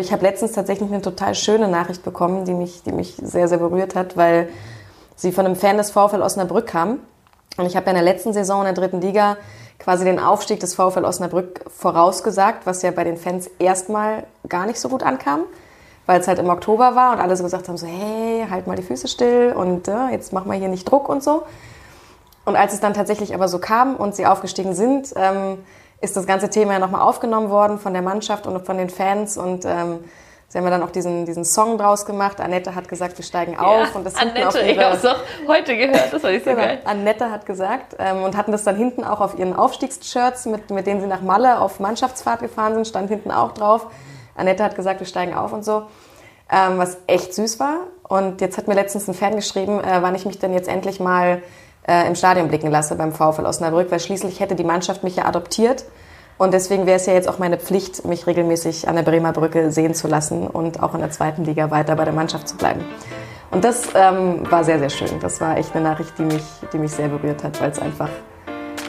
Ich habe letztens tatsächlich eine total schöne Nachricht bekommen, die mich, die mich sehr, sehr berührt hat, weil sie von einem Fan des VfL Osnabrück kam. Und ich habe ja in der letzten Saison in der dritten Liga quasi den Aufstieg des VfL Osnabrück vorausgesagt, was ja bei den Fans erstmal gar nicht so gut ankam, weil es halt im Oktober war und alle so gesagt haben, so hey, halt mal die Füße still und äh, jetzt machen wir hier nicht Druck und so. Und als es dann tatsächlich aber so kam und sie aufgestiegen sind, ähm, ist das ganze Thema ja nochmal aufgenommen worden von der Mannschaft und von den Fans und ähm, Sie haben ja dann auch diesen, diesen Song draus gemacht. Annette hat gesagt, wir steigen ja, auf. Und das Annette, auf ihre, ich habe es auch heute gehört, das war ich so genau, geil. Annette hat gesagt ähm, und hatten das dann hinten auch auf ihren Aufstiegsshirts, mit, mit denen sie nach Malle auf Mannschaftsfahrt gefahren sind, stand hinten auch drauf. Annette hat gesagt, wir steigen auf und so, ähm, was echt süß war. Und jetzt hat mir letztens ein Fan geschrieben, äh, wann ich mich denn jetzt endlich mal äh, im Stadion blicken lasse beim VfL Osnabrück, weil schließlich hätte die Mannschaft mich ja adoptiert. Und deswegen wäre es ja jetzt auch meine Pflicht, mich regelmäßig an der Bremer Brücke sehen zu lassen und auch in der zweiten Liga weiter bei der Mannschaft zu bleiben. Und das ähm, war sehr, sehr schön. Das war echt eine Nachricht, die mich, die mich sehr berührt hat, weil es einfach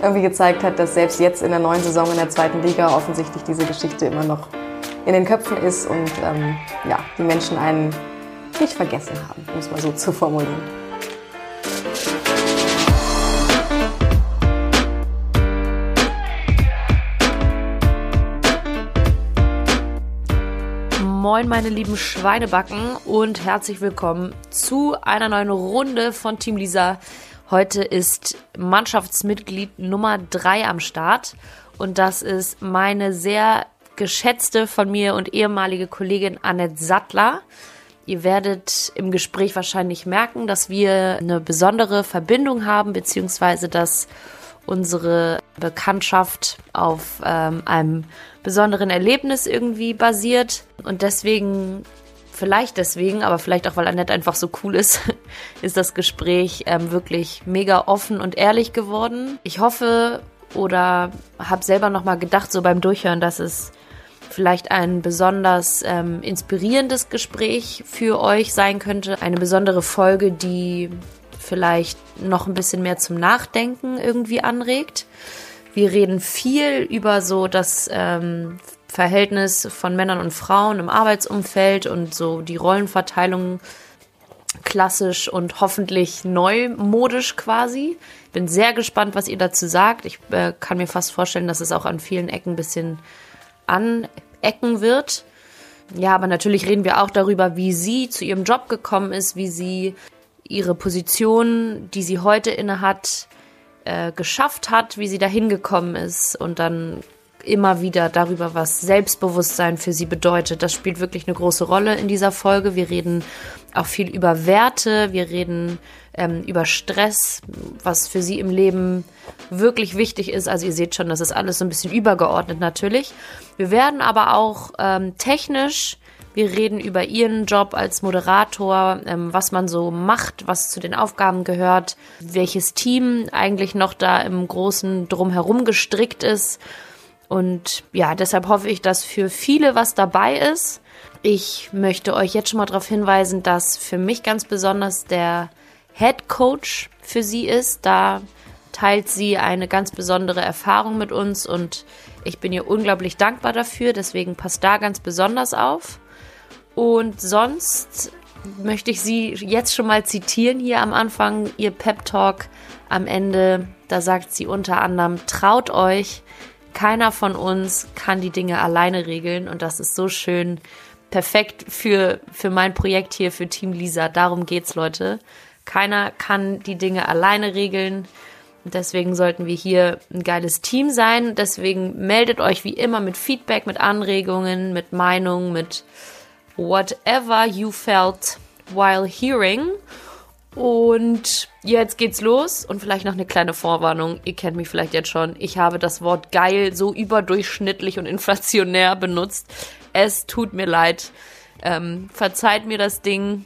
irgendwie gezeigt hat, dass selbst jetzt in der neuen Saison in der zweiten Liga offensichtlich diese Geschichte immer noch in den Köpfen ist und ähm, ja, die Menschen einen nicht vergessen haben, um es mal so zu formulieren. Moin, meine lieben Schweinebacken und herzlich willkommen zu einer neuen Runde von Team Lisa. Heute ist Mannschaftsmitglied Nummer drei am Start und das ist meine sehr geschätzte von mir und ehemalige Kollegin Annette Sattler. Ihr werdet im Gespräch wahrscheinlich merken, dass wir eine besondere Verbindung haben, beziehungsweise dass unsere Bekanntschaft auf ähm, einem besonderen Erlebnis irgendwie basiert. Und deswegen, vielleicht deswegen, aber vielleicht auch, weil Annette einfach so cool ist, ist das Gespräch ähm, wirklich mega offen und ehrlich geworden. Ich hoffe oder habe selber nochmal gedacht, so beim Durchhören, dass es vielleicht ein besonders ähm, inspirierendes Gespräch für euch sein könnte. Eine besondere Folge, die vielleicht noch ein bisschen mehr zum Nachdenken irgendwie anregt. Wir reden viel über so das ähm, Verhältnis von Männern und Frauen im Arbeitsumfeld und so die Rollenverteilung klassisch und hoffentlich neumodisch quasi. Bin sehr gespannt, was ihr dazu sagt. Ich äh, kann mir fast vorstellen, dass es auch an vielen Ecken ein bisschen anecken wird. Ja, aber natürlich reden wir auch darüber, wie sie zu ihrem Job gekommen ist, wie sie ihre Position, die sie heute innehat, äh, geschafft hat, wie sie dahin gekommen ist und dann immer wieder darüber, was Selbstbewusstsein für sie bedeutet. Das spielt wirklich eine große Rolle in dieser Folge. Wir reden auch viel über Werte, wir reden ähm, über Stress, was für sie im Leben wirklich wichtig ist. Also ihr seht schon, das ist alles so ein bisschen übergeordnet natürlich. Wir werden aber auch ähm, technisch wir reden über ihren Job als Moderator, ähm, was man so macht, was zu den Aufgaben gehört, welches Team eigentlich noch da im großen Drumherum gestrickt ist. Und ja, deshalb hoffe ich, dass für viele was dabei ist. Ich möchte euch jetzt schon mal darauf hinweisen, dass für mich ganz besonders der Head Coach für sie ist. Da teilt sie eine ganz besondere Erfahrung mit uns und ich bin ihr unglaublich dankbar dafür. Deswegen passt da ganz besonders auf. Und sonst möchte ich Sie jetzt schon mal zitieren hier am Anfang, Ihr Pep Talk am Ende. Da sagt sie unter anderem, traut euch, keiner von uns kann die Dinge alleine regeln und das ist so schön. Perfekt für, für mein Projekt hier, für Team Lisa. Darum geht's, Leute. Keiner kann die Dinge alleine regeln. Deswegen sollten wir hier ein geiles Team sein. Deswegen meldet euch wie immer mit Feedback, mit Anregungen, mit Meinungen, mit Whatever You Felt While Hearing. Und jetzt geht's los und vielleicht noch eine kleine Vorwarnung. Ihr kennt mich vielleicht jetzt schon. Ich habe das Wort geil so überdurchschnittlich und inflationär benutzt. Es tut mir leid. Ähm, verzeiht mir das Ding.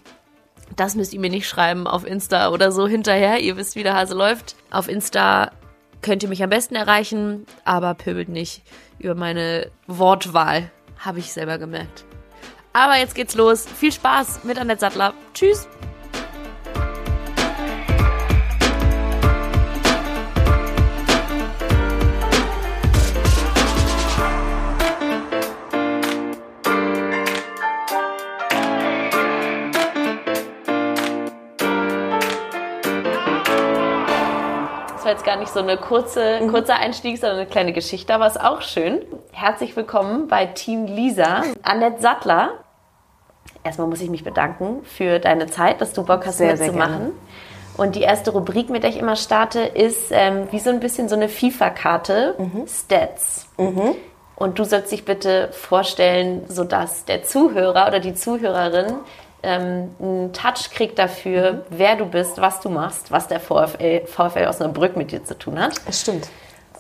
Das müsst ihr mir nicht schreiben auf Insta oder so hinterher. Ihr wisst, wie der Hase läuft. Auf Insta könnt ihr mich am besten erreichen, aber pöbelt nicht über meine Wortwahl. Habe ich selber gemerkt. Aber jetzt geht's los. Viel Spaß mit Annette Sattler. Tschüss. Das war jetzt gar nicht so eine kurze, ein kurzer Einstieg, sondern eine kleine Geschichte, aber ist auch schön. Herzlich willkommen bei Team Lisa, Annette Sattler. Erstmal muss ich mich bedanken für deine Zeit, dass du Bock hast Sehr, sehr mitzumachen. Und die erste Rubrik, mit der ich immer starte, ist ähm, wie so ein bisschen so eine FIFA-Karte, Mhm. Stats. Und du sollst dich bitte vorstellen, sodass der Zuhörer oder die Zuhörerin ähm, einen Touch kriegt dafür, Mhm. wer du bist, was du machst, was der VfL, VfL Osnabrück mit dir zu tun hat. Das stimmt.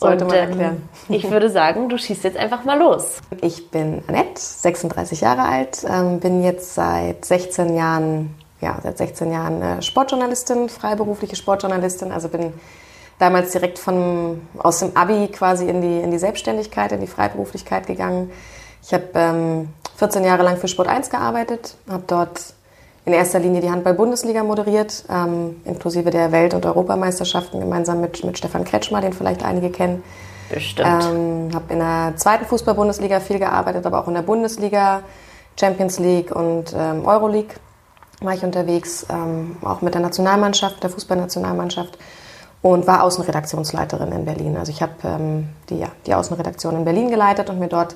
Sollte Und, man ähm, erklären. ich würde sagen, du schießt jetzt einfach mal los. Ich bin Annette, 36 Jahre alt, ähm, bin jetzt seit 16 Jahren, ja, seit 16 Jahren äh, Sportjournalistin, freiberufliche Sportjournalistin. Also bin damals direkt von, aus dem Abi quasi in die, in die Selbstständigkeit, in die Freiberuflichkeit gegangen. Ich habe ähm, 14 Jahre lang für Sport 1 gearbeitet, habe dort in erster Linie die Handball-Bundesliga moderiert, ähm, inklusive der Welt- und Europameisterschaften gemeinsam mit, mit Stefan Kretschmer, den vielleicht einige kennen. Bestimmt. Ähm, habe in der zweiten Fußball-Bundesliga viel gearbeitet, aber auch in der Bundesliga, Champions League und ähm, Euroleague war ich unterwegs, ähm, auch mit der Nationalmannschaft, der Fußballnationalmannschaft und war Außenredaktionsleiterin in Berlin. Also ich habe ähm, die, ja, die Außenredaktion in Berlin geleitet und mir dort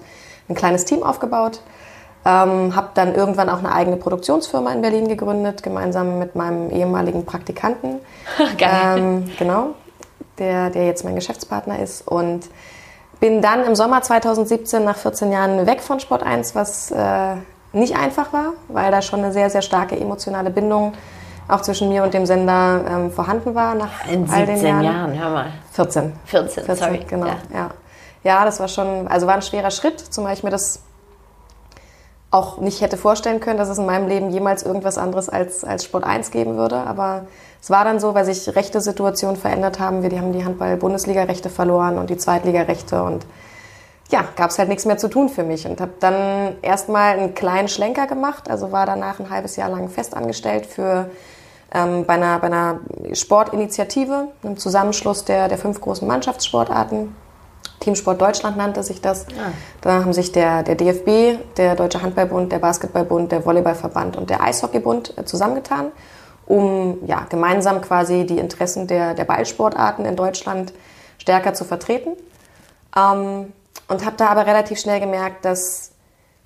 ein kleines Team aufgebaut. Ähm, habe dann irgendwann auch eine eigene Produktionsfirma in Berlin gegründet, gemeinsam mit meinem ehemaligen Praktikanten. Geil. Ähm, genau, der, der jetzt mein Geschäftspartner ist. Und bin dann im Sommer 2017 nach 14 Jahren weg von Sport 1, was äh, nicht einfach war, weil da schon eine sehr, sehr starke emotionale Bindung auch zwischen mir und dem Sender ähm, vorhanden war. Nach In all den 17 Jahren. Jahren, hör mal. 14. 14, 14, sorry. genau. Ja. Ja. ja, das war schon, also war ein schwerer Schritt, zumal ich mir das auch nicht hätte vorstellen können, dass es in meinem Leben jemals irgendwas anderes als, als Sport 1 geben würde. Aber es war dann so, weil sich rechte Situationen verändert haben. Wir die haben die Handball-Bundesliga-Rechte verloren und die Zweitligarechte und ja, gab es halt nichts mehr zu tun für mich und habe dann erstmal einen kleinen Schlenker gemacht, also war danach ein halbes Jahr lang festangestellt für ähm, bei, einer, bei einer Sportinitiative, einem Zusammenschluss der, der fünf großen Mannschaftssportarten. Teamsport Deutschland nannte sich das. Da haben sich der, der DFB, der Deutsche Handballbund, der Basketballbund, der Volleyballverband und der Eishockeybund äh, zusammengetan, um ja, gemeinsam quasi die Interessen der, der Ballsportarten in Deutschland stärker zu vertreten. Ähm, und habe da aber relativ schnell gemerkt, dass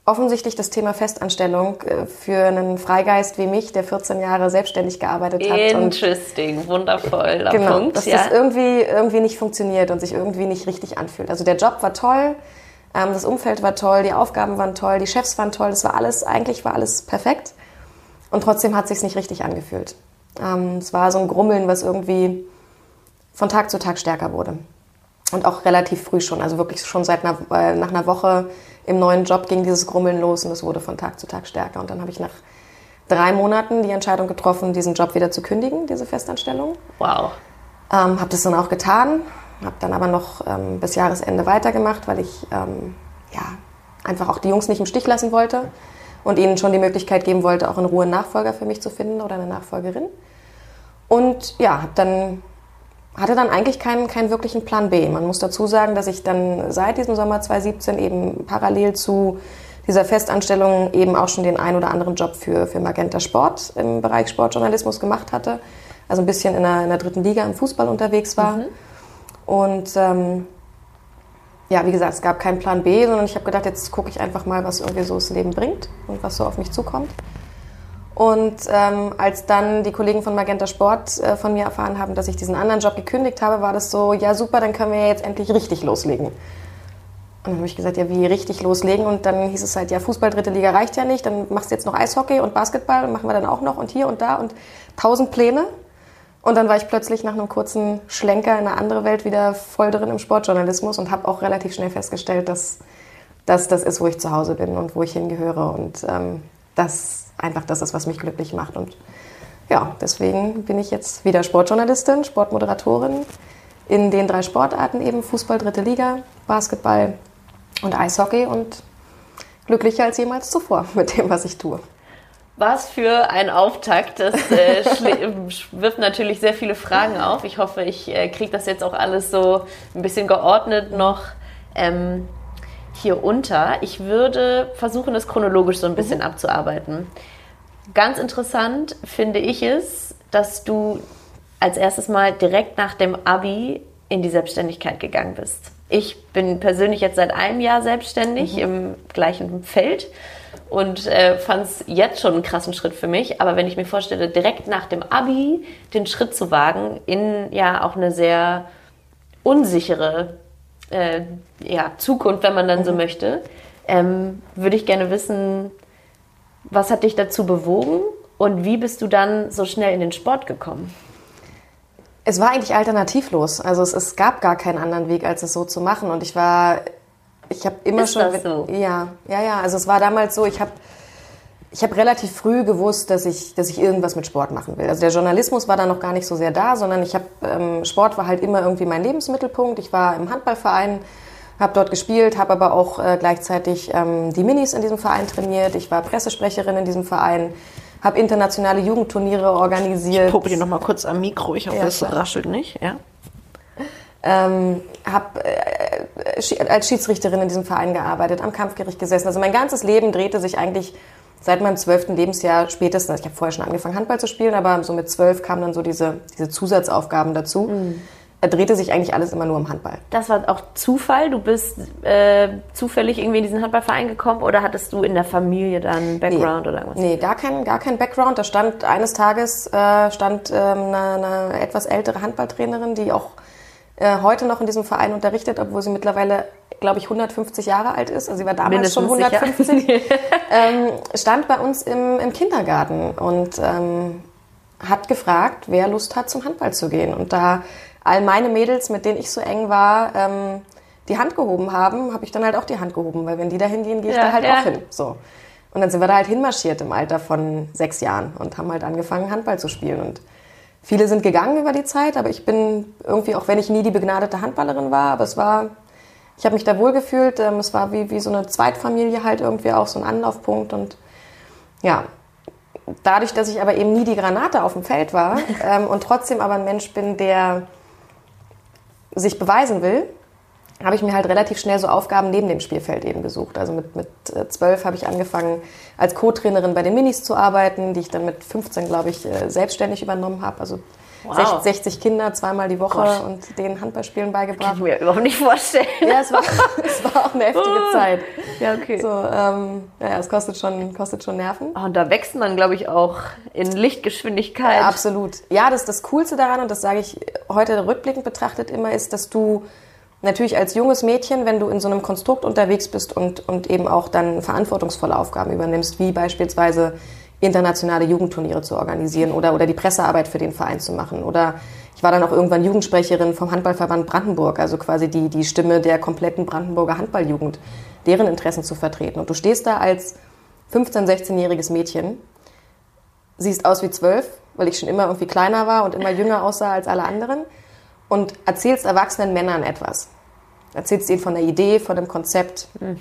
offensichtlich das Thema Festanstellung äh, für einen Freigeist wie mich, der 14 Jahre selbstständig gearbeitet hat und Interesting, wundervoller genau, Punkt. dass ja. das irgendwie, irgendwie nicht funktioniert und sich irgendwie nicht richtig anfühlt. Also der Job war toll, ähm, das Umfeld war toll, die Aufgaben waren toll, die Chefs waren toll, das war alles, eigentlich war alles perfekt. Und trotzdem hat es sich nicht richtig angefühlt. Ähm, es war so ein Grummeln, was irgendwie von Tag zu Tag stärker wurde. Und auch relativ früh schon, also wirklich schon seit einer, äh, nach einer Woche im neuen Job ging dieses Grummeln los und es wurde von Tag zu Tag stärker. Und dann habe ich nach drei Monaten die Entscheidung getroffen, diesen Job wieder zu kündigen, diese Festanstellung. Wow. Ähm, habe das dann auch getan, habe dann aber noch ähm, bis Jahresende weitergemacht, weil ich ähm, ja, einfach auch die Jungs nicht im Stich lassen wollte und ihnen schon die Möglichkeit geben wollte, auch in Ruhe einen Nachfolger für mich zu finden oder eine Nachfolgerin. Und ja, hab dann, hatte dann eigentlich keinen, keinen wirklichen Plan B. Man muss dazu sagen, dass ich dann seit diesem Sommer 2017 eben parallel zu dieser Festanstellung eben auch schon den ein oder anderen Job für, für Magenta Sport im Bereich Sportjournalismus gemacht hatte. Also ein bisschen in der, in der dritten Liga im Fußball unterwegs war. Und ähm, ja, wie gesagt, es gab keinen Plan B, sondern ich habe gedacht, jetzt gucke ich einfach mal, was irgendwie so das Leben bringt und was so auf mich zukommt. Und ähm, als dann die Kollegen von Magenta Sport äh, von mir erfahren haben, dass ich diesen anderen Job gekündigt habe, war das so, ja super, dann können wir ja jetzt endlich richtig loslegen. Und dann habe ich gesagt, ja, wie richtig loslegen? Und dann hieß es halt, ja, Fußball, dritte Liga reicht ja nicht, dann machst du jetzt noch Eishockey und Basketball und machen wir dann auch noch und hier und da und tausend Pläne. Und dann war ich plötzlich nach einem kurzen Schlenker in eine andere Welt wieder voll drin im Sportjournalismus und habe auch relativ schnell festgestellt, dass, dass das ist, wo ich zu Hause bin und wo ich hingehöre und ähm, das einfach das ist, was mich glücklich macht. Und ja, deswegen bin ich jetzt wieder Sportjournalistin, Sportmoderatorin in den drei Sportarten eben Fußball, dritte Liga, Basketball und Eishockey und glücklicher als jemals zuvor mit dem, was ich tue. Was für ein Auftakt. Das äh, schlä- wirft natürlich sehr viele Fragen auf. Ich hoffe, ich äh, kriege das jetzt auch alles so ein bisschen geordnet noch ähm, hier unter. Ich würde versuchen, das chronologisch so ein bisschen abzuarbeiten. Ganz interessant finde ich es, dass du als erstes Mal direkt nach dem Abi in die Selbstständigkeit gegangen bist. Ich bin persönlich jetzt seit einem Jahr selbstständig mhm. im gleichen Feld und äh, fand es jetzt schon einen krassen Schritt für mich. Aber wenn ich mir vorstelle, direkt nach dem Abi den Schritt zu wagen in ja auch eine sehr unsichere äh, ja, Zukunft, wenn man dann mhm. so möchte, ähm, würde ich gerne wissen, was hat dich dazu bewogen und wie bist du dann so schnell in den Sport gekommen? Es war eigentlich alternativlos. Also es, es gab gar keinen anderen Weg, als es so zu machen. Und ich war ich habe immer ist schon. Das so? Ja, ja, ja. Also es war damals so, ich habe ich habe relativ früh gewusst, dass ich, dass ich irgendwas mit Sport machen will. Also der Journalismus war da noch gar nicht so sehr da, sondern ich habe ähm, Sport war halt immer irgendwie mein Lebensmittelpunkt. Ich war im Handballverein, habe dort gespielt, habe aber auch äh, gleichzeitig ähm, die Minis in diesem Verein trainiert. Ich war Pressesprecherin in diesem Verein, habe internationale Jugendturniere organisiert. Ich poppe dir noch mal kurz am Mikro. Ich hoffe, ja, es raschelt nicht. Ja. Ähm, habe äh, als Schiedsrichterin in diesem Verein gearbeitet, am Kampfgericht gesessen. Also mein ganzes Leben drehte sich eigentlich seit meinem zwölften Lebensjahr spätestens, ich habe vorher schon angefangen Handball zu spielen, aber so mit zwölf kamen dann so diese, diese Zusatzaufgaben dazu. Mhm. Er drehte sich eigentlich alles immer nur um Handball. Das war auch Zufall? Du bist äh, zufällig irgendwie in diesen Handballverein gekommen oder hattest du in der Familie dann Background nee, oder irgendwas? Nee, gar kein, gar kein Background. Da stand eines Tages äh, stand ähm, eine, eine etwas ältere Handballtrainerin, die auch äh, heute noch in diesem Verein unterrichtet, obwohl sie mittlerweile, glaube ich, 150 Jahre alt ist. Also sie war damals Mindestens schon 150. ähm, stand bei uns im, im Kindergarten und ähm, hat gefragt, wer Lust hat, zum Handball zu gehen. Und da all meine Mädels, mit denen ich so eng war, ähm, die Hand gehoben haben, habe ich dann halt auch die Hand gehoben, weil wenn die da hingehen, gehe ich ja, da halt ja. auch hin. So. Und dann sind wir da halt hinmarschiert im Alter von sechs Jahren und haben halt angefangen, Handball zu spielen. Und Viele sind gegangen über die Zeit, aber ich bin irgendwie, auch wenn ich nie die begnadete Handballerin war, aber es war, ich habe mich da wohl gefühlt. Ähm, es war wie, wie so eine Zweitfamilie halt irgendwie auch, so ein Anlaufpunkt. Und ja, dadurch, dass ich aber eben nie die Granate auf dem Feld war ähm, und trotzdem aber ein Mensch bin, der sich beweisen will, habe ich mir halt relativ schnell so Aufgaben neben dem Spielfeld eben gesucht. Also mit, mit äh, zwölf habe ich angefangen, als Co-Trainerin bei den Minis zu arbeiten, die ich dann mit 15, glaube ich, äh, selbstständig übernommen habe. Also wow. 60 Kinder zweimal die Woche Gosh. und denen Handballspielen beigebracht. Kann ich mir überhaupt nicht vorstellen. Ja, es war, es war auch eine heftige oh. Zeit. Ja, okay. So, ähm, ja, es kostet schon, kostet schon Nerven. Oh, und da wächst man, glaube ich, auch in Lichtgeschwindigkeit. Ja, absolut. Ja, das, das Coolste daran, und das sage ich heute rückblickend betrachtet immer, ist, dass du natürlich als junges Mädchen, wenn du in so einem Konstrukt unterwegs bist und, und eben auch dann verantwortungsvolle Aufgaben übernimmst, wie beispielsweise internationale Jugendturniere zu organisieren oder, oder die Pressearbeit für den Verein zu machen. Oder ich war dann auch irgendwann Jugendsprecherin vom Handballverband Brandenburg, also quasi die, die Stimme der kompletten Brandenburger Handballjugend, deren Interessen zu vertreten. Und du stehst da als 15-, 16-jähriges Mädchen, siehst aus wie zwölf, weil ich schon immer irgendwie kleiner war und immer jünger aussah als alle anderen und erzählst erwachsenen Männern etwas. Erzählst ihnen von der Idee, von dem Konzept. Mhm.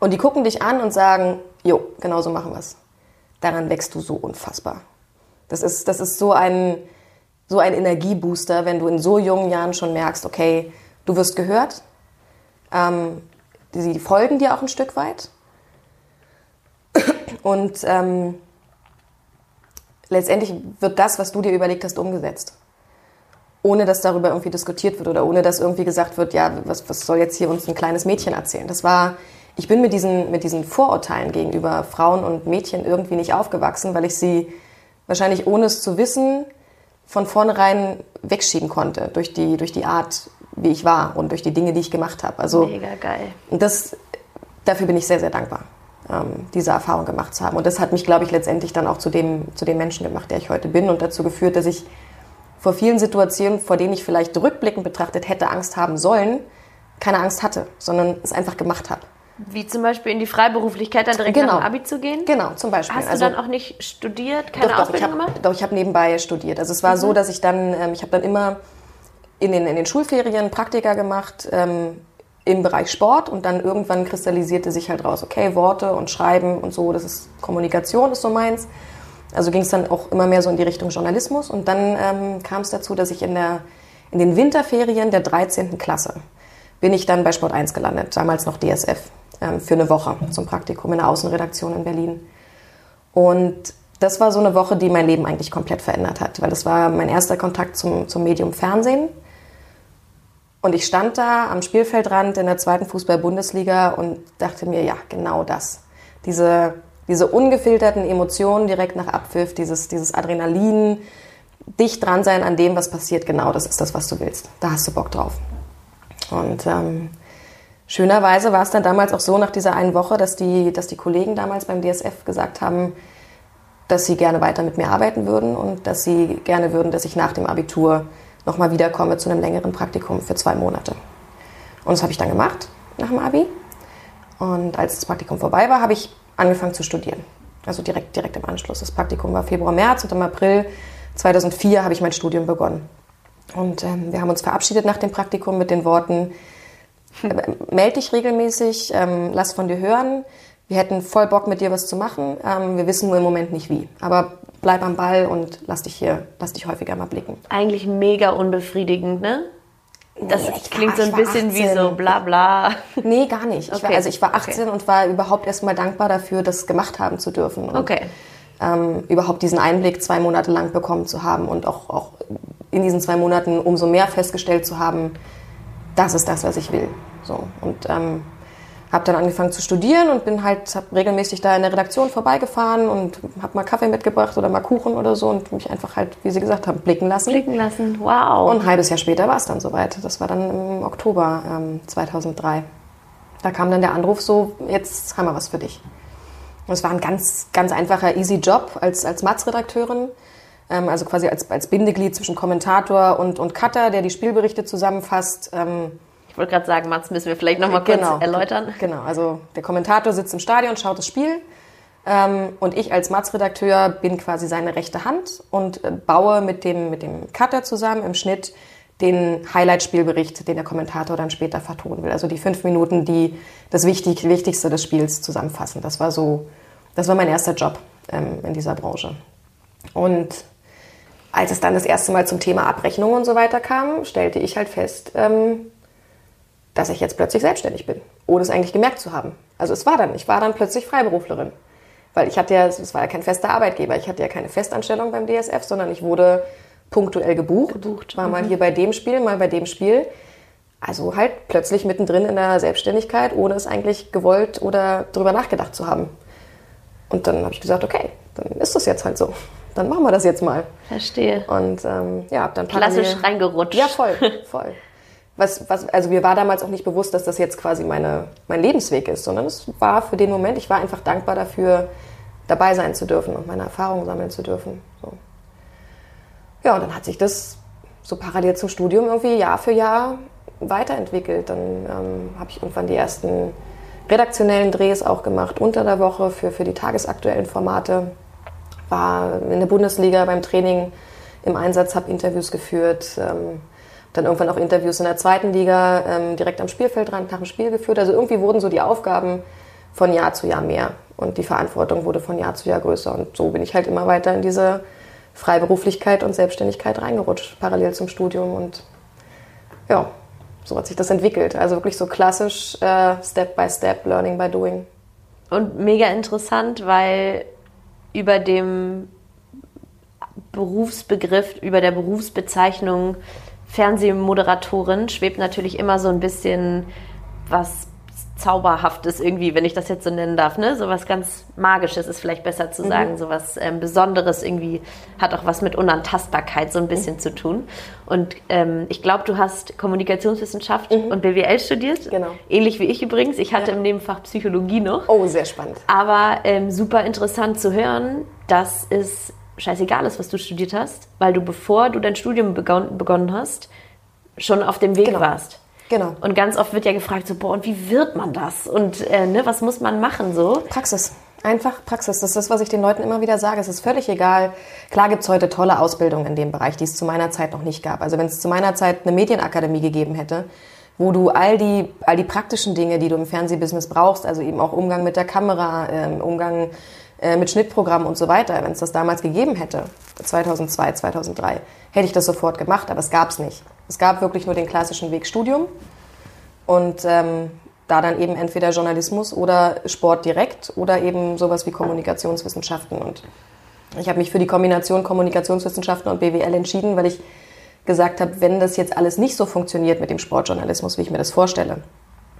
Und die gucken dich an und sagen, jo, genau so machen wir es. Daran wächst du so unfassbar. Das ist, das ist so ein, so ein Energiebooster, wenn du in so jungen Jahren schon merkst, okay, du wirst gehört, ähm, sie folgen dir auch ein Stück weit. Und ähm, letztendlich wird das, was du dir überlegt hast, umgesetzt ohne dass darüber irgendwie diskutiert wird oder ohne dass irgendwie gesagt wird, ja, was, was soll jetzt hier uns ein kleines Mädchen erzählen? Das war, ich bin mit diesen, mit diesen Vorurteilen gegenüber Frauen und Mädchen irgendwie nicht aufgewachsen, weil ich sie wahrscheinlich ohne es zu wissen von vornherein wegschieben konnte durch die, durch die Art, wie ich war und durch die Dinge, die ich gemacht habe. Also, Mega geil. Das, dafür bin ich sehr, sehr dankbar, ähm, diese Erfahrung gemacht zu haben. Und das hat mich, glaube ich, letztendlich dann auch zu dem, zu dem Menschen gemacht, der ich heute bin und dazu geführt, dass ich vor vielen Situationen, vor denen ich vielleicht rückblickend betrachtet hätte Angst haben sollen, keine Angst hatte, sondern es einfach gemacht habe. Wie zum Beispiel in die Freiberuflichkeit dann direkt genau. nach dem Abi zu gehen? Genau, zum Beispiel. Hast du also, dann auch nicht studiert, keine doch, Ausbildung doch, ich hab, gemacht? Doch, ich habe nebenbei studiert. Also es war mhm. so, dass ich dann, ähm, ich habe dann immer in den, in den Schulferien Praktika gemacht ähm, im Bereich Sport und dann irgendwann kristallisierte sich halt raus, okay, Worte und Schreiben und so, das ist Kommunikation, ist so meins. Also ging es dann auch immer mehr so in die Richtung Journalismus. Und dann ähm, kam es dazu, dass ich in, der, in den Winterferien der 13. Klasse bin ich dann bei Sport 1 gelandet, damals noch DSF, ähm, für eine Woche zum Praktikum in der Außenredaktion in Berlin. Und das war so eine Woche, die mein Leben eigentlich komplett verändert hat, weil das war mein erster Kontakt zum, zum Medium Fernsehen. Und ich stand da am Spielfeldrand in der zweiten Fußball-Bundesliga und dachte mir, ja, genau das. Diese, diese ungefilterten Emotionen direkt nach Abpfiff, dieses, dieses Adrenalin, dicht dran sein an dem, was passiert, genau das ist das, was du willst. Da hast du Bock drauf. Und ähm, schönerweise war es dann damals auch so nach dieser einen Woche, dass die, dass die Kollegen damals beim DSF gesagt haben, dass sie gerne weiter mit mir arbeiten würden und dass sie gerne würden, dass ich nach dem Abitur nochmal wiederkomme zu einem längeren Praktikum für zwei Monate. Und das habe ich dann gemacht nach dem Abi. Und als das Praktikum vorbei war, habe ich angefangen zu studieren. Also direkt, direkt im Anschluss. Das Praktikum war Februar, März und im April 2004 habe ich mein Studium begonnen. Und ähm, wir haben uns verabschiedet nach dem Praktikum mit den Worten, äh, meld dich regelmäßig, ähm, lass von dir hören. Wir hätten voll Bock, mit dir was zu machen. Ähm, wir wissen nur im Moment nicht wie. Aber bleib am Ball und lass dich hier, lass dich häufiger mal blicken. Eigentlich mega unbefriedigend, ne? Das nee, klingt war, so ein bisschen 18. wie so bla bla. Nee, gar nicht. Okay. Ich war, also ich war 18 okay. und war überhaupt erstmal dankbar dafür, das gemacht haben zu dürfen. Und, okay. Ähm, überhaupt diesen Einblick zwei Monate lang bekommen zu haben und auch, auch in diesen zwei Monaten umso mehr festgestellt zu haben, das ist das, was ich will. So. Und ähm, habe dann angefangen zu studieren und bin halt regelmäßig da in der Redaktion vorbeigefahren und habe mal Kaffee mitgebracht oder mal Kuchen oder so und mich einfach halt, wie Sie gesagt haben, blicken lassen. Blicken lassen, wow. Und ein halbes Jahr später war es dann soweit. Das war dann im Oktober ähm, 2003. Da kam dann der Anruf so, jetzt haben wir was für dich. Und es war ein ganz, ganz einfacher, easy Job als, als Matz-Redakteurin. Ähm, also quasi als, als Bindeglied zwischen Kommentator und, und Cutter, der die Spielberichte zusammenfasst. Ähm, ich wollte gerade sagen, Mats, müssen wir vielleicht nochmal kurz genau, erläutern. Genau, also der Kommentator sitzt im Stadion, schaut das Spiel. Ähm, und ich als Mats-Redakteur bin quasi seine rechte Hand und äh, baue mit dem, mit dem Cutter zusammen im Schnitt den Highlight-Spielbericht, den der Kommentator dann später vertonen will. Also die fünf Minuten, die das Wichtig, Wichtigste des Spiels zusammenfassen. Das war so, das war mein erster Job ähm, in dieser Branche. Und als es dann das erste Mal zum Thema Abrechnung und so weiter kam, stellte ich halt fest, ähm, dass ich jetzt plötzlich selbstständig bin, ohne es eigentlich gemerkt zu haben. Also es war dann, ich war dann plötzlich Freiberuflerin. Weil ich hatte ja, es war ja kein fester Arbeitgeber, ich hatte ja keine Festanstellung beim DSF, sondern ich wurde punktuell gebucht. gebucht. War mhm. mal hier bei dem Spiel, mal bei dem Spiel. Also halt plötzlich mittendrin in der Selbstständigkeit, ohne es eigentlich gewollt oder drüber nachgedacht zu haben. Und dann habe ich gesagt, okay, dann ist das jetzt halt so. Dann machen wir das jetzt mal. Verstehe. Und ähm, ja, hab dann Klassisch reingerutscht. Ja, voll, voll was, was, also mir war damals auch nicht bewusst, dass das jetzt quasi meine, mein Lebensweg ist, sondern es war für den Moment, ich war einfach dankbar dafür, dabei sein zu dürfen und meine Erfahrungen sammeln zu dürfen. So. Ja, und dann hat sich das so parallel zum Studium irgendwie Jahr für Jahr weiterentwickelt. Dann ähm, habe ich irgendwann die ersten redaktionellen Drehs auch gemacht unter der Woche für, für die tagesaktuellen Formate. War in der Bundesliga beim Training im Einsatz, habe Interviews geführt. Ähm, dann irgendwann auch Interviews in der zweiten Liga ähm, direkt am Spielfeldrand nach dem Spiel geführt. Also irgendwie wurden so die Aufgaben von Jahr zu Jahr mehr und die Verantwortung wurde von Jahr zu Jahr größer. Und so bin ich halt immer weiter in diese Freiberuflichkeit und Selbstständigkeit reingerutscht, parallel zum Studium. Und ja, so hat sich das entwickelt. Also wirklich so klassisch äh, Step by Step, Learning by Doing. Und mega interessant, weil über dem Berufsbegriff, über der Berufsbezeichnung Fernsehmoderatorin schwebt natürlich immer so ein bisschen was Zauberhaftes irgendwie, wenn ich das jetzt so nennen darf, ne? So was ganz Magisches ist vielleicht besser zu sagen, mhm. so was ähm, Besonderes irgendwie hat auch was mit Unantastbarkeit so ein bisschen mhm. zu tun. Und ähm, ich glaube, du hast Kommunikationswissenschaft mhm. und BWL studiert, genau. ähnlich wie ich übrigens. Ich hatte ja. im Nebenfach Psychologie noch. Oh, sehr spannend. Aber ähm, super interessant zu hören, dass es scheißegal ist, was du studiert hast, weil du, bevor du dein Studium begon begonnen hast, schon auf dem Weg genau. warst. Genau. Und ganz oft wird ja gefragt, so, boah, und wie wird man das? Und äh, ne, was muss man machen so? Praxis. Einfach Praxis. Das ist das, was ich den Leuten immer wieder sage. Es ist völlig egal. Klar gibt es heute tolle Ausbildungen in dem Bereich, die es zu meiner Zeit noch nicht gab. Also wenn es zu meiner Zeit eine Medienakademie gegeben hätte, wo du all die, all die praktischen Dinge, die du im Fernsehbusiness brauchst, also eben auch Umgang mit der Kamera, ähm, Umgang äh, mit Schnittprogrammen und so weiter, wenn es das damals gegeben hätte, 2002, 2003, hätte ich das sofort gemacht, aber es gab es nicht. Es gab wirklich nur den klassischen Weg Studium und ähm, da dann eben entweder Journalismus oder Sport direkt oder eben sowas wie Kommunikationswissenschaften und Ich habe mich für die Kombination Kommunikationswissenschaften und BWL entschieden, weil ich gesagt habe, wenn das jetzt alles nicht so funktioniert mit dem Sportjournalismus, wie ich mir das vorstelle,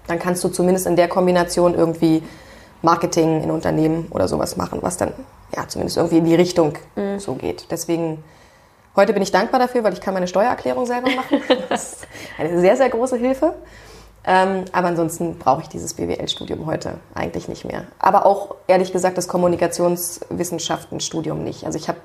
dann kannst du zumindest in der Kombination irgendwie Marketing in Unternehmen oder sowas machen, was dann ja zumindest irgendwie in die Richtung mhm. so geht. Deswegen heute bin ich dankbar dafür, weil ich kann meine Steuererklärung selber machen. Das ist eine sehr, sehr große Hilfe. Ähm, aber ansonsten brauche ich dieses BWL-Studium heute eigentlich nicht mehr. Aber auch ehrlich gesagt das Kommunikationswissenschaftenstudium nicht. Also ich habe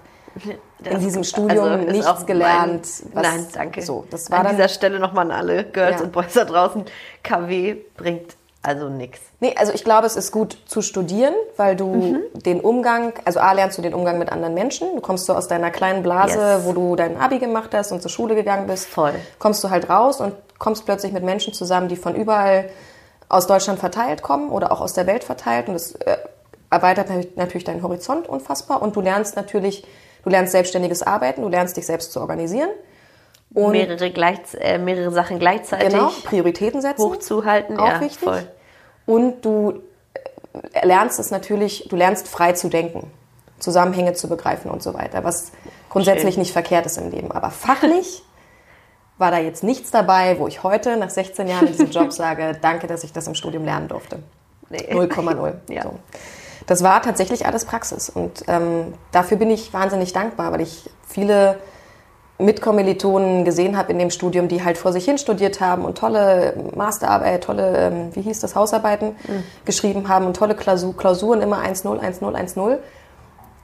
in diesem Studium also nichts gelernt. Mein, nein, danke. So, das war an dieser Stelle nochmal an alle Girls ja. und Boys da draußen. KW bringt also nichts. Nee, also ich glaube, es ist gut zu studieren, weil du mhm. den Umgang, also A, lernst du den Umgang mit anderen Menschen. Du kommst so aus deiner kleinen Blase, yes. wo du dein Abi gemacht hast und zur Schule gegangen bist. Voll. Kommst du halt raus und kommst plötzlich mit Menschen zusammen, die von überall aus Deutschland verteilt kommen oder auch aus der Welt verteilt. Und das äh, erweitert natürlich deinen Horizont unfassbar. Und du lernst natürlich, du lernst selbstständiges Arbeiten, du lernst dich selbst zu organisieren. Und mehrere, gleich, äh, mehrere Sachen gleichzeitig. Genau, Prioritäten setzen. Hochzuhalten, auch ja, wichtig. Voll. Und du äh, lernst es natürlich, du lernst frei zu denken, Zusammenhänge zu begreifen und so weiter, was grundsätzlich Schön. nicht verkehrt ist im Leben. Aber fachlich war da jetzt nichts dabei, wo ich heute nach 16 Jahren in diesem Job sage, danke, dass ich das im Studium lernen durfte. 0,0. Nee. ja. so. Das war tatsächlich alles Praxis und ähm, dafür bin ich wahnsinnig dankbar, weil ich viele Mitkommilitonen gesehen habe in dem Studium, die halt vor sich hin studiert haben und tolle Masterarbeit, tolle, ähm, wie hieß das, Hausarbeiten mhm. geschrieben haben und tolle Klausuren, immer 1-0, 1-0, 1-0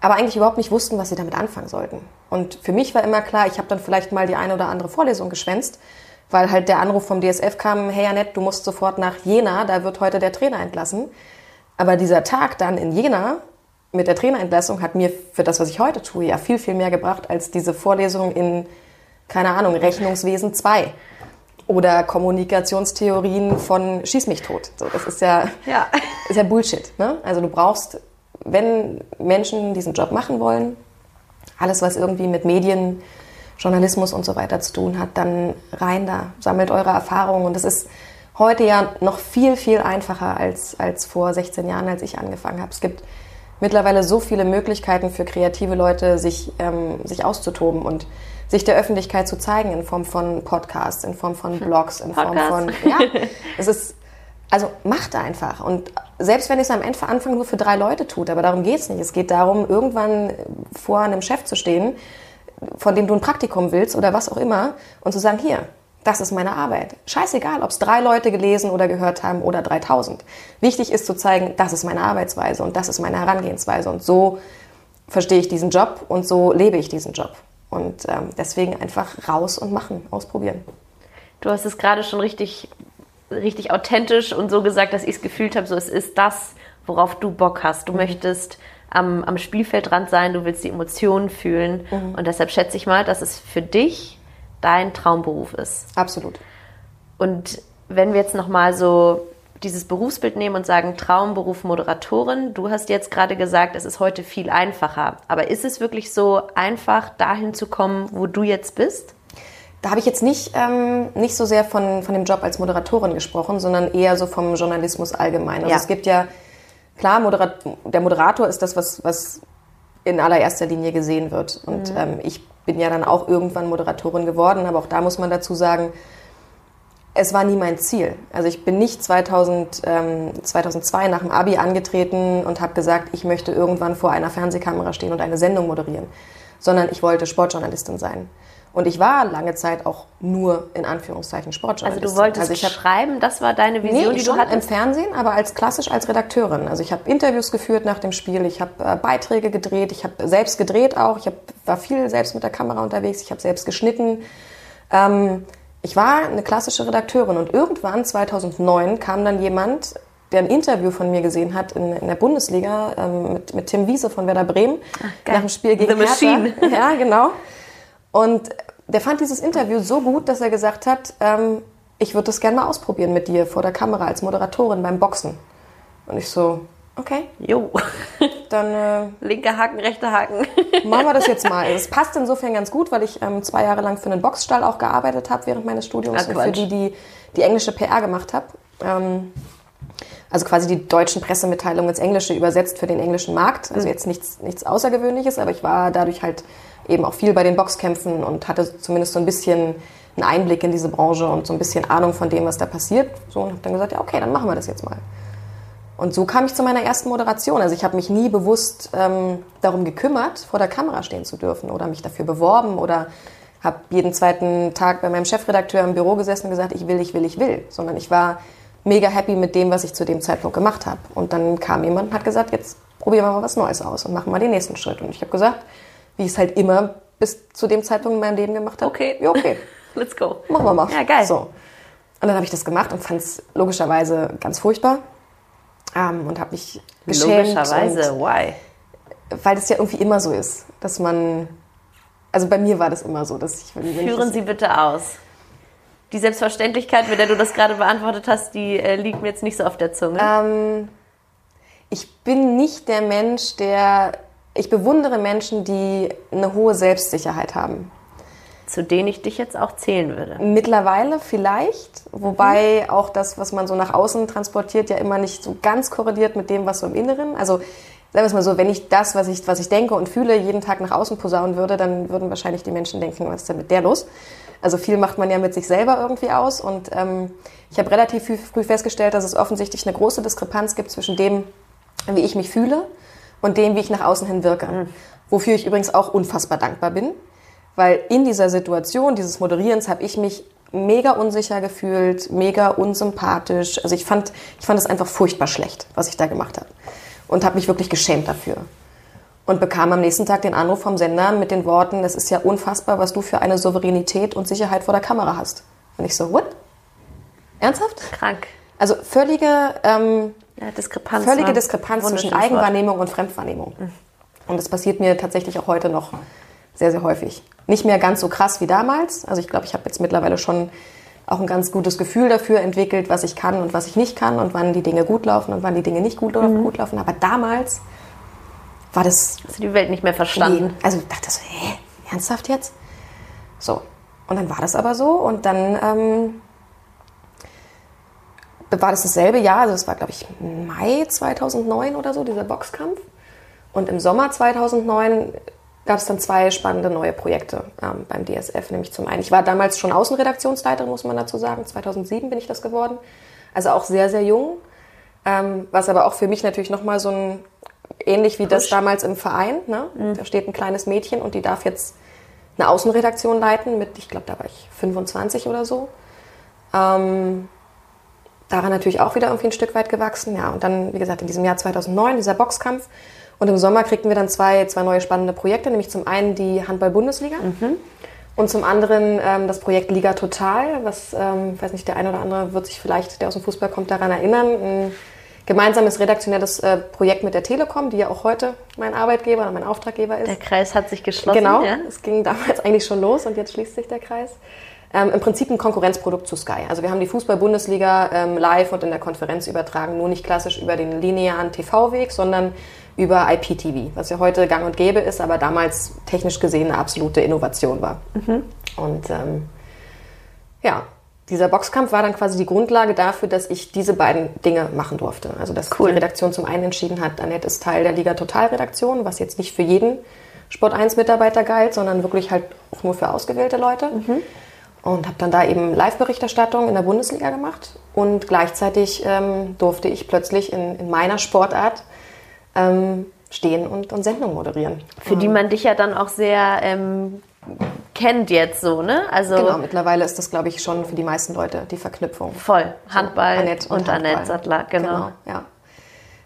aber eigentlich überhaupt nicht wussten, was sie damit anfangen sollten. Und für mich war immer klar, ich habe dann vielleicht mal die eine oder andere Vorlesung geschwänzt, weil halt der Anruf vom DSF kam, hey Annette, du musst sofort nach Jena, da wird heute der Trainer entlassen. Aber dieser Tag dann in Jena mit der Trainerentlassung hat mir für das, was ich heute tue, ja viel, viel mehr gebracht als diese Vorlesung in, keine Ahnung, Rechnungswesen 2 oder Kommunikationstheorien von Schieß mich tot. So, das ist ja, ja. Ist ja Bullshit. Ne? Also du brauchst wenn Menschen diesen Job machen wollen, alles, was irgendwie mit Medien, Journalismus und so weiter zu tun hat, dann rein da, sammelt eure Erfahrungen. Und das ist heute ja noch viel, viel einfacher als, als vor 16 Jahren, als ich angefangen habe. Es gibt mittlerweile so viele Möglichkeiten für kreative Leute, sich, ähm, sich auszutoben und sich der Öffentlichkeit zu zeigen in Form von Podcasts, in Form von Blogs, in Form von. Ja, es ist also macht einfach. Und selbst wenn es am Anfang nur für drei Leute tut, aber darum geht es nicht. Es geht darum, irgendwann vor einem Chef zu stehen, von dem du ein Praktikum willst oder was auch immer, und zu sagen, hier, das ist meine Arbeit. Scheißegal, ob es drei Leute gelesen oder gehört haben oder 3000. Wichtig ist zu zeigen, das ist meine Arbeitsweise und das ist meine Herangehensweise. Und so verstehe ich diesen Job und so lebe ich diesen Job. Und ähm, deswegen einfach raus und machen, ausprobieren. Du hast es gerade schon richtig richtig authentisch und so gesagt, dass ich es gefühlt habe, so es ist das, worauf du Bock hast. Du mhm. möchtest am, am Spielfeldrand sein, du willst die Emotionen fühlen mhm. und deshalb schätze ich mal, dass es für dich dein Traumberuf ist. Absolut. Und wenn wir jetzt nochmal so dieses Berufsbild nehmen und sagen Traumberuf Moderatorin, du hast jetzt gerade gesagt, es ist heute viel einfacher. Aber ist es wirklich so einfach, dahin zu kommen, wo du jetzt bist? Da habe ich jetzt nicht, ähm, nicht so sehr von, von dem Job als Moderatorin gesprochen, sondern eher so vom Journalismus allgemein. Also ja. es gibt ja, klar, Moderat der Moderator ist das, was, was in allererster Linie gesehen wird. Und mhm. ähm, ich bin ja dann auch irgendwann Moderatorin geworden, aber auch da muss man dazu sagen, es war nie mein Ziel. Also ich bin nicht 2000, ähm, 2002 nach dem Abi angetreten und habe gesagt, ich möchte irgendwann vor einer Fernsehkamera stehen und eine Sendung moderieren, sondern ich wollte Sportjournalistin sein. Und ich war lange Zeit auch nur in Anführungszeichen Sportjournalistin. Also du wolltest also schreiben, das war deine Vision, nee, die du hattest? im Fernsehen, aber als klassisch als Redakteurin. Also ich habe Interviews geführt nach dem Spiel, ich habe äh, Beiträge gedreht, ich habe selbst gedreht auch, ich hab, war viel selbst mit der Kamera unterwegs, ich habe selbst geschnitten. Ähm, ich war eine klassische Redakteurin und irgendwann 2009 kam dann jemand, der ein Interview von mir gesehen hat in, in der Bundesliga ähm, mit, mit Tim Wiese von Werder Bremen Ach, nach dem Spiel gegen The Machine. Hertha. Ja, genau. Und der fand dieses Interview so gut, dass er gesagt hat, ähm, ich würde das gerne mal ausprobieren mit dir vor der Kamera als Moderatorin beim Boxen. Und ich so, okay. Jo. Dann äh, linker Haken, rechter Haken. machen wir das jetzt mal. Es passt insofern ganz gut, weil ich ähm, zwei Jahre lang für einen Boxstall auch gearbeitet habe während meines Studiums Ach, und für die, die die englische PR gemacht habe. Ähm, Also quasi die deutschen Pressemitteilungen ins Englische übersetzt für den englischen Markt. Also jetzt nichts, nichts Außergewöhnliches, aber ich war dadurch halt eben auch viel bei den Boxkämpfen und hatte zumindest so ein bisschen einen Einblick in diese Branche und so ein bisschen Ahnung von dem, was da passiert. So und habe dann gesagt, ja okay, dann machen wir das jetzt mal. Und so kam ich zu meiner ersten Moderation. Also ich habe mich nie bewusst ähm, darum gekümmert, vor der Kamera stehen zu dürfen oder mich dafür beworben oder habe jeden zweiten Tag bei meinem Chefredakteur im Büro gesessen und gesagt, ich will, ich will, ich will. Sondern ich war mega happy mit dem, was ich zu dem Zeitpunkt gemacht habe. Und dann kam jemand und hat gesagt, jetzt probieren wir mal was Neues aus und machen mal den nächsten Schritt. Und ich habe gesagt, wie ich es halt immer bis zu dem Zeitpunkt in meinem Leben gemacht habe. Okay. Ja, okay. Let's go. Machen wir mal. Ja, geil. So. Und dann habe ich das gemacht und fand es logischerweise ganz furchtbar. Ähm, und habe mich geschämt. Logischerweise, why? Und, weil das ja irgendwie immer so ist, dass man. Also bei mir war das immer so, dass ich. Wenn ich Führen das, Sie bitte aus. Die Selbstverständlichkeit, mit der du das gerade beantwortet hast, die äh, liegt mir jetzt nicht so auf der Zunge. Ähm, ich bin nicht der Mensch, der. Ich bewundere Menschen, die eine hohe Selbstsicherheit haben. zu denen ich dich jetzt auch zählen würde. Mittlerweile vielleicht, wobei auch das, was man so nach außen transportiert, ja immer nicht so ganz korreliert mit dem, was so im Inneren. Also sagen wir es mal so, wenn ich das, was ich, was ich denke und fühle, jeden Tag nach außen posaunen würde, dann würden wahrscheinlich die Menschen denken, was ist denn mit der los? Also viel macht man ja mit sich selber irgendwie aus und ähm, ich habe relativ früh- früh festgestellt, dass es offensichtlich eine große Diskrepanz gibt zwischen dem, wie ich mich fühle und dem, wie ich nach außen hin wirke. Wofür ich übrigens auch unfassbar dankbar bin, weil in dieser Situation dieses Moderierens habe ich mich mega unsicher gefühlt, mega unsympathisch. Also ich fand, ich fand es einfach furchtbar schlecht, was ich da gemacht habe. Und habe mich wirklich geschämt dafür. Und bekam am nächsten Tag den Anruf vom Sender mit den Worten, es ist ja unfassbar, was du für eine Souveränität und Sicherheit vor der Kamera hast. Und ich so, what? Ernsthaft? Krank. Also völlige, ähm, Ja, Diskrepanz. völlige ne? Diskrepanz zwischen. Eigenwahrnehmung und Fremdwahrnehmung. Und das passiert mir tatsächlich auch heute noch sehr, sehr häufig. Nicht mehr ganz so krass wie damals. Also ich glaube, ich habe jetzt mittlerweile schon auch ein ganz gutes Gefühl dafür entwickelt, was ich kann und was ich nicht kann und wann die Dinge gut laufen und wann die Dinge nicht gut, gut laufen. Aber damals war das Hast du die Welt nicht mehr verstanden? Nee. Also ich dachte so, hä, ernsthaft jetzt? So. Und dann war das aber so und dann ähm, war das dasselbe Jahr, also das war glaube ich Mai 2009 oder so, dieser Boxkampf. Und im Sommer 2009 gab es dann zwei spannende neue Projekte ähm, beim DSF. Nämlich zum einen, ich war damals schon Außenredaktionsleiterin, muss man dazu sagen. 2007 bin ich das geworden. Also auch sehr, sehr jung. Ähm, was aber auch für mich natürlich nochmal so ein, ähnlich wie das Push. damals im Verein. Ne? Da steht ein kleines Mädchen und die darf jetzt eine Außenredaktion leiten mit, ich glaube, da war ich 25 oder so. Ähm, daran natürlich auch wieder irgendwie ein Stück weit gewachsen. Ja, und dann, wie gesagt, in diesem Jahr 2009, dieser Boxkampf. Und im Sommer kriegten wir dann zwei, zwei neue spannende Projekte, nämlich zum einen die Handball-Bundesliga und zum anderen ähm, das Projekt Liga Total, was, ähm, ich weiß nicht, der eine oder andere wird sich vielleicht, der aus dem Fußball kommt, daran erinnern. Ein gemeinsames redaktionelles äh, Projekt mit der Telekom, die ja auch heute mein Arbeitgeber oder mein Auftraggeber ist. Der Kreis hat sich geschlossen. Genau, Ja? es ging damals eigentlich schon los und jetzt schließt sich der Kreis. Ähm, Im Prinzip ein Konkurrenzprodukt zu Sky. Also wir haben die Fußball-Bundesliga ähm, live und in der Konferenz übertragen, nur nicht klassisch über den linearen TV-Weg, sondern über IPTV, was ja heute gang und gäbe ist, aber damals technisch gesehen eine absolute Innovation war. Und ähm, ja, dieser Boxkampf war dann quasi die Grundlage dafür, dass ich diese beiden Dinge machen durfte. Also dass Cool. die Redaktion zum einen entschieden hat, Annette ist Teil der Liga Total Redaktion, was jetzt nicht für jeden Sport 1 Mitarbeiter galt, sondern wirklich halt auch nur für ausgewählte Leute. Und habe dann da eben Live-Berichterstattung in der Bundesliga gemacht. Und gleichzeitig ähm, durfte ich plötzlich in, in meiner Sportart ähm, stehen und, und Sendungen moderieren. Für die man dich ja dann auch sehr ähm, kennt jetzt so, ne? Also Genau, mittlerweile ist das, glaube ich, schon für die meisten Leute die Verknüpfung. voll. Handball Annette und, Handball. Annette Sattler, genau. ja.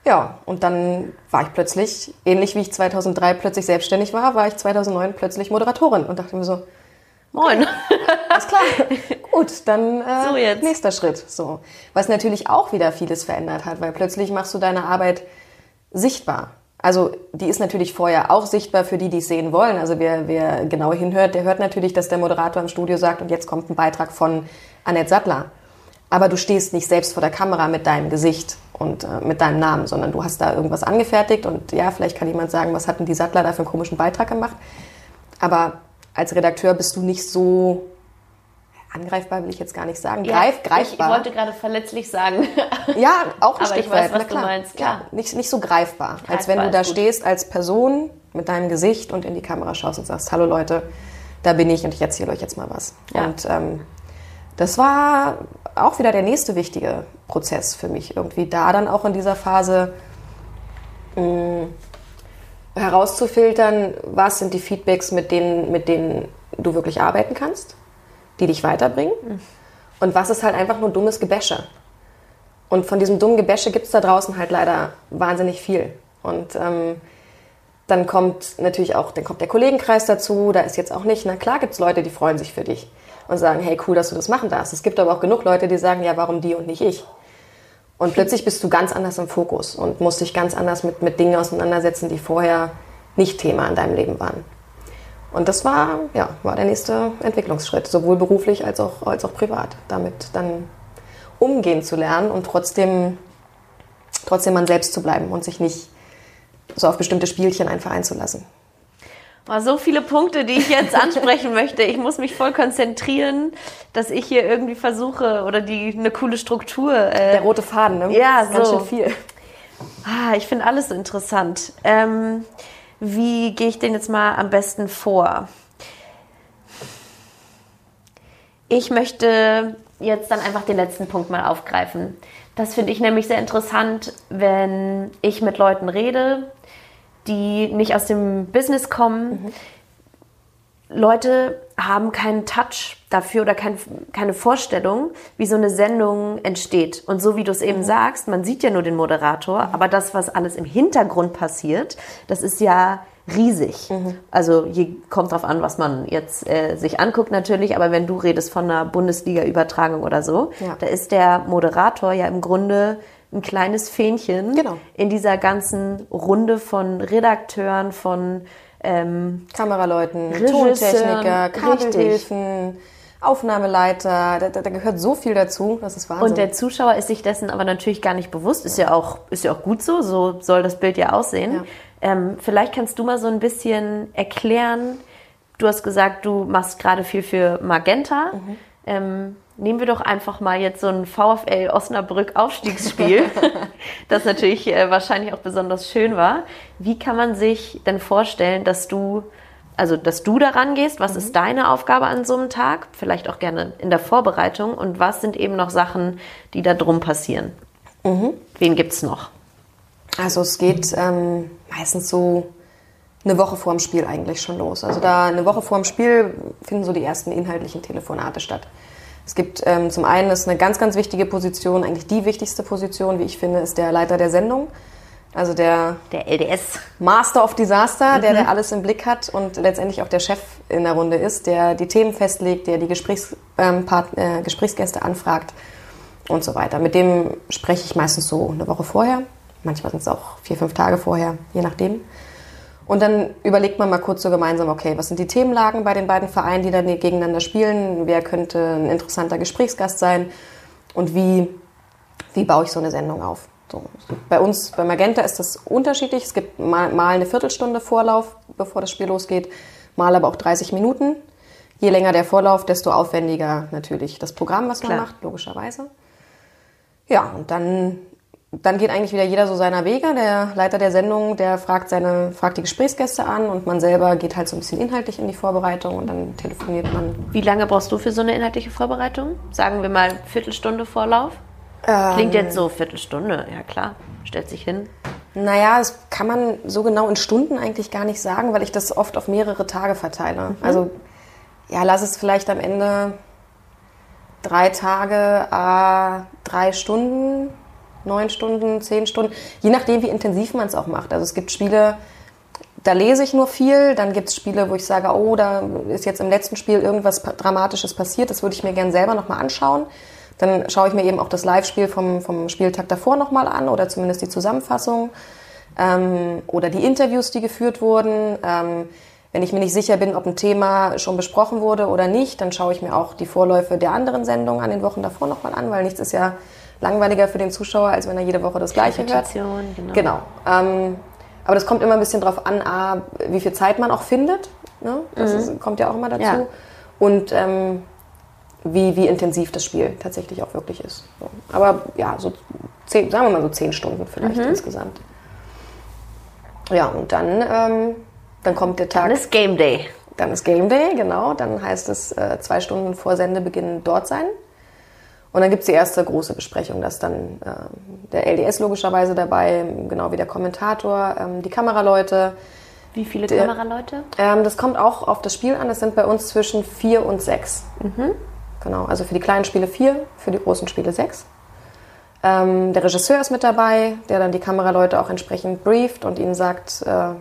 Ja, und dann war ich plötzlich, ähnlich wie ich 2003 plötzlich selbstständig war, war ich 2009 plötzlich Moderatorin und dachte mir so, Moin. alles klar, gut, dann äh, So nächster Schritt. So. Was natürlich auch wieder vieles verändert hat, weil plötzlich machst du deine Arbeit sichtbar. Also die ist natürlich vorher auch sichtbar für die, die es sehen wollen. Also wer, wer genau hinhört, der hört natürlich, dass der Moderator im Studio sagt, und jetzt kommt ein Beitrag von Annette Sattler. Aber du stehst nicht selbst vor der Kamera mit deinem Gesicht und äh, mit deinem Namen, sondern du hast da irgendwas angefertigt und ja, vielleicht kann jemand sagen, was hat denn die Sattler da für einen komischen Beitrag gemacht. Aber als Redakteur bist du nicht so angreifbar will ich jetzt gar nicht sagen. Ja, Greif, greifbar. Ich wollte gerade verletzlich sagen. Ja, auch ein Aber Stück ich weiß, weit. was na du klar. meinst, klar. Ja, nicht, nicht so greifbar, als wenn Greifbar du da gut. stehst als Person mit deinem Gesicht und in die Kamera schaust und sagst, hallo Leute, da bin ich und ich erzähle euch jetzt mal was. Ja. Und ähm, das war auch wieder der nächste wichtige Prozess für mich. Irgendwie da dann auch in dieser Phase mh, herauszufiltern, was sind die Feedbacks, mit denen, mit denen du wirklich arbeiten kannst, die dich weiterbringen. Und was ist halt einfach nur dummes Gebäsche. Und von diesem dummen Gebäsche gibt es da draußen halt leider wahnsinnig viel. Und ähm, dann kommt natürlich auch, dann kommt der Kollegenkreis dazu. Da ist jetzt auch nicht, na klar gibt es Leute, die freuen sich für dich und sagen, hey, cool, dass du das machen darfst. Es gibt aber auch genug Leute, die sagen, ja, warum die und nicht ich? Und plötzlich bist du ganz anders im Fokus und musst dich ganz anders mit, mit Dingen auseinandersetzen, die vorher nicht Thema in deinem Leben waren. Und das war, ja, war der nächste Entwicklungsschritt, sowohl beruflich als auch, als auch privat, damit dann umgehen zu lernen und trotzdem, trotzdem man selbst zu bleiben und sich nicht so auf bestimmte Spielchen einfach einzulassen. Oh, so viele Punkte, die ich jetzt ansprechen möchte. Ich muss mich voll konzentrieren, dass ich hier irgendwie versuche oder die eine coole Struktur. Äh, Der rote Faden, ne? Ja, Das ist ganz so. schön viel. Ah, ich finde alles interessant. Ähm, wie gehe ich denn jetzt mal am besten vor? Ich möchte jetzt dann einfach den letzten Punkt mal aufgreifen. Das finde ich nämlich sehr interessant, wenn ich mit Leuten rede, die nicht aus dem Business kommen. Leute haben keinen Touch dafür oder kein, keine Vorstellung, wie so eine Sendung entsteht. Und so wie du es eben sagst, man sieht ja nur den Moderator, aber das, was alles im Hintergrund passiert, das ist ja riesig. Also je, kommt drauf an, was man jetzt äh, sich anguckt natürlich, aber wenn du redest von einer Bundesliga-Übertragung oder so, Ja. da ist der Moderator ja im Grunde ein kleines Fähnchen Genau. in dieser ganzen Runde von Redakteuren, von ähm, Kameraleuten, Tontechniker. Kabelhilfen, Aufnahmeleiter, da, da, da gehört so viel dazu, das ist Wahnsinn. Und der Zuschauer ist sich dessen aber natürlich gar nicht bewusst. Ist ja auch, ist ja auch gut so, so soll das Bild ja aussehen. Ja. Ähm, vielleicht kannst du mal so ein bisschen erklären. Du hast gesagt, du machst gerade viel für Magenta. Mhm. Ähm, nehmen wir doch einfach mal jetzt so ein VfL Osnabrück Aufstiegsspiel, das natürlich äh, wahrscheinlich auch besonders schön war. Wie kann man sich denn vorstellen, dass du also dass du daran gehst, was ist deine Aufgabe an so einem Tag, vielleicht auch gerne in der Vorbereitung und was sind eben noch Sachen, die da drum passieren. Wen gibt's noch? Also es geht ähm, meistens so eine Woche vorm Spiel eigentlich schon los. Also da eine Woche vorm Spiel finden so die ersten inhaltlichen Telefonate statt. Es gibt ähm, zum einen ist eine ganz, ganz wichtige Position, eigentlich die wichtigste Position, wie ich finde, ist der Leiter der Sendung. Also der Der LDS. Master of Disaster, der, der alles im Blick hat und letztendlich auch der Chef in der Runde ist, der die Themen festlegt, der die Gesprächs, ähm, Part, äh, Gesprächsgäste anfragt und so weiter. Mit dem spreche ich meistens so eine Woche vorher. Manchmal sind es auch vier, fünf Tage vorher, je nachdem. Und dann überlegt man mal kurz so gemeinsam, okay, was sind die Themenlagen bei den beiden Vereinen, die dann gegeneinander spielen? Wer könnte ein interessanter Gesprächsgast sein? Und wie, wie baue ich so eine Sendung auf? So. Bei uns, bei Magenta ist das unterschiedlich. Es gibt mal, mal eine Viertelstunde Vorlauf, bevor das Spiel losgeht, mal aber auch 30 Minuten. Je länger der Vorlauf, desto aufwendiger natürlich das Programm, was man Klar. macht, logischerweise. Ja, und dann, dann geht eigentlich wieder jeder so seiner Wege. Der Leiter der Sendung, der fragt, seine, fragt die Gesprächsgäste an und man selber geht halt so ein bisschen inhaltlich in die Vorbereitung und dann telefoniert man. Wie lange brauchst du für so eine inhaltliche Vorbereitung? Sagen wir mal Viertelstunde Vorlauf? Klingt jetzt so Viertelstunde, ja klar, stellt sich hin. Naja, das kann man so genau in Stunden eigentlich gar nicht sagen, weil ich das oft auf mehrere Tage verteile. Also, ja, lass es vielleicht am Ende drei Tage, äh, drei Stunden, neun Stunden, zehn Stunden, je nachdem, wie intensiv man es auch macht. Also es gibt Spiele, da lese ich nur viel, dann gibt es Spiele, wo ich sage, oh, da ist jetzt im letzten Spiel irgendwas Dramatisches passiert, das würde ich mir gerne selber nochmal anschauen. Dann schaue ich mir eben auch das Live-Spiel vom, vom Spieltag davor nochmal an oder zumindest die Zusammenfassung ähm, oder die Interviews, die geführt wurden. Ähm, wenn ich mir nicht sicher bin, ob ein Thema schon besprochen wurde oder nicht, dann schaue ich mir auch die Vorläufe der anderen Sendungen an den Wochen davor nochmal an, weil nichts ist ja langweiliger für den Zuschauer, als wenn er jede Woche das Gleiche hört. Repetition, genau. Genau. Ähm, aber das kommt immer ein bisschen drauf an, A, wie viel Zeit man auch findet. Ne? Das ist, kommt ja auch immer dazu. Ja. Und ähm, wie, wie intensiv das Spiel tatsächlich auch wirklich ist. So. Aber ja, so zehn, sagen wir mal so zehn Stunden vielleicht Mhm. insgesamt. Ja, und dann, ähm, dann kommt der Tag. Dann ist Game Day. Dann ist Game Day, genau. Dann heißt es äh, zwei Stunden vor Sendebeginn dort sein. Und dann gibt es die erste große Besprechung. Da ist dann ähm, der LDS logischerweise dabei, genau wie der Kommentator, ähm, die Kameraleute. Wie viele Der- Kameraleute? Ähm, das kommt auch auf das Spiel an. Das sind bei uns zwischen vier und sechs. Genau, also für die kleinen Spiele vier, für die großen Spiele sechs. Ähm, der Regisseur ist mit dabei, der dann die Kameraleute auch entsprechend brieft und ihnen sagt, äh,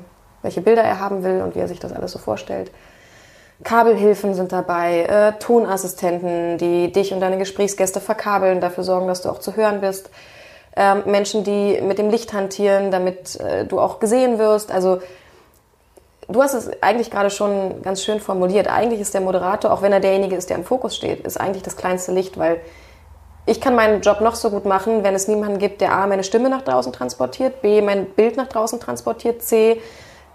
welche Bilder er haben will und wie er sich das alles so vorstellt. Kabelhilfen sind dabei, äh, Tonassistenten, die dich und deine Gesprächsgäste verkabeln, dafür sorgen, dass du auch zu hören bist. Ähm, Menschen, die mit dem Licht hantieren, damit äh, du auch gesehen wirst. Also du hast es eigentlich gerade schon ganz schön formuliert. Eigentlich ist der Moderator, auch wenn er derjenige ist, der im Fokus steht, ist eigentlich das kleinste Licht, weil ich kann meinen Job noch so gut machen, wenn es niemanden gibt, der A, meine Stimme nach draußen transportiert, B, mein Bild nach draußen transportiert, C,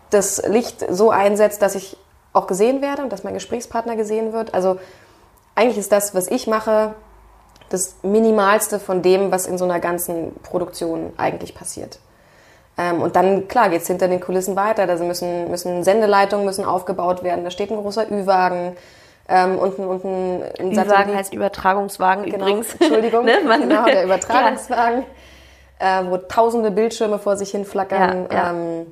das Licht so einsetzt, dass ich auch gesehen werde und dass mein Gesprächspartner gesehen wird. Also eigentlich ist das, was ich mache, das Minimalste von dem, was in so einer ganzen Produktion eigentlich passiert. Ähm, und dann, klar, geht's hinter den Kulissen weiter. Da müssen, müssen Sendeleitungen müssen aufgebaut werden. Da steht ein großer Ü-Wagen. Ähm, unten, unten ein Die Wagen heißt Übertragungswagen Genau, übrigens. Entschuldigung, Ne, genau, der Übertragungswagen, äh, wo tausende Bildschirme vor sich hin flackern. Ja, ja. Ähm,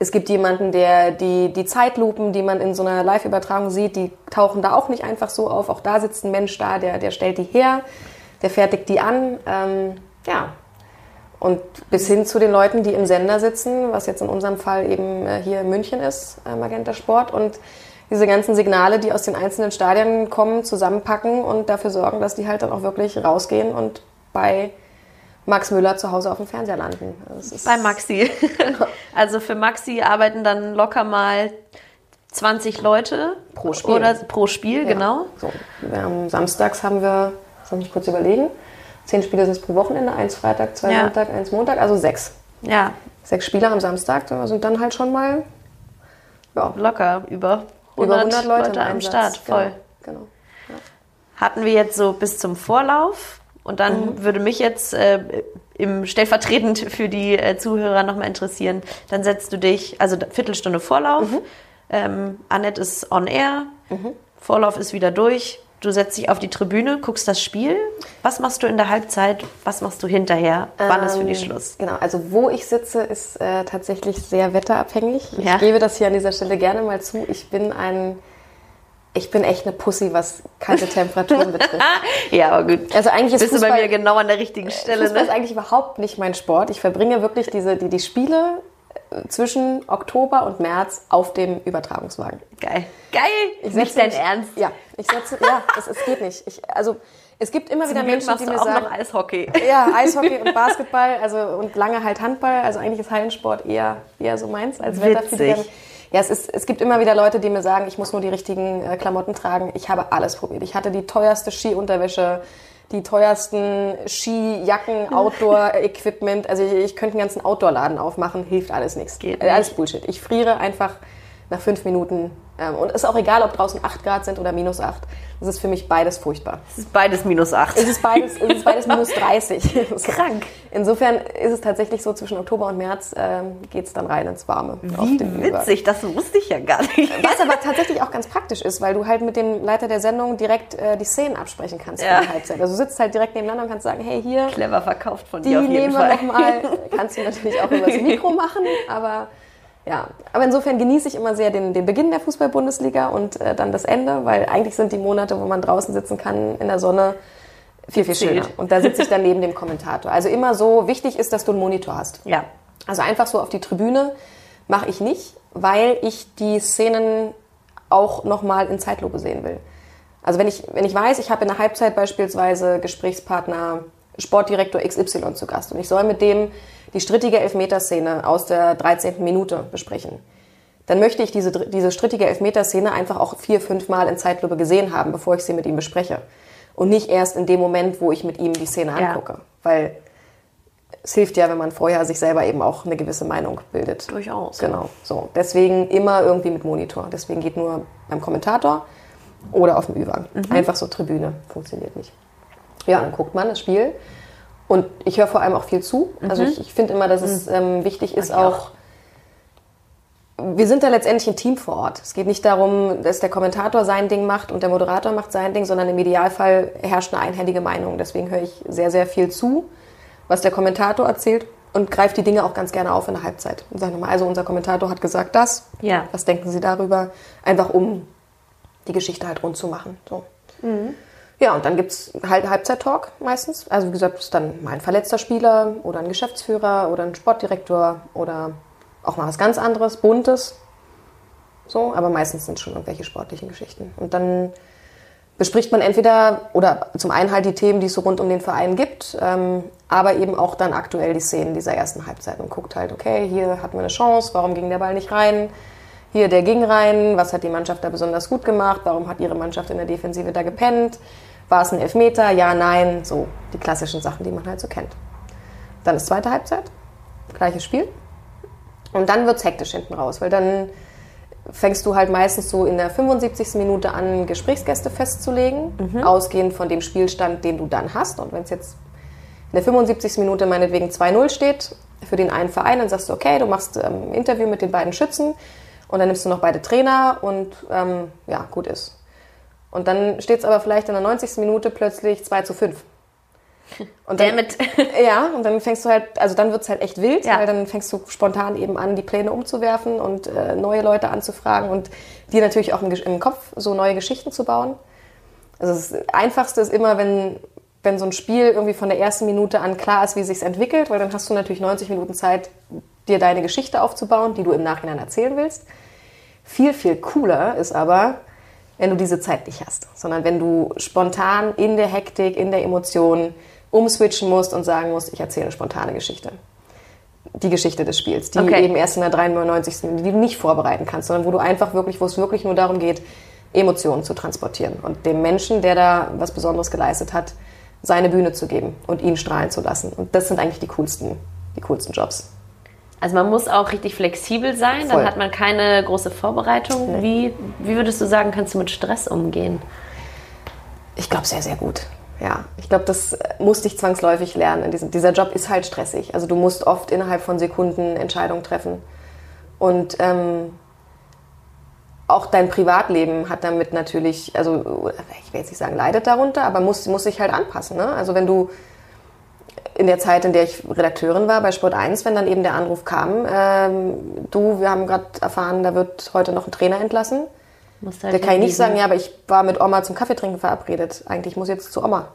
es gibt jemanden, der die, die Zeitlupen, die man in so einer Live-Übertragung sieht, die tauchen da auch nicht einfach so auf. Auch da sitzt ein Mensch da, der, der stellt die her, der fertigt die an. Ähm, ja. Und bis hin zu den Leuten, die im Sender sitzen, was jetzt in unserem Fall eben äh, hier in München ist, äh, Magenta Sport. Und diese ganzen Signale, die aus den einzelnen Stadien kommen, zusammenpacken und dafür sorgen, dass die halt dann auch wirklich rausgehen und bei Max Müller zu Hause auf dem Fernseher landen. Das Bei Maxi. Also für Maxi arbeiten dann locker mal 20 Leute Pro Spiel. Oder pro Spiel, Ja. genau. So, haben, samstags haben wir, soll ich kurz überlegen, zehn Spiele sind es pro Wochenende, eins Freitag, zwei Ja. Sonntag, eins Montag, also sechs. Ja, Sechs Spiele am Samstag sind dann halt schon mal ja, locker über 100, über 100 Leute, Leute am. Start. Voll. Genau. genau. Hatten wir jetzt so bis zum Vorlauf. Und dann Mhm. würde mich jetzt äh, im stellvertretend für die äh, Zuhörer nochmal interessieren. Dann setzt du dich, also Viertelstunde Vorlauf. Mhm. Ähm, Annette ist on air. Vorlauf ist wieder durch. Du setzt dich auf die Tribüne, guckst das Spiel. Was machst du in der Halbzeit? Was machst du hinterher? Wann ist für dich Ähm, Schluss? Genau, also wo ich sitze, ist äh, tatsächlich sehr wetterabhängig. Ja. Ich gebe das hier an dieser Stelle gerne mal zu. Ich bin ein, ich bin echt eine Pussy, was kalte Temperaturen betrifft. Ja, aber gut. Also eigentlich ist Bist du bei Fußball- mir genau an der richtigen Stelle, Fußball ist ne? eigentlich überhaupt nicht mein Sport. Ich verbringe wirklich diese, die, die Spiele äh, zwischen Oktober und März auf dem Übertragungswagen. Geil. Geil! Ich Nicht dein mich- Ernst. Ja, ich setze, ja, es, es geht nicht. Ich, also es gibt immer wieder Zum Glück Menschen, die mir auch sagen, noch Eishockey. ja, Eishockey und Basketball, also und lange halt Handball. Also eigentlich ist Hallensport eher, eher so meins als Wetter Witzig. Wärme. Ja, es, ist, es gibt immer wieder Leute, die mir sagen, ich muss nur die richtigen äh, Klamotten tragen. Ich habe alles probiert. Ich hatte die teuerste Skiunterwäsche, die teuersten Skijacken, Outdoor-Equipment. Also ich, ich könnte einen ganzen Outdoor-Laden aufmachen, hilft alles nichts. Geht Äh, Alles Bullshit. Ich friere einfach nach fünf Minuten. Ähm, und ist auch egal, ob draußen 8 Grad sind oder minus 8. Das ist für mich beides furchtbar. Es ist beides minus 8. Es ist beides, es ist beides minus 30. Krank. Insofern ist es tatsächlich so, zwischen Oktober und März ähm, geht es dann rein ins Warme. Wie Über- witzig, das wusste ich ja gar nicht. Was aber tatsächlich auch ganz praktisch ist, weil du halt mit dem Leiter der Sendung direkt äh, die Szenen absprechen kannst Ja. für die Halbzeit. Also du sitzt halt direkt nebeneinander und kannst sagen, hey, hier, Clever verkauft von die dir auf jeden nehmen wir Fall. nochmal. Kannst du natürlich auch übers Mikro machen, aber ja. Aber insofern genieße ich immer sehr den, den Beginn der Fußball-Bundesliga und äh, dann das Ende, weil eigentlich sind die Monate, wo man draußen sitzen kann in der Sonne, viel, viel schöner. Und da sitze ich dann neben dem Kommentator. Also immer so, wichtig ist, dass du einen Monitor hast. Ja. Also einfach so auf die Tribüne mache ich nicht, weil ich die Szenen auch nochmal in Zeitlupe sehen will. Also wenn ich, wenn ich weiß, ich habe in der Halbzeit beispielsweise Gesprächspartner Sportdirektor XY zu Gast und ich soll mit dem die strittige Elfmeterszene aus der 13. Minute besprechen, dann möchte ich diese, diese strittige Elfmeterszene einfach auch vier, fünf Mal in Zeitlupe gesehen haben, bevor ich sie mit ihm bespreche. Und nicht erst in dem Moment, wo ich mit ihm die Szene Ja. angucke. Weil es hilft ja, wenn man vorher sich selber eben auch eine gewisse Meinung bildet. Durchaus. Genau. So. Deswegen immer irgendwie mit Monitor. Deswegen geht nur beim Kommentator. Oder auf dem Ü-Wagen. Einfach so Tribüne. Funktioniert nicht. Ja, dann guckt man das Spiel. Und ich höre vor allem auch viel zu. Also ich, ich finde immer, dass es ähm, wichtig ist, auch. auch wir sind da letztendlich ein Team vor Ort. Es geht nicht darum, dass der Kommentator sein Ding macht und der Moderator macht sein Ding, sondern im Idealfall herrscht eine einhellige Meinung. Deswegen höre ich sehr, sehr viel zu, was der Kommentator erzählt und greife die Dinge auch ganz gerne auf in der Halbzeit. Und sage nochmal, also unser Kommentator hat gesagt das. Ja. Was denken Sie darüber? Einfach um die Geschichte halt rund zu machen. So. Ja, und dann gibt's halt Halbzeit-Talk meistens. Also wie gesagt, ist dann mal ein verletzter Spieler oder ein Geschäftsführer oder ein Sportdirektor oder auch mal was ganz anderes, Buntes. So, aber meistens sind es schon irgendwelche sportlichen Geschichten. Und dann bespricht man entweder oder zum einen halt die Themen, die es so rund um den Verein gibt, ähm, aber eben auch dann aktuell die Szenen dieser ersten Halbzeit und guckt halt, okay, hier hatten wir eine Chance, warum ging der Ball nicht rein? Hier, der ging rein, was hat die Mannschaft da besonders gut gemacht? Warum hat ihre Mannschaft in der Defensive da gepennt? War es ein Elfmeter? Ja, nein, so die klassischen Sachen, die man halt so kennt. Dann ist zweite Halbzeit, gleiches Spiel. Und dann wird's hektisch hinten raus, weil dann fängst du halt meistens so in der 75. Minute an, Gesprächsgäste festzulegen, ausgehend von dem Spielstand, den du dann hast. Und wenn es jetzt in der 75. Minute meinetwegen 2-0 steht für den einen Verein, dann sagst du, okay, du machst ähm, ein Interview mit den beiden Schützen und dann nimmst du noch beide Trainer und ähm, ja, gut ist. Und dann steht es aber vielleicht in der 90. Minute plötzlich 2 zu 5. Und dann, Damit. ja, und dann fängst du halt, also dann wird's halt echt wild, Ja. weil dann fängst du spontan eben an, die Pläne umzuwerfen und äh, neue Leute anzufragen und dir natürlich auch im, im Kopf so neue Geschichten zu bauen. Also das Einfachste ist immer, wenn, wenn so ein Spiel irgendwie von der ersten Minute an klar ist, wie es sich entwickelt, weil dann hast du natürlich 90 Minuten Zeit, dir deine Geschichte aufzubauen, die du im Nachhinein erzählen willst. Viel, viel cooler ist aber, wenn du diese Zeit nicht hast, sondern wenn du spontan in der Hektik, in der Emotion umswitchen musst und sagen musst, ich erzähle eine spontane Geschichte. Die Geschichte des Spiels, die Okay. eben erst in der 93. Minute, die du nicht vorbereiten kannst, sondern wo du einfach wirklich, wo es wirklich nur darum geht, Emotionen zu transportieren und dem Menschen, der da was Besonderes geleistet hat, seine Bühne zu geben und ihn strahlen zu lassen. Und das sind eigentlich die coolsten, die coolsten Jobs. Also man muss auch richtig flexibel sein, Voll. dann hat man keine große Vorbereitung. Wie, wie würdest du sagen, kannst du mit Stress umgehen? Ich glaube sehr, sehr gut. Ja, ich glaube, das musste ich zwangsläufig lernen. In diesem, dieser Job ist halt stressig. Also du musst oft innerhalb von Sekunden Entscheidungen treffen. Und ähm, auch dein Privatleben hat damit natürlich, also ich will jetzt nicht sagen, leidet darunter, aber muss, muss sich halt anpassen. Ne? Also wenn du in der Zeit, in der ich Redakteurin war bei Sport 1, wenn dann eben der Anruf kam, ähm, du, wir haben gerade erfahren, da wird heute noch ein Trainer entlassen. Halt Da kann ich nicht sagen, ja, aber ich war mit Oma zum Kaffeetrinken verabredet. Eigentlich muss ich jetzt zu Oma.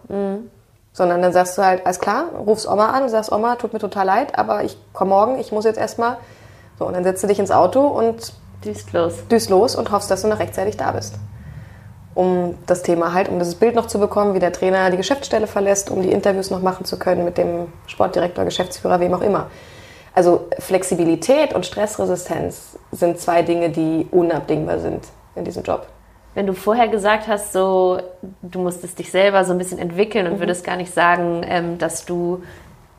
Sondern dann sagst du halt, alles klar, rufst Oma an und sagst, Oma, tut mir total leid, aber ich komme morgen, ich muss jetzt erstmal. So, und dann setzt du dich ins Auto und Düst los. düst los und hoffst, dass du noch rechtzeitig da bist. Um das Thema halt, um dieses Bild noch zu bekommen, wie der Trainer die Geschäftsstelle verlässt, um die Interviews noch machen zu können mit dem Sportdirektor, Geschäftsführer, wem auch immer. Also Flexibilität und Stressresistenz sind zwei Dinge, die unabdingbar sind in diesem Job. Wenn du vorher gesagt hast, so du musstest dich selber so ein bisschen entwickeln Mhm. und würdest gar nicht sagen, ähm, dass du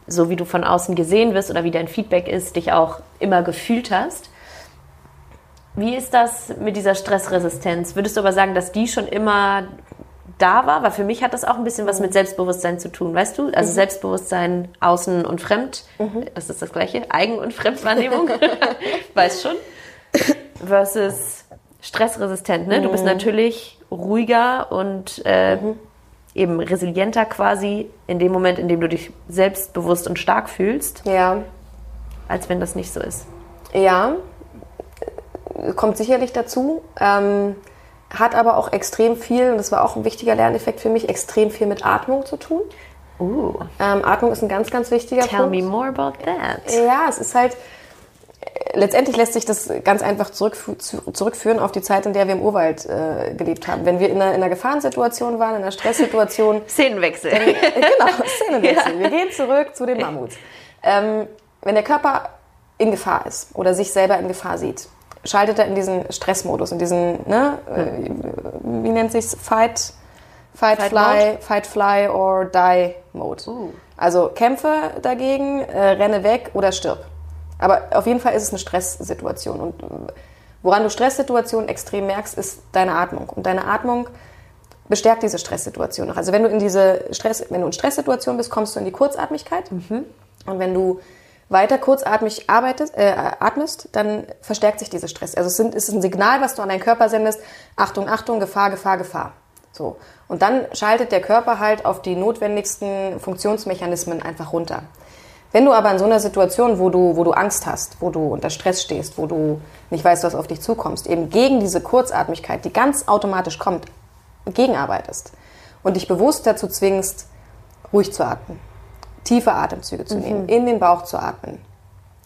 so wie du von außen gesehen wirst oder wie dein Feedback ist, dich auch immer gefühlt hast. Wie ist das mit dieser Stressresistenz? Würdest du aber sagen, dass die schon immer da war? Weil für mich hat das auch ein bisschen was mit Selbstbewusstsein zu tun, weißt du? Also Selbstbewusstsein außen und fremd, das ist das gleiche, Eigen- und Fremdwahrnehmung, weiß schon, versus stressresistent. Ne? Du bist natürlich ruhiger und äh, eben resilienter quasi in dem Moment, in dem du dich selbstbewusst und stark fühlst, Ja, als wenn das nicht so ist. Ja, kommt sicherlich dazu. Ähm, hat aber auch extrem viel, und das war auch ein wichtiger Lerneffekt für mich, extrem viel mit Atmung zu tun. Uh, Ähm, Atmung ist ein ganz, ganz wichtiger tell Punkt. me more about that. Ja, es ist halt, äh, letztendlich lässt sich das ganz einfach zurückf zu- zurückführen auf die Zeit, in der wir im Urwald äh, gelebt haben. Wenn wir in einer, in einer Gefahrensituation waren, in einer Stresssituation, Szenenwechsel. genau, Szenenwechsel. Wir gehen zurück zu den Mammuts. Ähm, wenn der Körper in Gefahr ist oder sich selber in Gefahr sieht, schaltet er in diesen Stressmodus, in diesen, ne, äh, wie nennt sich's, Fight, Fight, Fight Fly, Mode? Fight, Fly or Die Mode. Uh. Also kämpfe dagegen, äh, renne weg oder stirb. Aber auf jeden Fall ist es eine Stresssituation und äh, Woran du Stresssituationen extrem merkst, ist deine Atmung. Und deine Atmung bestärkt diese Stresssituation noch. Also wenn du in diese Stress, wenn du in Stresssituation bist, kommst du in die Kurzatmigkeit. Und wenn du weiter kurzatmig arbeitest, äh, atmest, dann verstärkt sich dieser Stress. Also es, sind, ist ein Signal, was du an deinen Körper sendest. Achtung, Achtung, Gefahr, Gefahr, Gefahr. So. Und dann schaltet der Körper halt auf die notwendigsten Funktionsmechanismen einfach runter. Wenn du aber in so einer Situation, wo du, wo du Angst hast, wo du unter Stress stehst, wo du nicht weißt, was auf dich zukommst, eben gegen diese Kurzatmigkeit, die ganz automatisch kommt, gegenarbeitest und dich bewusst dazu zwingst, ruhig zu atmen, tiefe Atemzüge zu nehmen, in den Bauch zu atmen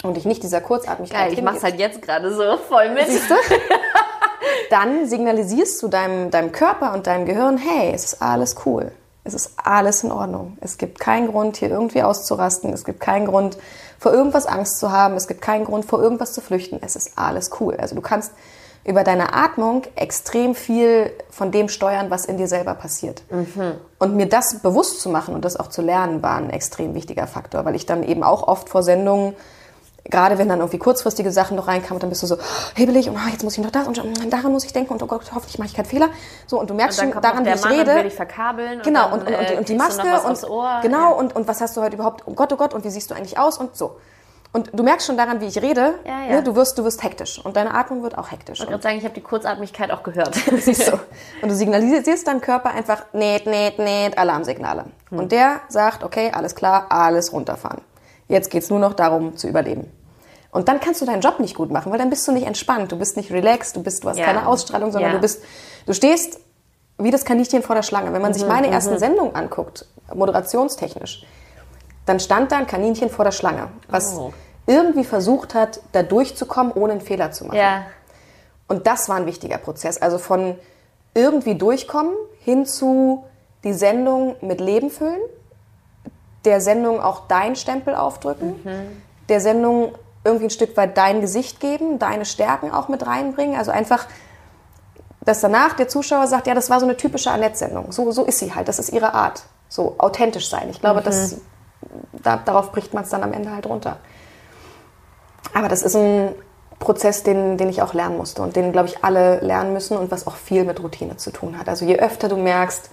und dich nicht dieser Kurzatmigkeit Geil, ich mach's halt jetzt gerade so voll mit. Siehst du? dann signalisierst du deinem, deinem Körper und deinem Gehirn, hey, es ist alles cool. Es ist alles in Ordnung. Es gibt keinen Grund, hier irgendwie auszurasten. Es gibt keinen Grund, vor irgendwas Angst zu haben. Es gibt keinen Grund, vor irgendwas zu flüchten. Es ist alles cool. Also du kannst über deine Atmung extrem viel von dem steuern, was in dir selber passiert. Und mir das bewusst zu machen und das auch zu lernen, war ein extrem wichtiger Faktor, weil ich dann eben auch oft vor Sendungen gerade wenn dann irgendwie kurzfristige Sachen noch reinkamen, und dann bist du so hebelig und oh, jetzt muss ich noch das und mm, daran muss ich denken und oh Gott, hoffentlich mache ich keinen Fehler. So und du merkst dann schon daran, wie ich Mann rede. und will dich verkabeln. Genau, und, und, und, und, äh, und die Maske und genau Ja. und, und was hast du heute überhaupt? Oh Gott, oh Gott, und wie siehst du eigentlich aus und so. Und du merkst schon daran, wie ich rede, Ja, ja. Ne, du wirst, du wirst hektisch und deine Atmung wird auch hektisch. Ich gerade sagen, ich habe die Kurzatmigkeit auch gehört. Siehst du. Und du signalisierst deinem Körper einfach, näht, näht, näht, Alarmsignale. Und der sagt, okay, alles klar, alles runterfahren. Jetzt geht's nur noch darum, zu überleben. Und dann kannst du deinen Job nicht gut machen, weil dann bist du nicht entspannt, du bist nicht relaxed, du bist, du hast Ja. keine Ausstrahlung, sondern du bist, du stehst wie das Kaninchen vor der Schlange. Wenn man sich meine ersten Sendungen anguckt, moderationstechnisch, dann stand da ein Kaninchen vor der Schlange, was Oh. irgendwie versucht hat, da durchzukommen, ohne einen Fehler zu machen. ja. Und das war ein wichtiger Prozess. Also von irgendwie durchkommen hin zu die Sendung mit Leben füllen, der Sendung auch dein Stempel aufdrücken, der Sendung irgendwie ein Stück weit dein Gesicht geben, deine Stärken auch mit reinbringen. Also einfach, dass danach der Zuschauer sagt, ja, das war so eine typische Annette-Sendung. So, so ist sie halt, das ist ihre Art. So authentisch sein. Ich glaube, das, da, darauf bricht man es dann am Ende halt runter. Aber das ist ein Prozess, den, den ich auch lernen musste und den, glaube ich, alle lernen müssen und was auch viel mit Routine zu tun hat. Also je öfter du merkst,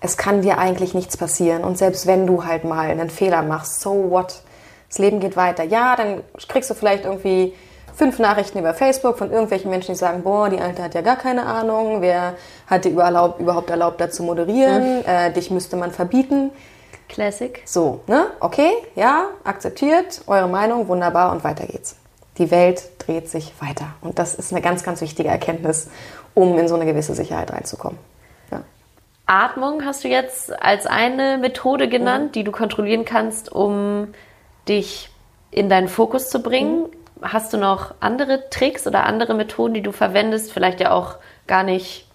es kann dir eigentlich nichts passieren und selbst wenn du halt mal einen Fehler machst, so what? Das Leben geht weiter. Ja, dann kriegst du vielleicht irgendwie fünf Nachrichten über Facebook von irgendwelchen Menschen, die sagen, boah, die Alte hat ja gar keine Ahnung, wer hat dir überhaupt, erlaubt, da zu moderieren, äh, dich müsste man verbieten. Classic. So, ne? Okay, ja, akzeptiert, eure Meinung, wunderbar und weiter geht's. Die Welt dreht sich weiter. Und das ist eine ganz, ganz wichtige Erkenntnis, um in so eine gewisse Sicherheit reinzukommen. Ja. Atmung hast du jetzt als eine Methode Mhm. genannt, die du kontrollieren kannst, um dich in deinen Fokus zu bringen. Mhm. Hast du noch andere Tricks oder andere Methoden, die du verwendest? Vielleicht ja auch gar nicht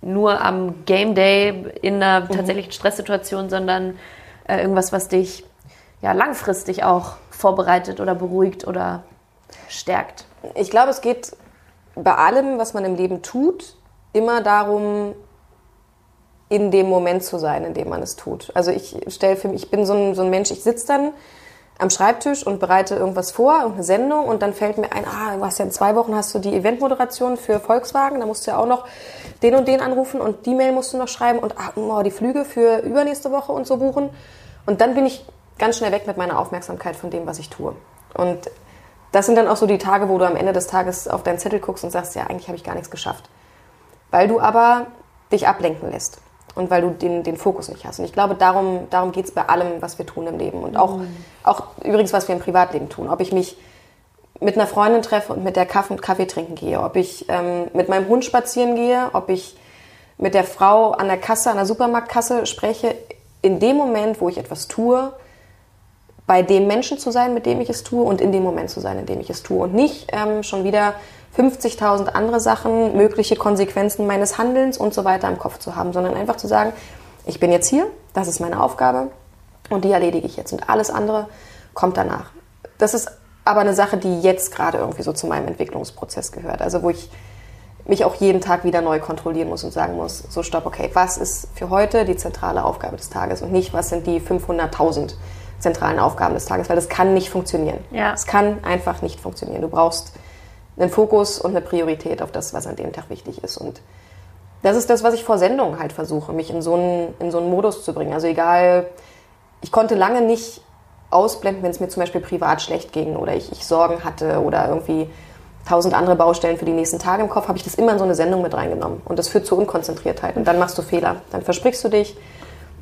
nur am Game Day in einer Mhm. tatsächlichen Stresssituation, sondern äh, irgendwas, was dich ja langfristig auch vorbereitet oder beruhigt oder stärkt. Ich glaube, es geht bei allem, was man im Leben tut, immer darum, in dem Moment zu sein, in dem man es tut. Also ich stelle für mich, ich bin so ein, so ein Mensch, ich sitze dann am Schreibtisch und bereite irgendwas vor, irgendeine Sendung und dann fällt mir ein, ah, du hast ja in zwei Wochen hast du die Eventmoderation für Volkswagen, da musst du ja auch noch den und den anrufen und die Mail musst du noch schreiben und ah, oh, die Flüge für übernächste Woche und so buchen. Und dann bin ich ganz schnell weg mit meiner Aufmerksamkeit von dem, was ich tue. Und das sind dann auch so die Tage, wo du am Ende des Tages auf deinen Zettel guckst und sagst, ja, eigentlich habe ich gar nichts geschafft. Weil du aber dich ablenken lässt und weil du den, den Fokus nicht hast. Und ich glaube, darum, darum geht es bei allem, was wir tun im Leben. Und auch, auch übrigens, was wir im Privatleben tun. Ob ich mich mit einer Freundin treffe und mit der Kaffee, Kaffee trinken gehe, ob ich ähm, mit meinem Hund spazieren gehe, ob ich mit der Frau an der Kasse, an der Supermarktkasse spreche, in dem Moment, wo ich etwas tue, bei dem Menschen zu sein, mit dem ich es tue und in dem Moment zu sein, in dem ich es tue und nicht ähm, schon wieder 50.000 andere Sachen, mögliche Konsequenzen meines Handelns und so weiter im Kopf zu haben, sondern einfach zu sagen, ich bin jetzt hier, das ist meine Aufgabe und die erledige ich jetzt und alles andere kommt danach. Das ist aber eine Sache, die jetzt gerade irgendwie so zu meinem Entwicklungsprozess gehört, also wo ich mich auch jeden Tag wieder neu kontrollieren muss und sagen muss, so stopp, okay, was ist für heute die zentrale Aufgabe des Tages und nicht, was sind die 500.000 zentralen Aufgaben des Tages, weil das kann nicht funktionieren. Ja. Es kann einfach nicht funktionieren. Du brauchst einen Fokus und eine Priorität auf das, was an dem Tag wichtig ist. Und das ist das, was ich vor Sendungen halt versuche, mich in so einen, in so einen Modus zu bringen. Also egal, ich konnte lange nicht ausblenden, wenn es mir zum Beispiel privat schlecht ging oder ich, ich Sorgen hatte oder irgendwie tausend andere Baustellen für die nächsten Tage im Kopf, habe ich das immer in so eine Sendung mit reingenommen. Und das führt zu Unkonzentriertheit. Und dann machst du Fehler. Dann versprichst du dich,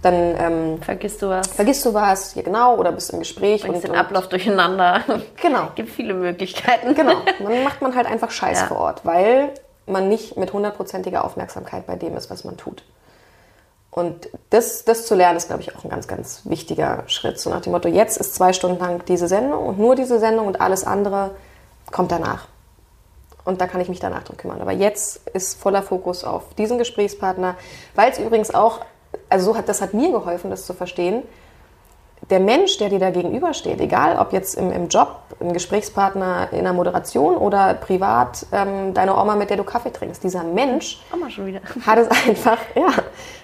dann ähm, vergisst du was. Vergisst du was, ja genau, oder bist im Gespräch. Bringst und den Ablauf durcheinander. Genau. Gibt viele Möglichkeiten. Genau. Dann macht man halt einfach Scheiß ja. vor Ort, weil man nicht mit hundertprozentiger Aufmerksamkeit bei dem ist, was man tut. Und das, das zu lernen, ist, glaube ich, auch ein ganz, ganz wichtiger Schritt. So nach dem Motto, jetzt ist zwei Stunden lang diese Sendung und nur diese Sendung und alles andere kommt danach. Und da kann ich mich danach drum kümmern. Aber jetzt ist voller Fokus auf diesen Gesprächspartner, weil es übrigens auch, also so hat, das hat mir geholfen, das zu verstehen. Der Mensch, der dir da gegenübersteht, egal ob jetzt im, im Job, ein Gesprächspartner in der Moderation oder privat ähm, deine Oma, mit der du Kaffee trinkst, dieser Mensch hat es einfach, ja,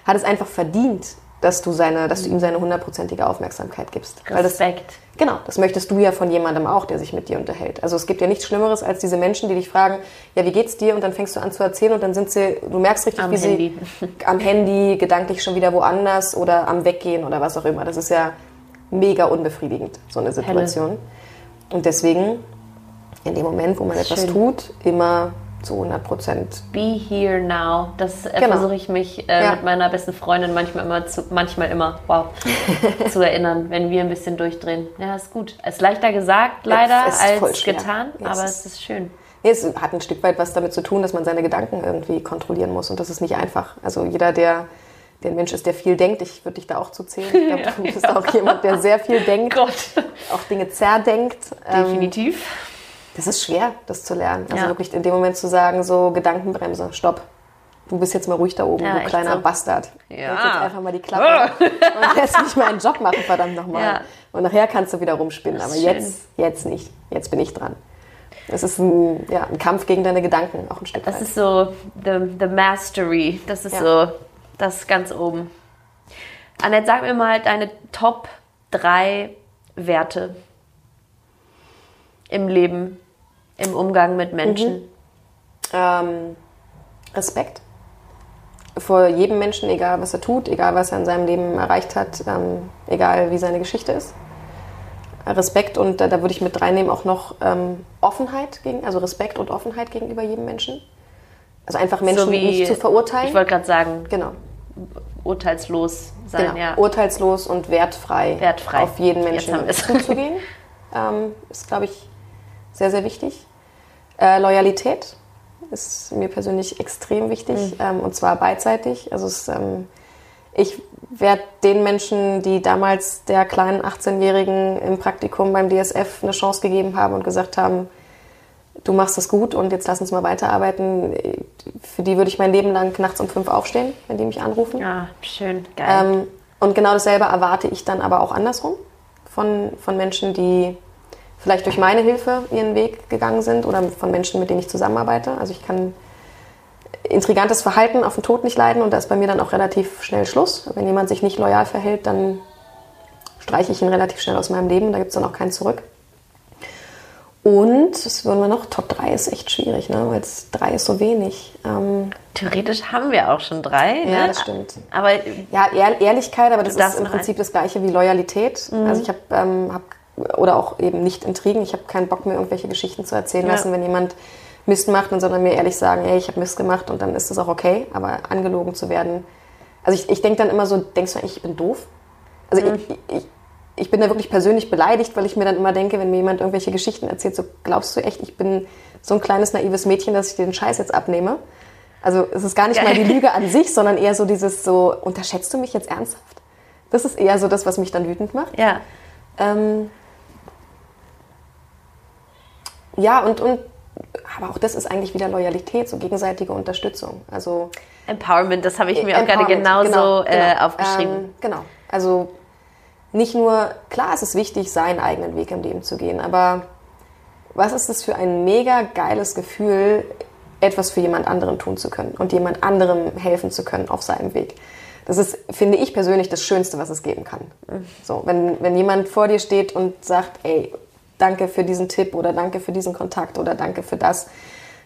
hat es einfach verdient, dass du, seine, dass du ihm seine hundertprozentige Aufmerksamkeit gibst. Respekt. Das, genau, das möchtest du ja von jemandem auch, der sich mit dir unterhält. Also es gibt ja nichts Schlimmeres als diese Menschen, die dich fragen, ja, wie geht's dir? Und dann fängst du an zu erzählen und dann sind sie, du merkst richtig, am wie Handy. sie am Handy, gedanklich schon wieder woanders oder am Weggehen oder was auch immer. Das ist ja mega unbefriedigend, so eine Situation. Helle. Und deswegen, in dem Moment, wo man etwas Schön. tut, immer zu 100 Prozent. Be here now. Das äh, genau. versuche ich mich äh, ja. mit meiner besten Freundin manchmal immer, zu, manchmal immer, wow, zu erinnern, wenn wir ein bisschen durchdrehen. Ja, ist gut. Ist leichter gesagt, leider, als getan, ja, aber es ist schön. Nee, es hat ein Stück weit was damit zu tun, dass man seine Gedanken irgendwie kontrollieren muss und das ist nicht einfach. Also jeder, der der Mensch ist, der viel denkt. Ich würde dich da auch zu zählen. Ich glaube, ja, du bist auch jemand, der sehr viel denkt, Gott. auch Dinge zerdenkt. Ähm, Definitiv das ist schwer, das zu lernen. Also ja. wirklich in dem Moment zu sagen, so Gedankenbremse, stopp. Du bist jetzt mal ruhig da oben, ja, du kleiner so. Bastard. Ja. Jetzt einfach mal die Klappe und lässt mich meinen Job machen, verdammt nochmal. Ja. Und nachher kannst du wieder rumspinnen. Aber jetzt, jetzt nicht. Jetzt bin ich dran. Das ist ein, ja, ein Kampf gegen deine Gedanken, auch ein Stück Das weit. ist so the, the Mastery. Das ist ja. so das ganz oben. Annette, sag mir mal deine Top 3 Werte im Leben, im Umgang mit Menschen? Mhm. Ähm, Respekt vor jedem Menschen, egal was er tut, egal was er in seinem Leben erreicht hat, ähm, egal wie seine Geschichte ist. Respekt und äh, da würde ich mit reinnehmen auch noch ähm, Offenheit gegen, also Respekt und Offenheit gegenüber jedem Menschen. Also einfach Menschen so wie, nicht zu verurteilen. Ich wollte gerade sagen, genau. urteilslos sein, genau. ja. Urteilslos und wertfrei, wertfrei. auf jeden Menschen zuzugehen. ähm, ist, glaube ich, sehr, sehr wichtig. Äh, Loyalität ist mir persönlich extrem wichtig mhm. ähm, und zwar beidseitig. Also es, ähm, ich werde den Menschen, die damals der kleinen 18-Jährigen im Praktikum beim DSF eine Chance gegeben haben und gesagt haben, du machst das gut und jetzt lass uns mal weiterarbeiten. Für die würde ich mein Leben lang nachts um fünf aufstehen, wenn die mich anrufen. Ja, schön, geil. Ähm, und genau dasselbe erwarte ich dann aber auch andersrum von, von Menschen, die vielleicht durch meine Hilfe ihren Weg gegangen sind oder von Menschen, mit denen ich zusammenarbeite. Also ich kann intrigantes Verhalten auf den Tod nicht leiden und da ist bei mir dann auch relativ schnell Schluss. Wenn jemand sich nicht loyal verhält, dann streiche ich ihn relativ schnell aus meinem Leben, da gibt es dann auch kein Zurück. Und, was würden wir noch? Top 3 ist echt schwierig, ne? weil 3 ist so wenig. Ähm, Theoretisch haben wir auch schon drei. Ja, ne? das stimmt. Aber ja, Ehrlichkeit, aber das ist im Prinzip das gleiche wie Loyalität. Mhm. Also ich habe ähm, hab oder auch eben nicht Intrigen. Ich habe keinen Bock mehr, irgendwelche Geschichten zu erzählen ja. lassen, wenn jemand Mist macht, und sondern mir ehrlich sagen, hey, ich habe Mist gemacht und dann ist das auch okay. Aber angelogen zu werden, also ich, ich denke dann immer so, denkst du eigentlich, ich bin doof? Also mhm. ich, ich, ich bin da wirklich persönlich beleidigt, weil ich mir dann immer denke, wenn mir jemand irgendwelche Geschichten erzählt, so glaubst du echt, ich bin so ein kleines naives Mädchen, dass ich dir den Scheiß jetzt abnehme? Also es ist gar nicht Geil. mal die Lüge an sich, sondern eher so dieses so, unterschätzt du mich jetzt ernsthaft? Das ist eher so das, was mich dann wütend macht. Ja. Ähm, ja, und, und aber auch das ist eigentlich wieder Loyalität, so gegenseitige Unterstützung. Also Empowerment, das habe ich mir auch gerade genauso genau, äh, genau. aufgeschrieben. Ähm, genau. Also nicht nur, klar, es ist wichtig, seinen eigenen Weg im Leben zu gehen, aber was ist das für ein mega geiles Gefühl, etwas für jemand anderen tun zu können und jemand anderem helfen zu können auf seinem Weg. Das ist, finde ich persönlich, das Schönste, was es geben kann. So, wenn, wenn jemand vor dir steht und sagt, ey, danke für diesen Tipp oder danke für diesen Kontakt oder danke für das.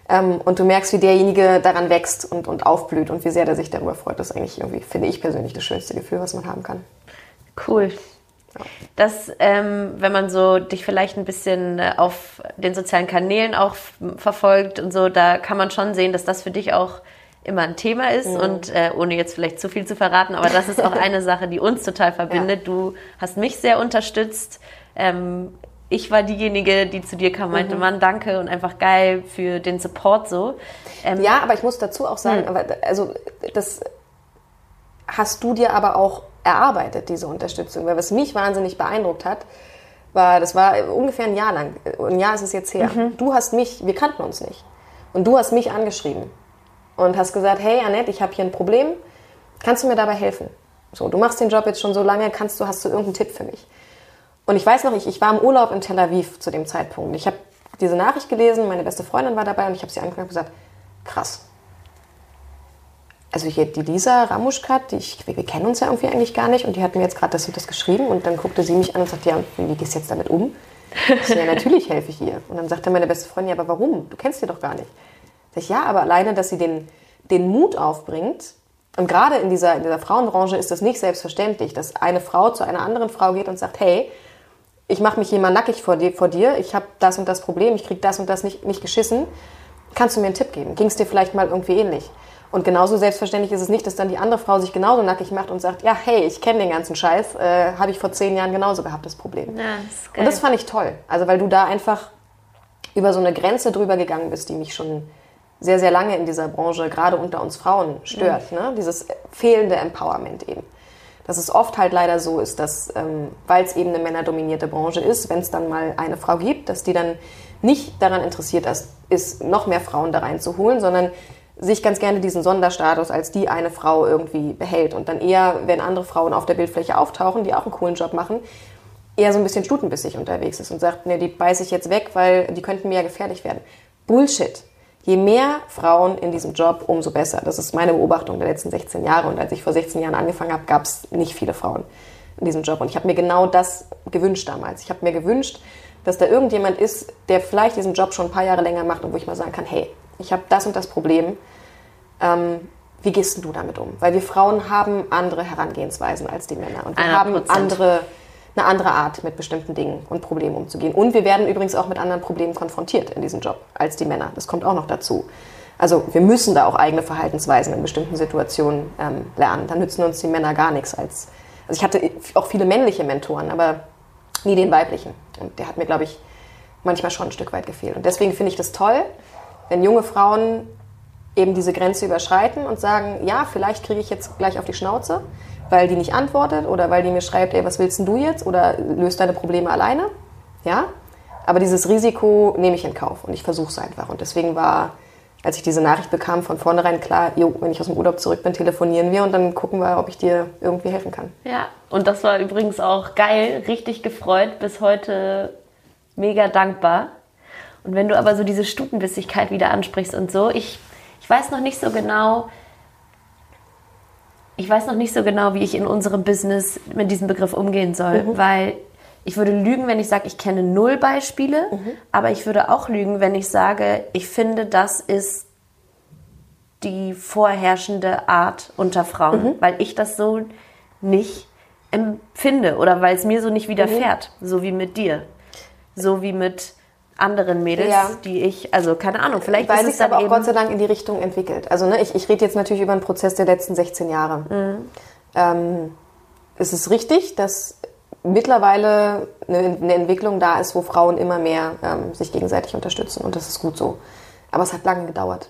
Ähm, und du merkst, wie derjenige daran wächst und, und aufblüht und wie sehr der sich darüber freut. Das ist eigentlich irgendwie, finde ich persönlich, das schönste Gefühl, was man haben kann. Cool. Das, ähm, wenn man so dich vielleicht ein bisschen äh, auf den sozialen Kanälen auch verfolgt und so, da kann man schon sehen, dass das für dich auch immer ein Thema ist mhm. und äh, ohne jetzt vielleicht zu viel zu verraten, aber das ist auch eine Sache, die uns total verbindet. Ja. Du hast mich sehr unterstützt. Ähm, ich war diejenige, die zu dir kam, meinte, mhm. Mann, danke und einfach geil für den Support so. Ähm, ja, aber ich muss dazu auch sagen, mhm. also das hast du dir aber auch erarbeitet, diese Unterstützung. Weil was mich wahnsinnig beeindruckt hat, war, das war ungefähr ein Jahr lang, ein Jahr ist es jetzt her. Mhm. Du hast mich, wir kannten uns nicht. Und du hast mich angeschrieben und hast gesagt, hey Annette, ich habe hier ein Problem, kannst du mir dabei helfen? So, du machst den Job jetzt schon so lange, kannst du, hast du irgendeinen Tipp für mich? Und ich weiß noch, ich, ich war im Urlaub in Tel Aviv zu dem Zeitpunkt. Ich habe diese Nachricht gelesen, meine beste Freundin war dabei und ich habe sie angeguckt und gesagt, krass, also hier die Lisa Ramuschkat, die ich, wir, wir, kennen uns ja irgendwie eigentlich gar nicht und die hat mir jetzt gerade das und das geschrieben und dann guckte sie mich an und sagte, ja, wie gehst du jetzt damit um? Ich so, ja, natürlich helfe ich ihr. Und dann sagte meine beste Freundin, ja, aber warum? Du kennst sie doch gar nicht. Sag ich, ja, aber alleine, dass sie den, den Mut aufbringt, und gerade in dieser, in dieser Frauenbranche ist das nicht selbstverständlich, dass eine Frau zu einer anderen Frau geht und sagt, hey, ich mache mich jemand nackig vor dir, vor dir ich habe das und das Problem, ich kriege das und das nicht, nicht geschissen. Kannst du mir einen Tipp geben? Ging es dir vielleicht mal irgendwie ähnlich? Und genauso selbstverständlich ist es nicht, dass dann die andere Frau sich genauso nackig macht und sagt, ja, hey, ich kenne den ganzen Scheiß, äh, habe ich vor zehn Jahren genauso gehabt, das Problem. Ja, das und das fand ich toll. Also weil du da einfach über so eine Grenze drüber gegangen bist, die mich schon sehr, sehr lange in dieser Branche, gerade unter uns Frauen, stört. Mhm. Ne? Dieses fehlende Empowerment eben. Dass es oft halt leider so ist, dass, ähm, weil es eben eine männerdominierte Branche ist, wenn es dann mal eine Frau gibt, dass die dann nicht daran interessiert ist, noch mehr Frauen da reinzuholen, sondern sich ganz gerne diesen Sonderstatus als die eine Frau irgendwie behält und dann eher, wenn andere Frauen auf der Bildfläche auftauchen, die auch einen coolen Job machen, eher so ein bisschen stutenbissig unterwegs ist und sagt, ne, die beiße ich jetzt weg, weil die könnten mir ja gefährlich werden. Bullshit. Je mehr Frauen in diesem Job, umso besser. Das ist meine Beobachtung der letzten 16 Jahre. Und als ich vor 16 Jahren angefangen habe, gab es nicht viele Frauen in diesem Job. Und ich habe mir genau das gewünscht damals. Ich habe mir gewünscht, dass da irgendjemand ist, der vielleicht diesen Job schon ein paar Jahre länger macht und wo ich mal sagen kann, hey, ich habe das und das Problem. Ähm, wie gehst du damit um? Weil wir Frauen haben andere Herangehensweisen als die Männer und wir 100%. haben andere, eine andere Art, mit bestimmten Dingen und Problemen umzugehen. Und wir werden übrigens auch mit anderen Problemen konfrontiert in diesem Job als die Männer. Das kommt auch noch dazu. Also wir müssen da auch eigene Verhaltensweisen in bestimmten Situationen ähm, lernen. Da nützen uns die Männer gar nichts als. Also ich hatte auch viele männliche Mentoren, aber nie den weiblichen. Und der hat mir, glaube ich, manchmal schon ein Stück weit gefehlt. Und deswegen finde ich das toll, wenn junge Frauen eben diese Grenze überschreiten und sagen, ja, vielleicht kriege ich jetzt gleich auf die Schnauze, weil die nicht antwortet oder weil die mir schreibt, ey, was willst denn du jetzt? Oder löst deine Probleme alleine, ja, aber dieses Risiko nehme ich in Kauf und ich versuche es einfach. Und deswegen war, als ich diese Nachricht bekam, von vornherein klar, jo, wenn ich aus dem Urlaub zurück bin, telefonieren wir und dann gucken wir, ob ich dir irgendwie helfen kann. Ja, und das war übrigens auch geil, richtig gefreut, bis heute mega dankbar. Und wenn du aber so diese Stutenbissigkeit wieder ansprichst und so, ich, ich weiß noch nicht so genau, ich weiß noch nicht so genau, wie ich in unserem Business mit diesem Begriff umgehen soll, mhm. weil ich würde lügen, wenn ich sage, ich kenne null Beispiele, mhm. aber ich würde auch lügen, wenn ich sage, ich finde, das ist die vorherrschende Art unter Frauen, mhm. weil ich das so nicht empfinde oder weil es mir so nicht widerfährt, mhm. so wie mit dir, so wie mit anderen Mädels, ja. die ich, also keine Ahnung, vielleicht Weil ist es aber auch Gott sei Dank in die Richtung entwickelt. Also ne, ich, ich rede jetzt natürlich über einen Prozess der letzten 16 Jahre. Mhm. Ähm, es ist richtig, dass mittlerweile eine, eine, Entwicklung da ist, wo Frauen immer mehr ähm, sich gegenseitig unterstützen und das ist gut so. Aber es hat lange gedauert,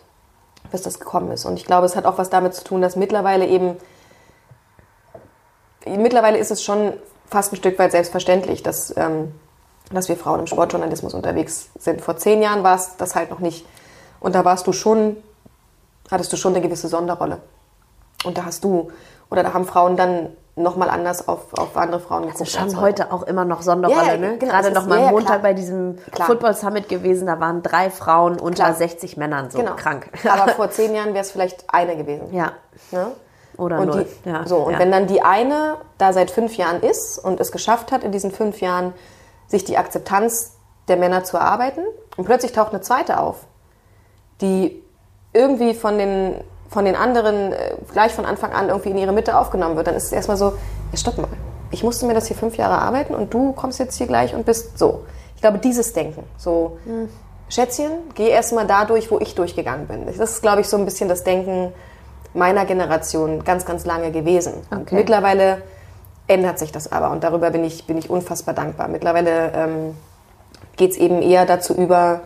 bis das gekommen ist. Und ich glaube, es hat auch was damit zu tun, dass mittlerweile eben, mittlerweile ist es schon fast ein Stück weit selbstverständlich, dass ähm, dass wir Frauen im Sportjournalismus unterwegs sind. Vor zehn Jahren war es das halt noch nicht. Und da warst du schon, hattest du schon eine gewisse Sonderrolle. Und da hast du, oder da haben Frauen dann nochmal anders auf, auf andere Frauen geguckt. Also schon heute auch immer noch Sonderrolle, ja, ne? Genau, Gerade noch mal am Montag klar. bei diesem klar. Football Summit gewesen, da waren drei Frauen unter klar. 60 Männern, so genau. krank. Aber vor zehn Jahren wäre es vielleicht eine gewesen. Ja. Ne? Oder und null. Die, ja. So, und ja. wenn dann die eine da seit fünf Jahren ist und es geschafft hat, in diesen fünf Jahren sich die Akzeptanz der Männer zu erarbeiten und plötzlich taucht eine zweite auf, die irgendwie von den, von den anderen äh, gleich von Anfang an irgendwie in ihre Mitte aufgenommen wird, dann ist es erstmal so, ja, stopp mal, ich musste mir das hier fünf Jahre arbeiten und du kommst jetzt hier gleich und bist so. Ich glaube, dieses Denken, so, hm. Schätzchen, geh erstmal da durch, wo ich durchgegangen bin. Das ist, glaube ich, so ein bisschen das Denken meiner Generation ganz, ganz lange gewesen. Okay. Mittlerweile ändert sich das aber und darüber bin ich, bin ich unfassbar dankbar. Mittlerweile ähm, geht es eben eher dazu über,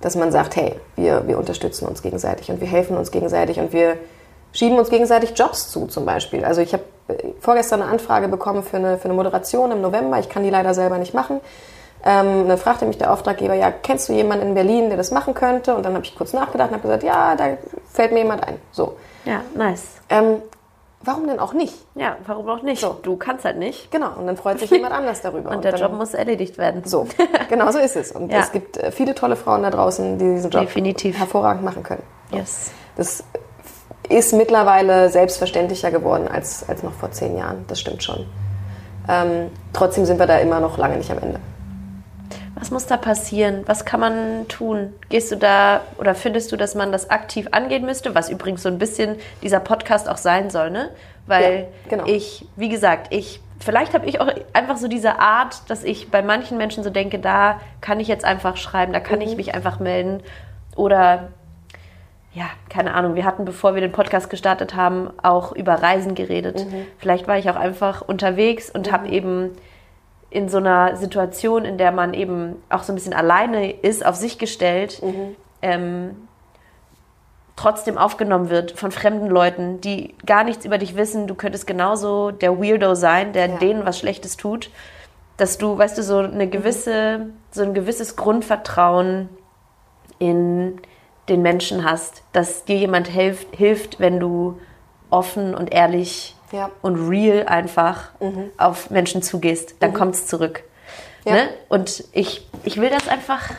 dass man sagt, hey, wir, wir unterstützen uns gegenseitig und wir helfen uns gegenseitig und wir schieben uns gegenseitig Jobs zu zum Beispiel. Also ich habe äh, vorgestern eine Anfrage bekommen für eine, für eine Moderation im November. Ich kann die leider selber nicht machen. Ähm, dann fragte mich der Auftraggeber, ja, kennst du jemanden in Berlin, der das machen könnte? Und dann habe ich kurz nachgedacht und habe gesagt, ja, da fällt mir jemand ein. So. Ja, nice. Ähm, warum denn auch nicht? Ja, warum auch nicht? So. Du kannst halt nicht. Genau, und dann freut sich jemand anders darüber. und der und dann, Job muss erledigt werden. So, genau so ist es. Und ja. es gibt äh, viele tolle Frauen da draußen, die diesen Job Definitiv. hervorragend machen können. Yes. Das ist mittlerweile selbstverständlicher geworden als, als noch vor zehn Jahren. Das stimmt schon. Ähm, trotzdem sind wir da immer noch lange nicht am Ende. Was muss da passieren? Was kann man tun? Gehst du da oder findest du, dass man das aktiv angehen müsste? Was übrigens so ein bisschen dieser Podcast auch sein soll, ne? Weil ja, genau. ich, wie gesagt, ich, vielleicht habe ich auch einfach so diese Art, dass ich bei manchen Menschen so denke, da kann ich jetzt einfach schreiben, da kann mhm. ich mich einfach melden. Oder ja, keine Ahnung, wir hatten, bevor wir den Podcast gestartet haben, auch über Reisen geredet. Mhm. Vielleicht war ich auch einfach unterwegs und mhm. habe eben in so einer Situation, in der man eben auch so ein bisschen alleine ist, auf sich gestellt, mhm. ähm, trotzdem aufgenommen wird von fremden Leuten, die gar nichts über dich wissen. Du könntest genauso der Weirdo sein, der ja. denen was Schlechtes tut, dass du, weißt du, so eine gewisse, mhm. so ein gewisses Grundvertrauen in den Menschen hast, dass dir jemand hilft, hilft wenn du offen und ehrlich ja. und real einfach mhm. auf Menschen zugehst, dann mhm. kommt es zurück. Ja. Ne? Und ich, ich will das einfach,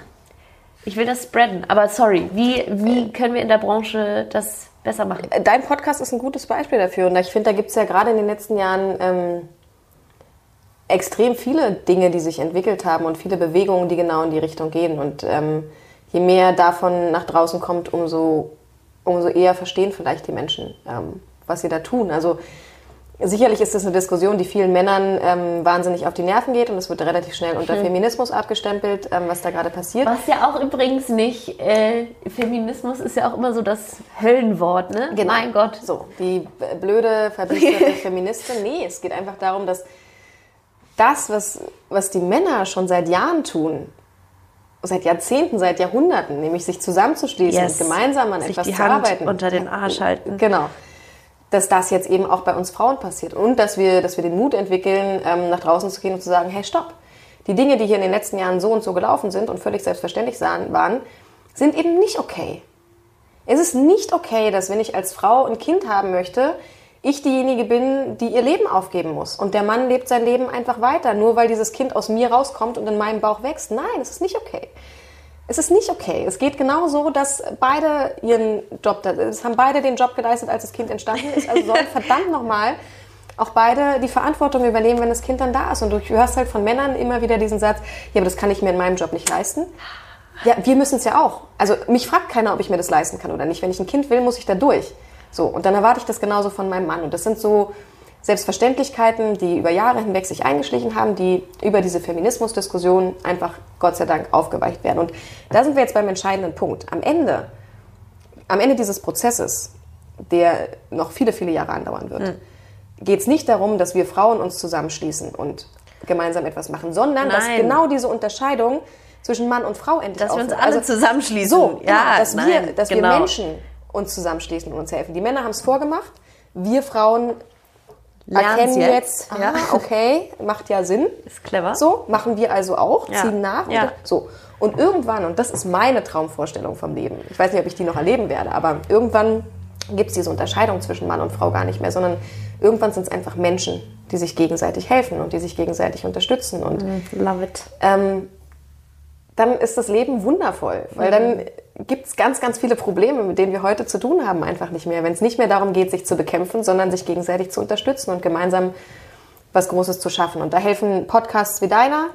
ich will das spreaden. Aber sorry, wie, wie können wir in der Branche das besser machen? Dein Podcast ist ein gutes Beispiel dafür. Und ich finde, da gibt es ja gerade in den letzten Jahren ähm, extrem viele Dinge, die sich entwickelt haben und viele Bewegungen, die genau in die Richtung gehen. Und ähm, je mehr davon nach draußen kommt, umso, umso eher verstehen vielleicht die Menschen, ähm, was sie da tun. Also Sicherlich ist das eine Diskussion, die vielen Männern ähm, wahnsinnig auf die Nerven geht und es wird relativ schnell unter hm. Feminismus abgestempelt, ähm, was da gerade passiert. Was ja auch übrigens nicht, äh, Feminismus ist ja auch immer so das Höllenwort, ne? Genau. Mein Gott. So, die blöde, verbiesterte Feministin. Nee, es geht einfach darum, dass das, was, was die Männer schon seit Jahren tun, seit Jahrzehnten, seit Jahrhunderten, nämlich sich zusammenzuschließen yes. und gemeinsam an sich etwas die zu Hand arbeiten. unter den Arsch halten. Genau dass das jetzt eben auch bei uns Frauen passiert und dass wir, dass wir den Mut entwickeln, ähm, nach draußen zu gehen und zu sagen, hey, stopp. Die Dinge, die hier in den letzten Jahren so und so gelaufen sind und völlig selbstverständlich waren, sind eben nicht okay. Es ist nicht okay, dass wenn ich als Frau ein Kind haben möchte, ich diejenige bin, die ihr Leben aufgeben muss. Und der Mann lebt sein Leben einfach weiter, nur weil dieses Kind aus mir rauskommt und in meinem Bauch wächst. Nein, es ist nicht okay es ist nicht okay. Es geht genau so, dass beide ihren Job, es haben beide den Job geleistet, als das Kind entstanden ist. Also sollen verdammt nochmal auch beide die Verantwortung übernehmen, wenn das Kind dann da ist. Und du hörst halt von Männern immer wieder diesen Satz, ja, aber das kann ich mir in meinem Job nicht leisten. Ja, wir müssen es ja auch. Also mich fragt keiner, ob ich mir das leisten kann oder nicht. Wenn ich ein Kind will, muss ich da durch. So, und dann erwarte ich das genauso von meinem Mann. Und das sind so Selbstverständlichkeiten, die über Jahre hinweg sich eingeschlichen haben, die über diese Feminismusdiskussion einfach Gott sei Dank aufgeweicht werden. Und da sind wir jetzt beim entscheidenden Punkt. Am Ende, am Ende dieses Prozesses, der noch viele, viele Jahre andauern wird, mhm. geht es nicht darum, dass wir Frauen uns zusammenschließen und gemeinsam etwas machen, sondern nein. dass genau diese Unterscheidung zwischen Mann und Frau endlich Dass wir uns alle also, zusammenschließen. So, ja, genau, dass, nein, wir, dass genau. wir Menschen uns zusammenschließen und uns helfen. Die Männer haben es vorgemacht, wir Frauen erkennen jetzt, aha, ja. okay, macht ja Sinn. Ist clever. So, machen wir also auch, ja. ziehen nach. Ja. Und, so. Und irgendwann, und das ist meine Traumvorstellung vom Leben, ich weiß nicht, ob ich die noch erleben werde, aber irgendwann gibt es diese Unterscheidung zwischen Mann und Frau gar nicht mehr, sondern irgendwann sind es einfach Menschen, die sich gegenseitig helfen und die sich gegenseitig unterstützen. Und, mm, love it. Ähm, dann ist das Leben wundervoll, weil mhm. dann gibt es ganz, ganz viele Probleme, mit denen wir heute zu tun haben, einfach nicht mehr. Wenn es nicht mehr darum geht, sich zu bekämpfen, sondern sich gegenseitig zu unterstützen und gemeinsam was Großes zu schaffen. Und da helfen Podcasts wie deiner,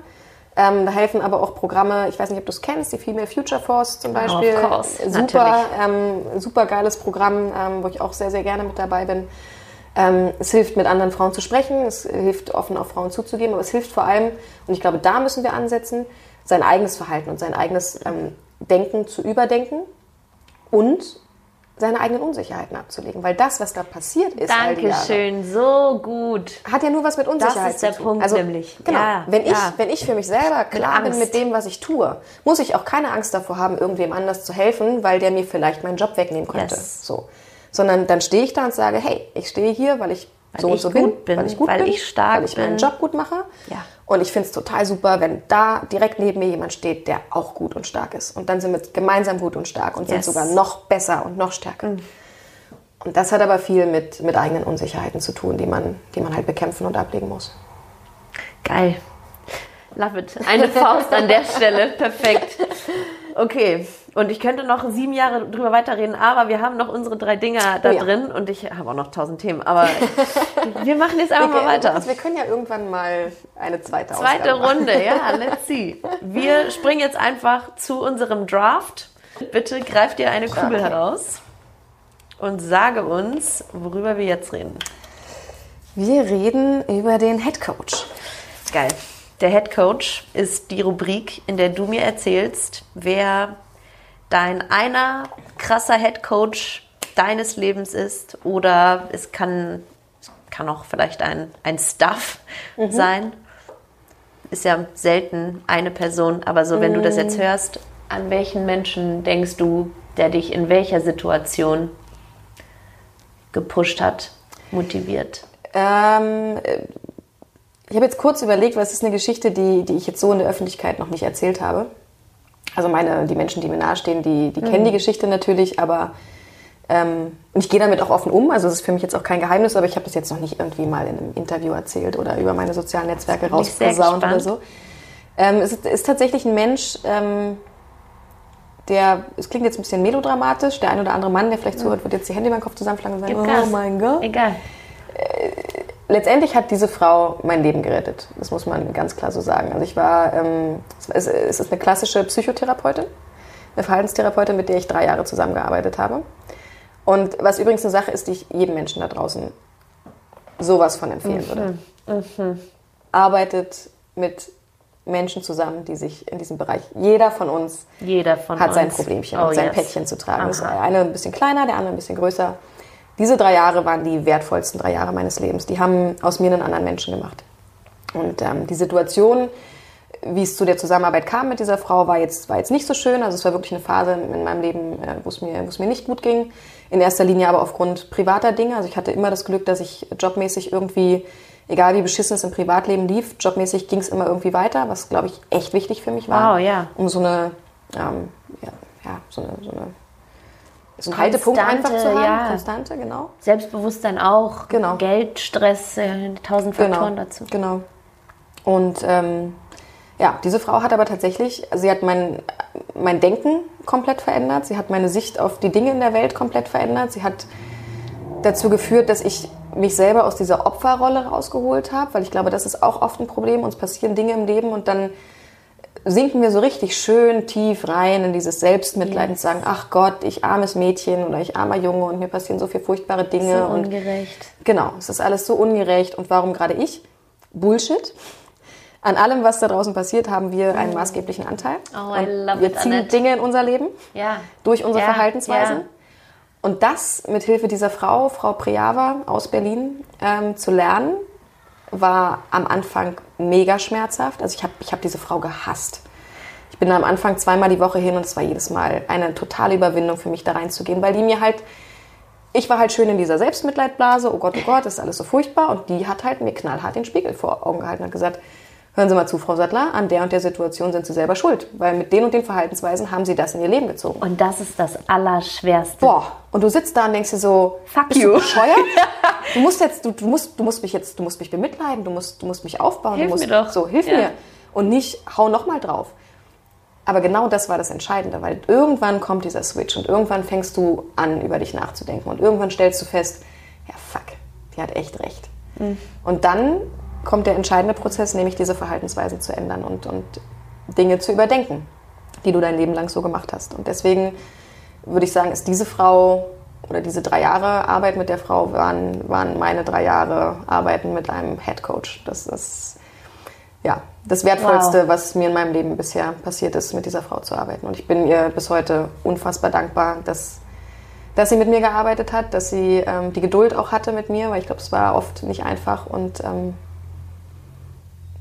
Ähm, da helfen aber auch Programme, ich weiß nicht, ob du es kennst, die Female Future Force zum Beispiel. of course, super, ähm, super geiles Programm, ähm, wo ich auch sehr, sehr gerne mit dabei bin. Ähm, es hilft, mit anderen Frauen zu sprechen, es hilft, offen auf Frauen zuzugeben, aber es hilft vor allem, und ich glaube, da müssen wir ansetzen, sein eigenes Verhalten und sein eigenes ähm, Denken zu überdenken und seine eigenen Unsicherheiten abzulegen. Weil das, was da passiert ist, Dankeschön, so gut. hat ja nur was mit Unsicherheit ist der zu tun. Punkt also, nämlich. Genau. Ja, wenn, ich, ja. wenn ich für mich selber klar bin Angst. mit dem, was ich tue, muss ich auch keine Angst davor haben, irgendwem anders zu helfen, weil der mir vielleicht meinen Job wegnehmen könnte. Yes. So. Sondern dann stehe ich da und sage, hey, ich stehe hier, weil ich so und ich so gut bin, bin, weil ich gut weil bin, ich stark weil ich meinen bin. Job gut mache. Ja. Und ich finde es total super, wenn da direkt neben mir jemand steht, der auch gut und stark ist. Und dann sind wir gemeinsam gut und stark und Yes. sind sogar noch besser und noch stärker. Und das hat aber viel mit, mit eigenen Unsicherheiten zu tun, die man, die man halt bekämpfen und ablegen muss. Geil. Love it. Eine Faust an der Stelle. Perfekt. Okay. Und ich könnte noch sieben Jahre drüber weiterreden, aber wir haben noch unsere drei Dinger da Oh ja. drin und ich habe auch noch tausend Themen. Aber wir machen jetzt einfach mal weiter. Also wir können ja irgendwann mal eine zweite Zweite Ausgabe machen. Runde, ja, let's see. Wir springen jetzt einfach zu unserem Draft. Bitte greif dir eine Kugel okay. heraus und sage uns, worüber wir jetzt reden. Wir reden über den Head Coach. Geil. Der Head Coach ist die Rubrik, in der du mir erzählst, wer dein einer krasser Head Coach deines Lebens ist oder es kann, kann auch vielleicht ein, ein Staff sein. Ist ja selten eine Person, aber so, wenn du das jetzt hörst, an welchen Menschen denkst du, der dich in welcher Situation gepusht hat, motiviert? Ähm, äh, ich habe jetzt kurz überlegt, weil es ist eine Geschichte, die, die ich jetzt so in der Öffentlichkeit noch nicht erzählt habe. Also meine, die Menschen, die mir nahestehen, die, die kennen die Geschichte natürlich, aber ähm, und ich gehe damit auch offen um. Also es ist für mich jetzt auch kein Geheimnis, aber ich habe das jetzt noch nicht irgendwie mal in einem Interview erzählt oder über meine sozialen Netzwerke rausgesaunt oder so. Ähm, es ist, ist tatsächlich ein Mensch, ähm, der, es klingt jetzt ein bisschen melodramatisch, der ein oder andere Mann, der vielleicht zuhört, wird jetzt die Hände über den Kopf zusammenschlagen und sagen, Gib oh Gas. mein Gott. Egal. Letztendlich hat diese Frau mein Leben gerettet. Das muss man ganz klar so sagen. Also ich war, ähm, es, ist eine klassische Psychotherapeutin, eine Verhaltenstherapeutin, mit der ich drei Jahre zusammengearbeitet habe. Und was übrigens eine Sache ist, die ich jedem Menschen da draußen sowas von empfehlen würde. Arbeitet mit Menschen zusammen, die sich in diesem Bereich, jeder von uns Jeder von hat uns. sein Problemchen Oh, sein yes. Päckchen zu tragen. Das Aha. eine ein bisschen kleiner, der andere ein bisschen größer. Diese drei Jahre waren die wertvollsten drei Jahre meines Lebens. Die haben aus mir einen anderen Menschen gemacht. Und ähm, die Situation, wie es zu der Zusammenarbeit kam mit dieser Frau, war jetzt, war jetzt nicht so schön. Also es war wirklich eine Phase in meinem Leben, äh, wo es mir, wo es mir nicht gut ging. In erster Linie aber aufgrund privater Dinge. Also ich hatte immer das Glück, dass ich jobmäßig irgendwie, egal wie beschissen es im Privatleben lief, jobmäßig ging es immer irgendwie weiter, was, glaube ich, echt wichtig für mich war. Wow, ja. Um so eine, ähm, ja, ja, so eine, so eine so einen Haltepunkt einfach zu haben. ja. Konstante, genau. Selbstbewusstsein auch. Genau. Geld, Stress, äh, tausend Faktoren genau, dazu. Genau. Und ähm, ja, diese Frau hat aber tatsächlich, sie hat mein, mein Denken komplett verändert. Sie hat meine Sicht auf die Dinge in der Welt komplett verändert. Sie hat dazu geführt, dass ich mich selber aus dieser Opferrolle rausgeholt habe, weil ich glaube, das ist auch oft ein Problem. Uns passieren Dinge im Leben und dann sinken wir so richtig schön tief rein in dieses Selbstmitleid und sagen, ach Gott, ich armes Mädchen oder ich armer Junge und mir passieren so viele furchtbare Dinge. So und ungerecht. Genau, es ist alles so ungerecht. Und warum gerade ich? Bullshit. An allem, was da draußen passiert, haben wir einen maßgeblichen Anteil. Oh, I love wir it, ziehen Annette. Dinge in unser Leben Ja. durch unsere Ja, Verhaltensweisen. ja. Und das mit Hilfe dieser Frau, Frau Priava aus Berlin, ähm, zu lernen, war am Anfang mega schmerzhaft. Also ich habe ich hab diese Frau gehasst. Ich bin da am Anfang zweimal die Woche hin und es war jedes Mal eine totale Überwindung für mich da reinzugehen, weil die mir halt, ich war halt schön in dieser Selbstmitleidblase, oh Gott, oh Gott, ist alles so furchtbar und die hat halt mir knallhart den Spiegel vor Augen gehalten und gesagt, hören Sie mal zu, Frau Sattler, an der und der Situation sind Sie selber schuld, weil mit den und den Verhaltensweisen haben Sie das in Ihr Leben gezogen. Und das ist das Allerschwerste. Boah, und du sitzt da und denkst dir so, Fuck bist you. du bescheuert? Du musst jetzt, du, du musst, du musst mich jetzt, du musst mich bemitleiden, du musst, du musst mich aufbauen, Hilf du musst, mir doch. so, hilf Ja. mir. Und nicht, hau noch mal drauf. Aber genau das war das Entscheidende, weil irgendwann kommt dieser Switch und irgendwann fängst du an, über dich nachzudenken und irgendwann stellst du fest, ja fuck, die hat echt recht. Mhm. Und dann kommt der entscheidende Prozess, nämlich diese Verhaltensweisen zu ändern und, und Dinge zu überdenken, die du dein Leben lang so gemacht hast. Und deswegen würde ich sagen, ist diese Frau oder diese drei Jahre Arbeit mit der Frau waren, waren meine drei Jahre Arbeiten mit einem Head Coach. Das ist ja das Wertvollste, wow. was mir in meinem Leben bisher passiert ist, mit dieser Frau zu arbeiten. Und ich bin ihr bis heute unfassbar dankbar, dass, dass sie mit mir gearbeitet hat, dass sie ähm, die Geduld auch hatte mit mir, weil ich glaube, es war oft nicht einfach. Und ähm,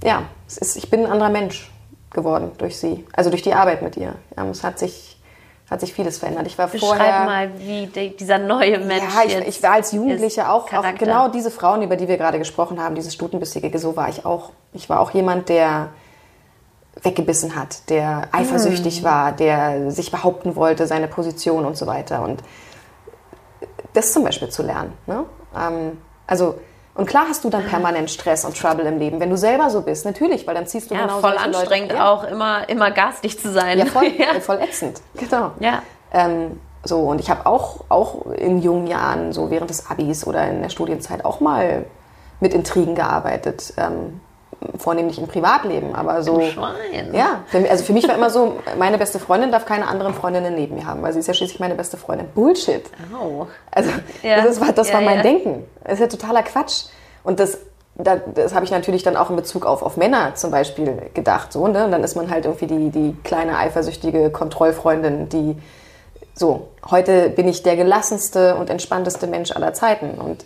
ja, ist, ich bin ein anderer Mensch geworden durch sie, also durch die Arbeit mit ihr. Es hat sich hat sich vieles verändert. Ich war Beschreib vorher mal, wie de, dieser neue Mensch Ja, ich, ich war als Jugendliche auch, auch, genau diese Frauen, über die wir gerade gesprochen haben, dieses Stutenbissige, so war ich auch. Ich war auch jemand, der weggebissen hat, der eifersüchtig mm. war, der sich behaupten wollte, seine Position und so weiter. Und das zum Beispiel zu lernen. Ne? Ähm, also und klar hast du dann permanent Stress und Trouble im Leben, wenn du selber so bist, natürlich, weil dann ziehst du ja, genau voll anstrengend Leute, ja. auch immer immer garstig zu sein. Ja, voll, ja. voll ätzend. Genau. Ja. Ähm, so und ich habe auch auch in jungen Jahren so während des Abis oder in der Studienzeit auch mal mit Intrigen gearbeitet. Ähm, vornehmlich im Privatleben, aber so. Schwein. Ja, also für mich war immer so, meine beste Freundin darf keine anderen Freundinnen neben mir haben, weil sie ist ja schließlich meine beste Freundin. Bullshit. Oh. Also ja. das war, das ja, war mein ja. Denken. Das ist ja totaler Quatsch. Und das, das, das habe ich natürlich dann auch in Bezug auf, auf Männer zum Beispiel gedacht. So, ne? Und dann ist man halt irgendwie die, die kleine eifersüchtige Kontrollfreundin, die so, heute bin ich der gelassenste und entspannteste Mensch aller Zeiten. Und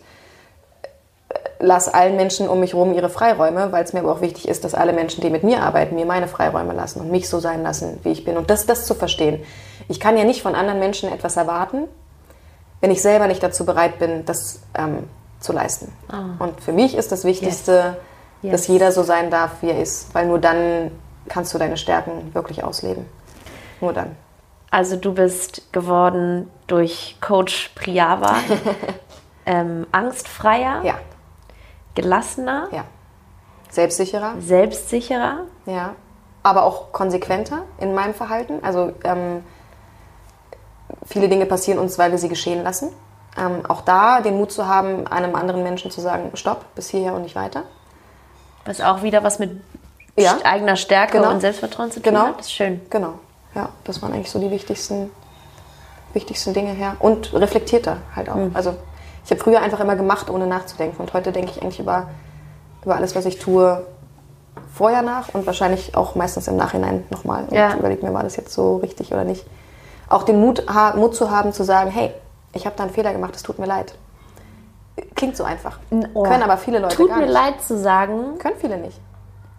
lass allen Menschen um mich herum ihre Freiräume, weil es mir aber auch wichtig ist, dass alle Menschen, die mit mir arbeiten, mir meine Freiräume lassen und mich so sein lassen, wie ich bin. Und das, das zu verstehen. Ich kann ja nicht von anderen Menschen etwas erwarten, wenn ich selber nicht dazu bereit bin, das ähm, zu leisten. Oh. Und für mich ist das Wichtigste, yes. Yes. dass jeder so sein darf, wie er ist, weil nur dann kannst du deine Stärken wirklich ausleben. Nur dann. Also du bist geworden durch Coach Priava ähm, angstfreier. Ja gelassener. Ja. Selbstsicherer. Selbstsicherer. Ja. Aber auch konsequenter in meinem Verhalten. Also ähm, viele Dinge passieren uns, weil wir sie geschehen lassen. Ähm, auch da den Mut zu haben, einem anderen Menschen zu sagen, stopp, bis hierher und nicht weiter. Was auch wieder was mit ja. eigener Stärke genau. und Selbstvertrauen zu tun genau. hat. Das ist schön. Genau. Ja, das waren eigentlich so die wichtigsten, wichtigsten Dinge her. Und reflektierter halt auch. Mhm. Also ich habe früher einfach immer gemacht, ohne nachzudenken. Und heute denke ich eigentlich über, über alles, was ich tue, vorher nach und wahrscheinlich auch meistens im Nachhinein nochmal. Und Ja. überlege mir, war das jetzt so richtig oder nicht. Auch den Mut, Mut zu haben, zu sagen, hey, ich habe da einen Fehler gemacht, es tut mir leid. Klingt so einfach. Oh. Können aber viele Leute Tut gar mir nicht. leid zu sagen, Können viele nicht.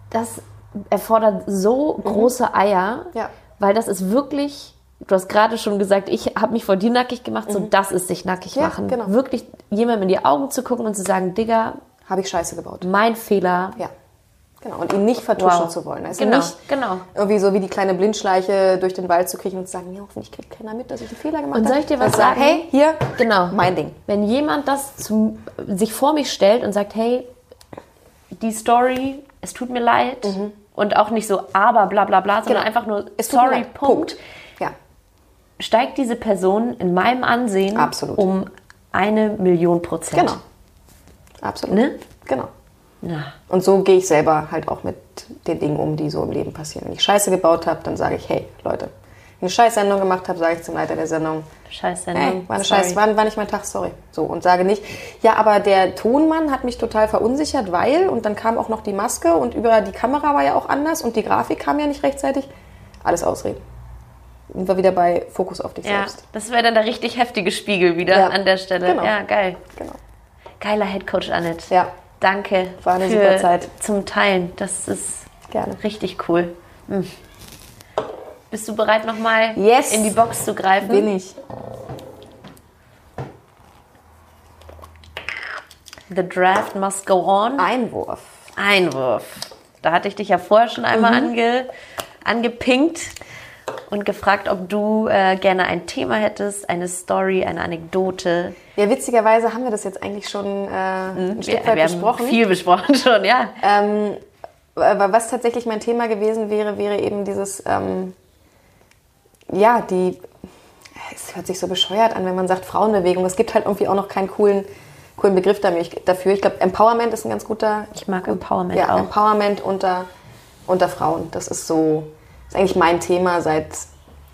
das erfordert so große Eier, Mhm. Ja. weil das ist wirklich, du hast gerade schon gesagt, ich habe mich vor dir nackig gemacht, so das ist sich nackig Mhm. Ja, machen. genau. Wirklich jemandem in die Augen zu gucken und zu sagen, Digga, Habe ich Scheiße gebaut. mein Fehler. Ja. Genau. Und ihn nicht vertuschen Wow. zu wollen. Also Genau, nicht genau. irgendwie so wie die kleine Blindschleiche durch den Wald zu kriechen und zu sagen, ja, hoffentlich kriegt keiner mit, dass ich einen Fehler gemacht Und habe. soll ich dir was Sondern sagen? Hey, hier, Genau. mein Ding. Wenn jemand das zu, sich vor mich stellt und sagt, hey, die Story, es tut mir leid und auch nicht so aber bla bla bla, sondern Mhm. Genau. einfach nur Es sorry. Punkt, Ja. Steigt diese Person in meinem Ansehen Absolut. um eine Million Prozent. Genau. Absolut. Ne? Genau. Ja. Und so gehe ich selber halt auch mit den Dingen um, die so im Leben passieren. Wenn ich Scheiße gebaut habe, dann sage ich, hey, Leute, wenn ich eine Scheißsendung gemacht habe, sage ich zum Leiter der Sendung, Scheiße. hey, war eine Sorry. Scheiße, war, war nicht mein Tag, sorry. So, und sage nicht, ja, aber der Tonmann hat mich total verunsichert, weil, und dann kam auch noch die Maske und über die Kamera war ja auch anders und die Grafik kam ja nicht rechtzeitig. Alles ausreden. Sind wir wieder bei Fokus auf dich Ja, selbst. das wäre dann der richtig heftige Spiegel wieder Ja. an der Stelle. Genau. Ja, geil. Genau. Geiler Headcoach, Annette. Ja, Danke War eine für super Zeit. zum Teilen. Das ist gerne. richtig cool. Hm. Bist du bereit, nochmal Yes. in die Box zu greifen? Bin ich. The draft must go on. Einwurf. Einwurf. Da hatte ich dich ja vorher schon einmal Mhm. ange, angepinkt und gefragt, ob du äh, gerne ein Thema hättest, eine Story, eine Anekdote. Ja, witzigerweise haben wir das jetzt eigentlich schon äh, ein Stück Ja, weit wir besprochen. haben viel besprochen schon, ja. Ähm, aber was tatsächlich mein Thema gewesen wäre, wäre eben dieses, ähm, ja, die, es hört sich so bescheuert an, wenn man sagt Frauenbewegung. Es gibt halt irgendwie auch noch keinen coolen coolen Begriff dafür. Ich glaube, Empowerment ist ein ganz guter. Ich mag Empowerment ja, auch. Empowerment unter, unter Frauen. Das ist so, ist eigentlich mein Thema seit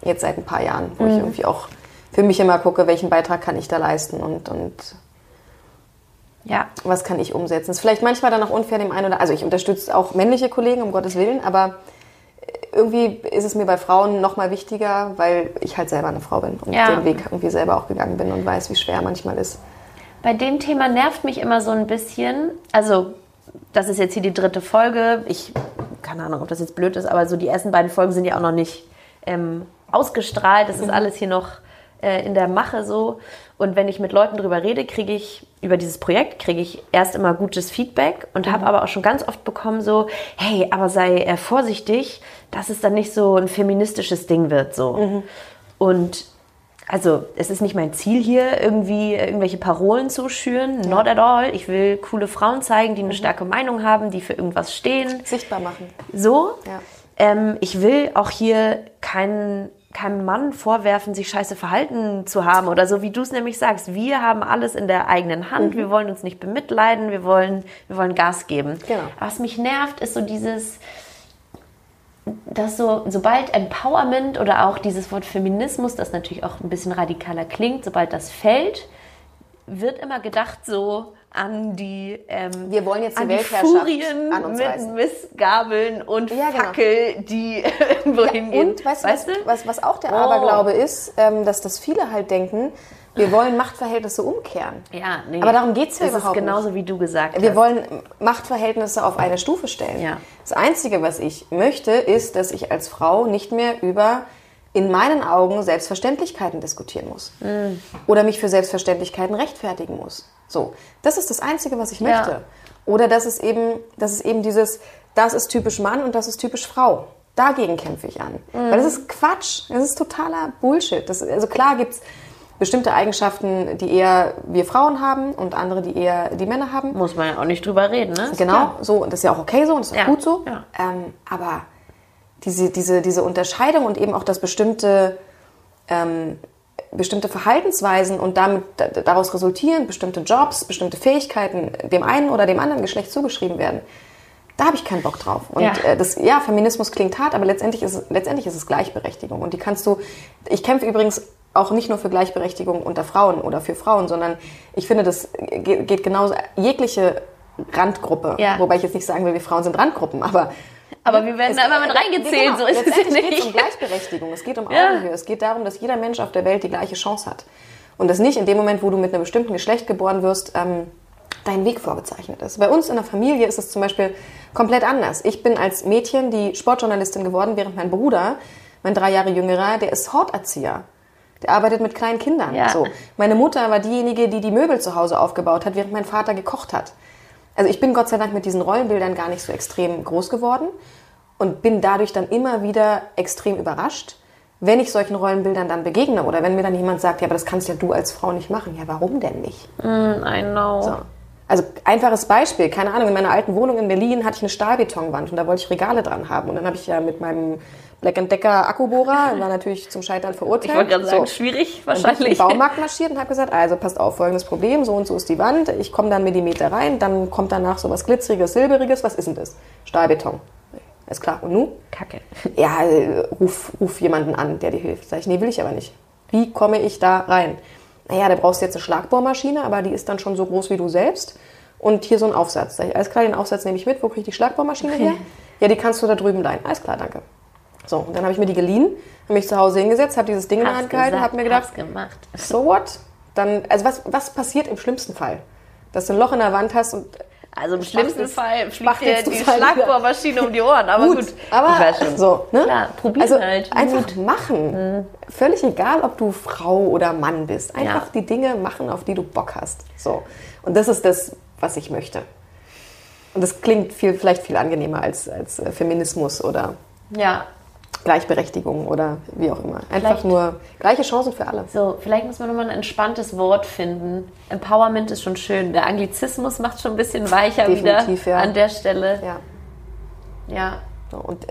jetzt seit ein paar Jahren, wo Mhm. ich irgendwie auch für mich immer gucke, welchen Beitrag kann ich da leisten und, und Ja. was kann ich umsetzen. Ist vielleicht manchmal dann auch unfair dem einen oder also ich unterstütze auch männliche Kollegen, um Gottes Willen, aber irgendwie ist es mir bei Frauen noch mal wichtiger, weil ich halt selber eine Frau bin und Ja. den Weg irgendwie selber auch gegangen bin und weiß, wie schwer manchmal ist. Bei dem Thema nervt mich immer so ein bisschen, also das ist jetzt hier die dritte Folge. Ich, keine Ahnung, ob das jetzt blöd ist, aber so die ersten beiden Folgen sind ja auch noch nicht ähm, ausgestrahlt. Das ist alles hier noch äh, in der Mache so. Und wenn ich mit Leuten drüber rede, kriege ich über dieses Projekt kriege ich erst immer gutes Feedback und habe aber auch schon ganz oft bekommen so, hey, aber sei äh, vorsichtig, dass es dann nicht so ein feministisches Ding wird so. Und also es ist nicht mein Ziel hier, irgendwie äh, irgendwelche Parolen zu schüren. Not at all. Ich will coole Frauen zeigen, die eine starke Meinung haben, die für irgendwas stehen. Sichtbar machen. So. Ja. Ähm, ich will auch hier keinen keinem Mann vorwerfen, sich scheiße verhalten zu haben oder so, wie du es nämlich sagst. Wir haben alles in der eigenen Hand. Wir wollen uns nicht bemitleiden. Wir wollen, wir wollen Gas geben. Genau. Was mich nervt, ist so dieses, dass so, sobald Empowerment oder auch dieses Wort Feminismus, das natürlich auch ein bisschen radikaler klingt, sobald das fällt, wird immer gedacht so an die, ähm, Wir wollen jetzt die die Furien mit reißen. Missgabeln und Ja, genau. Fackel, die irgendwo hingehen. Und weißt, du, weißt was, du? was, was auch der Oh. Aberglaube ist, ähm, dass das viele halt denken, wir wollen Machtverhältnisse umkehren. Ja, nee. Aber darum geht's ja Das überhaupt ist genauso, wie du gesagt Wir hast. wollen Machtverhältnisse auf eine Stufe stellen. Ja. Das Einzige, was ich möchte, ist, dass ich als Frau nicht mehr über in meinen Augen Selbstverständlichkeiten diskutieren muss. Mm. Oder mich für Selbstverständlichkeiten rechtfertigen muss. So, das ist das Einzige, was ich Ja. möchte. Oder dass es eben, dass es eben dieses, das ist typisch Mann und das ist typisch Frau. Dagegen kämpfe ich an. Mm. Weil das ist Quatsch. Das ist totaler Bullshit. Das, also klar gibt's bestimmte Eigenschaften, die eher wir Frauen haben und andere, die eher die Männer haben. Muss man ja auch nicht drüber reden, ne? Genau, klar. so, und das ist ja auch okay so und das ist auch Ja, gut so. ja. Ähm, aber diese, diese, diese Unterscheidung und eben auch das bestimmte, ähm, bestimmte Verhaltensweisen und damit da- daraus resultieren bestimmte Jobs, bestimmte Fähigkeiten dem einen oder dem anderen Geschlecht zugeschrieben werden, da habe ich keinen Bock drauf. Und Ja. äh, das, ja, Feminismus klingt hart, aber letztendlich ist, letztendlich ist es Gleichberechtigung. Und die kannst du, ich kämpfe übrigens auch nicht nur für Gleichberechtigung unter Frauen oder für Frauen, sondern ich finde, das geht, geht genauso, jegliche Randgruppe, Ja. wobei ich jetzt nicht sagen will, wir Frauen sind Randgruppen, aber Aber wir werden da immer mit äh, reingezählt, genau, so ist es geht es um nicht. Gleichberechtigung, es geht um Ja. Augenhöhe, es geht darum, dass jeder Mensch auf der Welt die gleiche Chance hat. Und dass nicht in dem Moment, wo du mit einem bestimmten Geschlecht geboren wirst, ähm, dein Weg vorgezeichnet ist. Bei uns in der Familie ist es zum Beispiel komplett anders. Ich bin als Mädchen die Sportjournalistin geworden, während mein Bruder, mein drei Jahre jüngerer, der ist Horterzieher. Der arbeitet mit kleinen Kindern. Ja. So. Meine Mutter war diejenige, die die Möbel zu Hause aufgebaut hat, während mein Vater gekocht hat. Also ich bin Gott sei Dank mit diesen Rollenbildern gar nicht so extrem groß geworden und bin dadurch dann immer wieder extrem überrascht, wenn ich solchen Rollenbildern dann begegne oder wenn mir dann jemand sagt, ja, aber das kannst ja du als Frau nicht machen. Ja, warum denn nicht? I know. So. Also einfaches Beispiel, keine Ahnung, in meiner alten Wohnung in Berlin hatte ich eine Stahlbetonwand und da wollte ich Regale dran haben. Und dann habe ich ja mit meinem Black Decker Akkubohrer, war natürlich zum Scheitern verurteilt. Ich wollte gerade sagen, So. schwierig Dann bin ich wahrscheinlich. den Baumarkt marschiert und habe gesagt, also passt auf, folgendes Problem, so und so ist die Wand, ich komme dann Millimeter rein, dann kommt danach so was glitzeriges, silberiges, was ist denn das? Stahlbeton. Ist klar. Und nu? Kacke. Ja, ruf, ruf jemanden an, der dir hilft. Sag ich, nee, will ich aber nicht. Wie komme ich da rein? Naja, da brauchst du jetzt eine Schlagbohrmaschine, aber die ist dann schon so groß wie du selbst. Und hier so ein Aufsatz. Sag ich, alles klar, den Aufsatz nehme ich mit. Wo kriege ich die Schlagbohrmaschine her? Ja, die kannst du da drüben leihen. Alles klar, danke. So, und dann habe ich mir die geliehen, habe mich zu Hause hingesetzt, habe dieses Ding in der Hand gehalten, habe mir gedacht, gemacht. so what? Dann, also was, was passiert im schlimmsten Fall? Dass du ein Loch in der Wand hast und Also im schlimmsten Fall fliegt dir die. Schlagbohrmaschine um die Ohren. Aber gut, aber ich weiß schon. so, ne? Klar, probier also halt. einfach machen. Völlig egal, ob du Frau oder Mann bist. Einfach Ja. die Dinge machen, auf die du Bock hast. So. Und das ist das, was ich möchte. Und das klingt viel, vielleicht viel angenehmer als, als äh, Feminismus oder Ja, Gleichberechtigung oder wie auch immer. Einfach Vielleicht- nur gleiche Chancen für alle. so, vielleicht muss man nochmal ein entspanntes Wort finden. Empowerment ist schon schön. Der Anglizismus macht schon ein bisschen weicher Definitiv, wieder ja. an der Stelle. Ja. Ja. So, und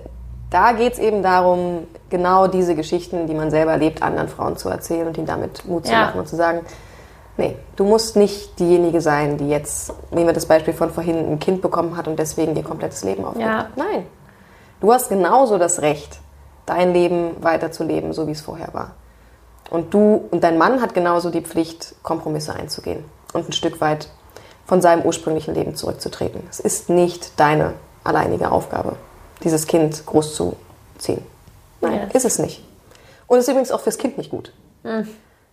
da geht es eben darum, genau diese Geschichten, die man selber erlebt, anderen Frauen zu erzählen und ihnen damit Mut zu Ja. machen und zu sagen, Nee, du musst nicht diejenige sein, die jetzt, nehmen wir das Beispiel von vorhin, ein Kind bekommen hat und deswegen ihr komplettes Leben aufgibt. Ja. Nein. Du hast genauso das Recht, dein Leben weiterzuleben, so wie es vorher war. Und du und dein Mann hat genauso die Pflicht, Kompromisse einzugehen und ein Stück weit von seinem ursprünglichen Leben zurückzutreten. Es ist nicht deine alleinige Aufgabe, dieses Kind großzuziehen. Nein, Yes. ist es nicht. Und ist übrigens auch fürs Kind nicht gut.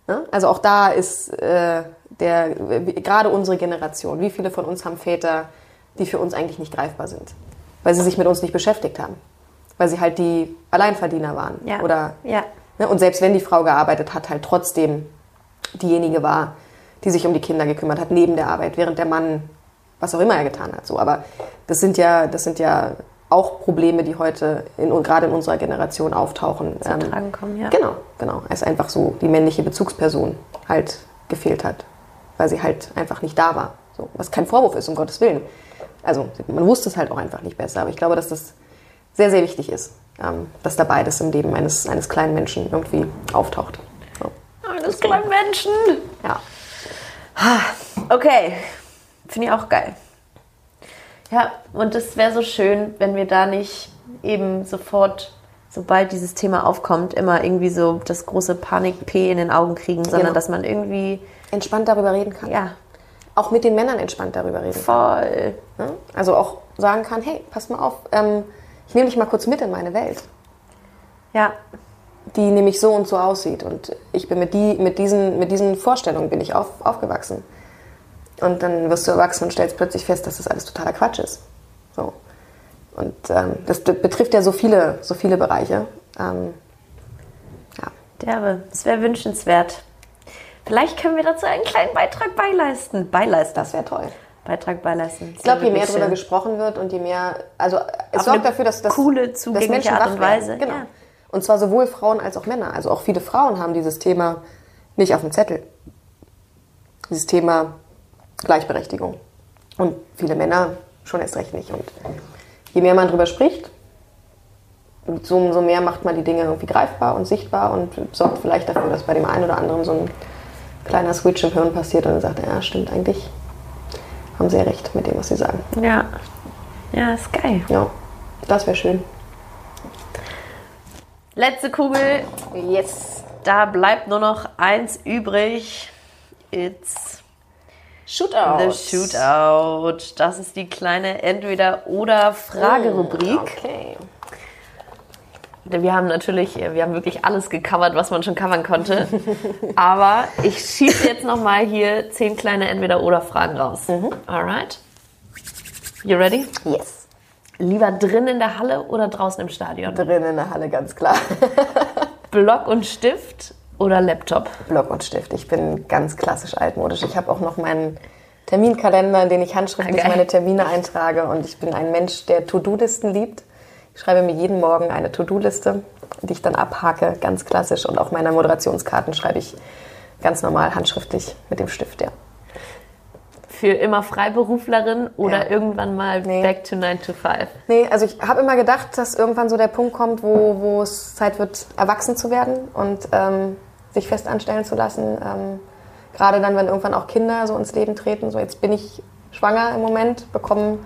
Ne? Also auch da ist äh, der, gerade unsere Generation, wie viele von uns haben Väter, die für uns eigentlich nicht greifbar sind, weil sie sich mit uns nicht beschäftigt haben, weil sie halt die Alleinverdiener waren Ja. oder Ja. ne? und selbst wenn die Frau gearbeitet hat, halt trotzdem diejenige war, die sich um die Kinder gekümmert hat neben der Arbeit, während der Mann was auch immer er getan hat. So, aber das sind ja, das sind ja auch Probleme, die heute in, gerade in unserer Generation auftauchen. Zum Tragen kommen, ja. Genau, genau. Als einfach so die männliche Bezugsperson halt gefehlt hat, weil sie halt einfach nicht da war. So, was kein Vorwurf ist, um Gottes Willen. Also man wusste es halt auch einfach nicht besser. Aber ich glaube, dass das sehr, sehr wichtig ist, ähm, dass da beides im Leben eines, eines kleinen Menschen irgendwie auftaucht. So. Eines kleinen Menschen. Ja. Okay, finde ich auch geil. Ja, und es wäre so schön, wenn wir da nicht eben sofort, sobald dieses Thema aufkommt, immer irgendwie so das große Panik-P in den Augen kriegen, sondern Genau. dass man irgendwie, Entspannt darüber reden kann. ja, Auch mit den Männern entspannt darüber reden kann. voll. Ne? Also auch sagen kann, hey, pass mal auf, ähm, ich nehme dich mal kurz mit in meine Welt. Ja, die nämlich so und so aussieht. Und ich bin mit, die, mit, diesen, mit diesen Vorstellungen bin ich auf, aufgewachsen. Und dann wirst du erwachsen und stellst plötzlich fest, dass das alles totaler Quatsch ist. So. Und ähm, das be- betrifft ja so viele, so viele Bereiche. Ähm, ja. derbe. Es wäre wünschenswert. Vielleicht können wir dazu einen kleinen Beitrag beileisten. Beileisten. Das wäre toll. Beitrag beileisten. Ich glaube, je mehr darüber gesprochen wird und je mehr, also es Auf sorgt dafür, dass das coole, zugängliche Art und werden. Weise, Genau. ja. Und zwar sowohl Frauen als auch Männer. Also auch viele Frauen haben dieses Thema nicht auf dem Zettel. Dieses Thema Gleichberechtigung. Und viele Männer schon erst recht nicht. Und je mehr man darüber spricht, so, umso mehr macht man die Dinge irgendwie greifbar und sichtbar und sorgt vielleicht dafür, dass bei dem einen oder anderen so ein kleiner Switch im Hirn passiert und dann sagt, ja, stimmt eigentlich. Haben sie ja recht mit dem, was sie sagen. Ja. Ja, ist geil. Ja, das wäre schön. Letzte Kugel. Yes. Da bleibt nur noch eins übrig. It's Shootout. the Shootout. Das ist die kleine Entweder-Oder-Fragerubrik. Okay. Wir haben natürlich, wir haben wirklich alles gecovert, was man schon covern konnte. Aber ich schieße jetzt nochmal hier zehn kleine Entweder-Oder-Fragen raus. Alright? You ready? Yes. Lieber drin in der Halle oder draußen im Stadion? Drin in der Halle, ganz klar. Block und Stift oder Laptop? Block und Stift. Ich bin ganz klassisch altmodisch. Ich habe auch noch meinen Terminkalender, in den ich handschriftlich geil. meine Termine eintrage. Und ich bin ein Mensch, der To-Do-Listen liebt. Ich schreibe mir jeden Morgen eine To-Do-Liste, die ich dann abhake, ganz klassisch. Und auch meine Moderationskarten schreibe ich ganz normal handschriftlich mit dem Stift, ja. Für immer Freiberuflerin oder Ja. irgendwann mal Nee. back to 9 to 5? Nee, also ich habe immer gedacht, dass irgendwann so der Punkt kommt, wo, wo es Zeit wird, erwachsen zu werden und ähm, sich fest anstellen zu lassen. Ähm, Gerade dann, wenn irgendwann auch Kinder so ins Leben treten. So, jetzt bin ich schwanger im Moment, bekomme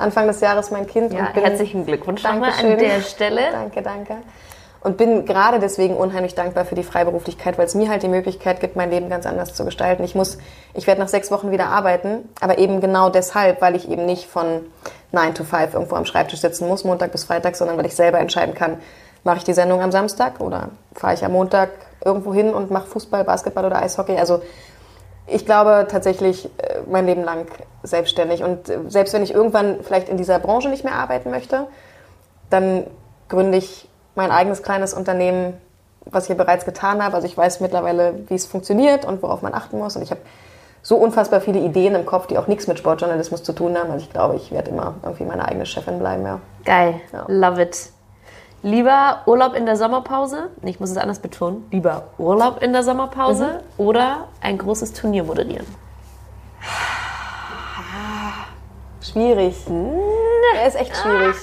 Anfang des Jahres mein Kind. Ja, und bin, herzlichen Glückwunsch nochmal an der Stelle. Danke, danke. Und bin gerade deswegen unheimlich dankbar für die Freiberuflichkeit, weil es mir halt die Möglichkeit gibt, mein Leben ganz anders zu gestalten. Ich muss, ich werde nach sechs Wochen wieder arbeiten, aber eben genau deshalb, weil ich eben nicht von 9 to 5 irgendwo am Schreibtisch sitzen muss, Montag bis Freitag, sondern weil ich selber entscheiden kann, mache ich die Sendung am Samstag oder fahre ich am Montag irgendwo hin und mache Fußball, Basketball oder Eishockey. Also ich glaube tatsächlich äh, mein Leben lang selbstständig. Und äh, selbst wenn ich irgendwann vielleicht in dieser Branche nicht mehr arbeiten möchte, dann gründe ich mein eigenes kleines Unternehmen, was ich ja bereits getan habe. Also ich weiß mittlerweile, wie es funktioniert und worauf man achten muss. Und ich habe so unfassbar viele Ideen im Kopf, die auch nichts mit Sportjournalismus zu tun haben. Also ich glaube, ich werde immer irgendwie meine eigene Chefin bleiben, ja. Geil. Ja. Love it. Lieber Urlaub in der Sommerpause, nee, ich muss es anders betonen, lieber Urlaub in der Sommerpause oder ein großes Turnier moderieren? Schwierig. Er ist echt schwierig.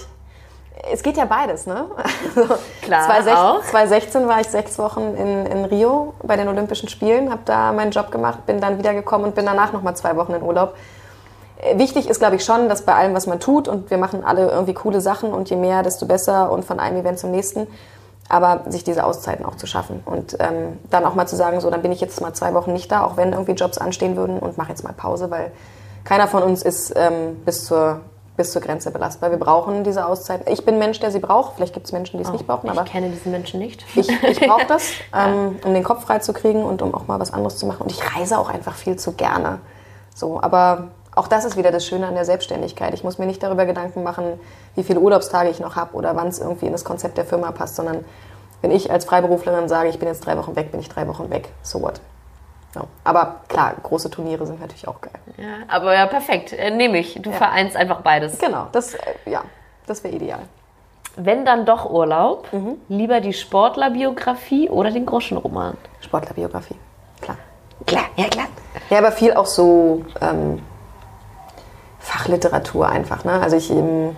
es geht ja beides, ne? Also Klar, 2016, auch. 2016 war ich sechs Wochen in, in Rio bei den Olympischen Spielen, habe da meinen Job gemacht, bin dann wiedergekommen und bin danach nochmal zwei Wochen in Urlaub. Wichtig ist, glaube ich, schon, dass bei allem, was man tut, und wir machen alle irgendwie coole Sachen und je mehr, desto besser und von einem Event zum nächsten, aber sich diese Auszeiten auch zu schaffen und ähm, dann auch mal zu sagen, so, dann bin ich jetzt mal zwei Wochen nicht da, auch wenn irgendwie Jobs anstehen würden und mache jetzt mal Pause, weil keiner von uns ist ähm, bis zur bis zur Grenze belastbar. Wir brauchen diese Auszeit. Ich bin ein Mensch, der sie braucht. Vielleicht gibt es Menschen, die es nicht brauchen, aber ich kenne diesen Menschen nicht. ich, ich brauche das, ähm, um den Kopf frei zu kriegen und um auch mal was anderes zu machen. Und ich reise auch einfach viel zu gerne. So, aber auch das ist wieder das Schöne an der Selbstständigkeit. Ich muss mir nicht darüber Gedanken machen, wie viele Urlaubstage ich noch habe oder wann es irgendwie in das Konzept der Firma passt, sondern wenn ich als Freiberuflerin sage, ich bin jetzt drei Wochen weg, bin ich drei Wochen weg. So what? Ja. Aber klar, große Turniere sind natürlich auch geil. Ja, aber ja, perfekt. Äh, Nehme ich. Du vereinst einfach beides. Genau, das, äh, ja, das wäre ideal. Wenn dann doch Urlaub, lieber die Sportlerbiografie oder den Groschenroman? Sportlerbiografie, klar. Klar, ja klar. Ja, aber viel auch so ähm, Fachliteratur einfach. Ne? Also ich ähm,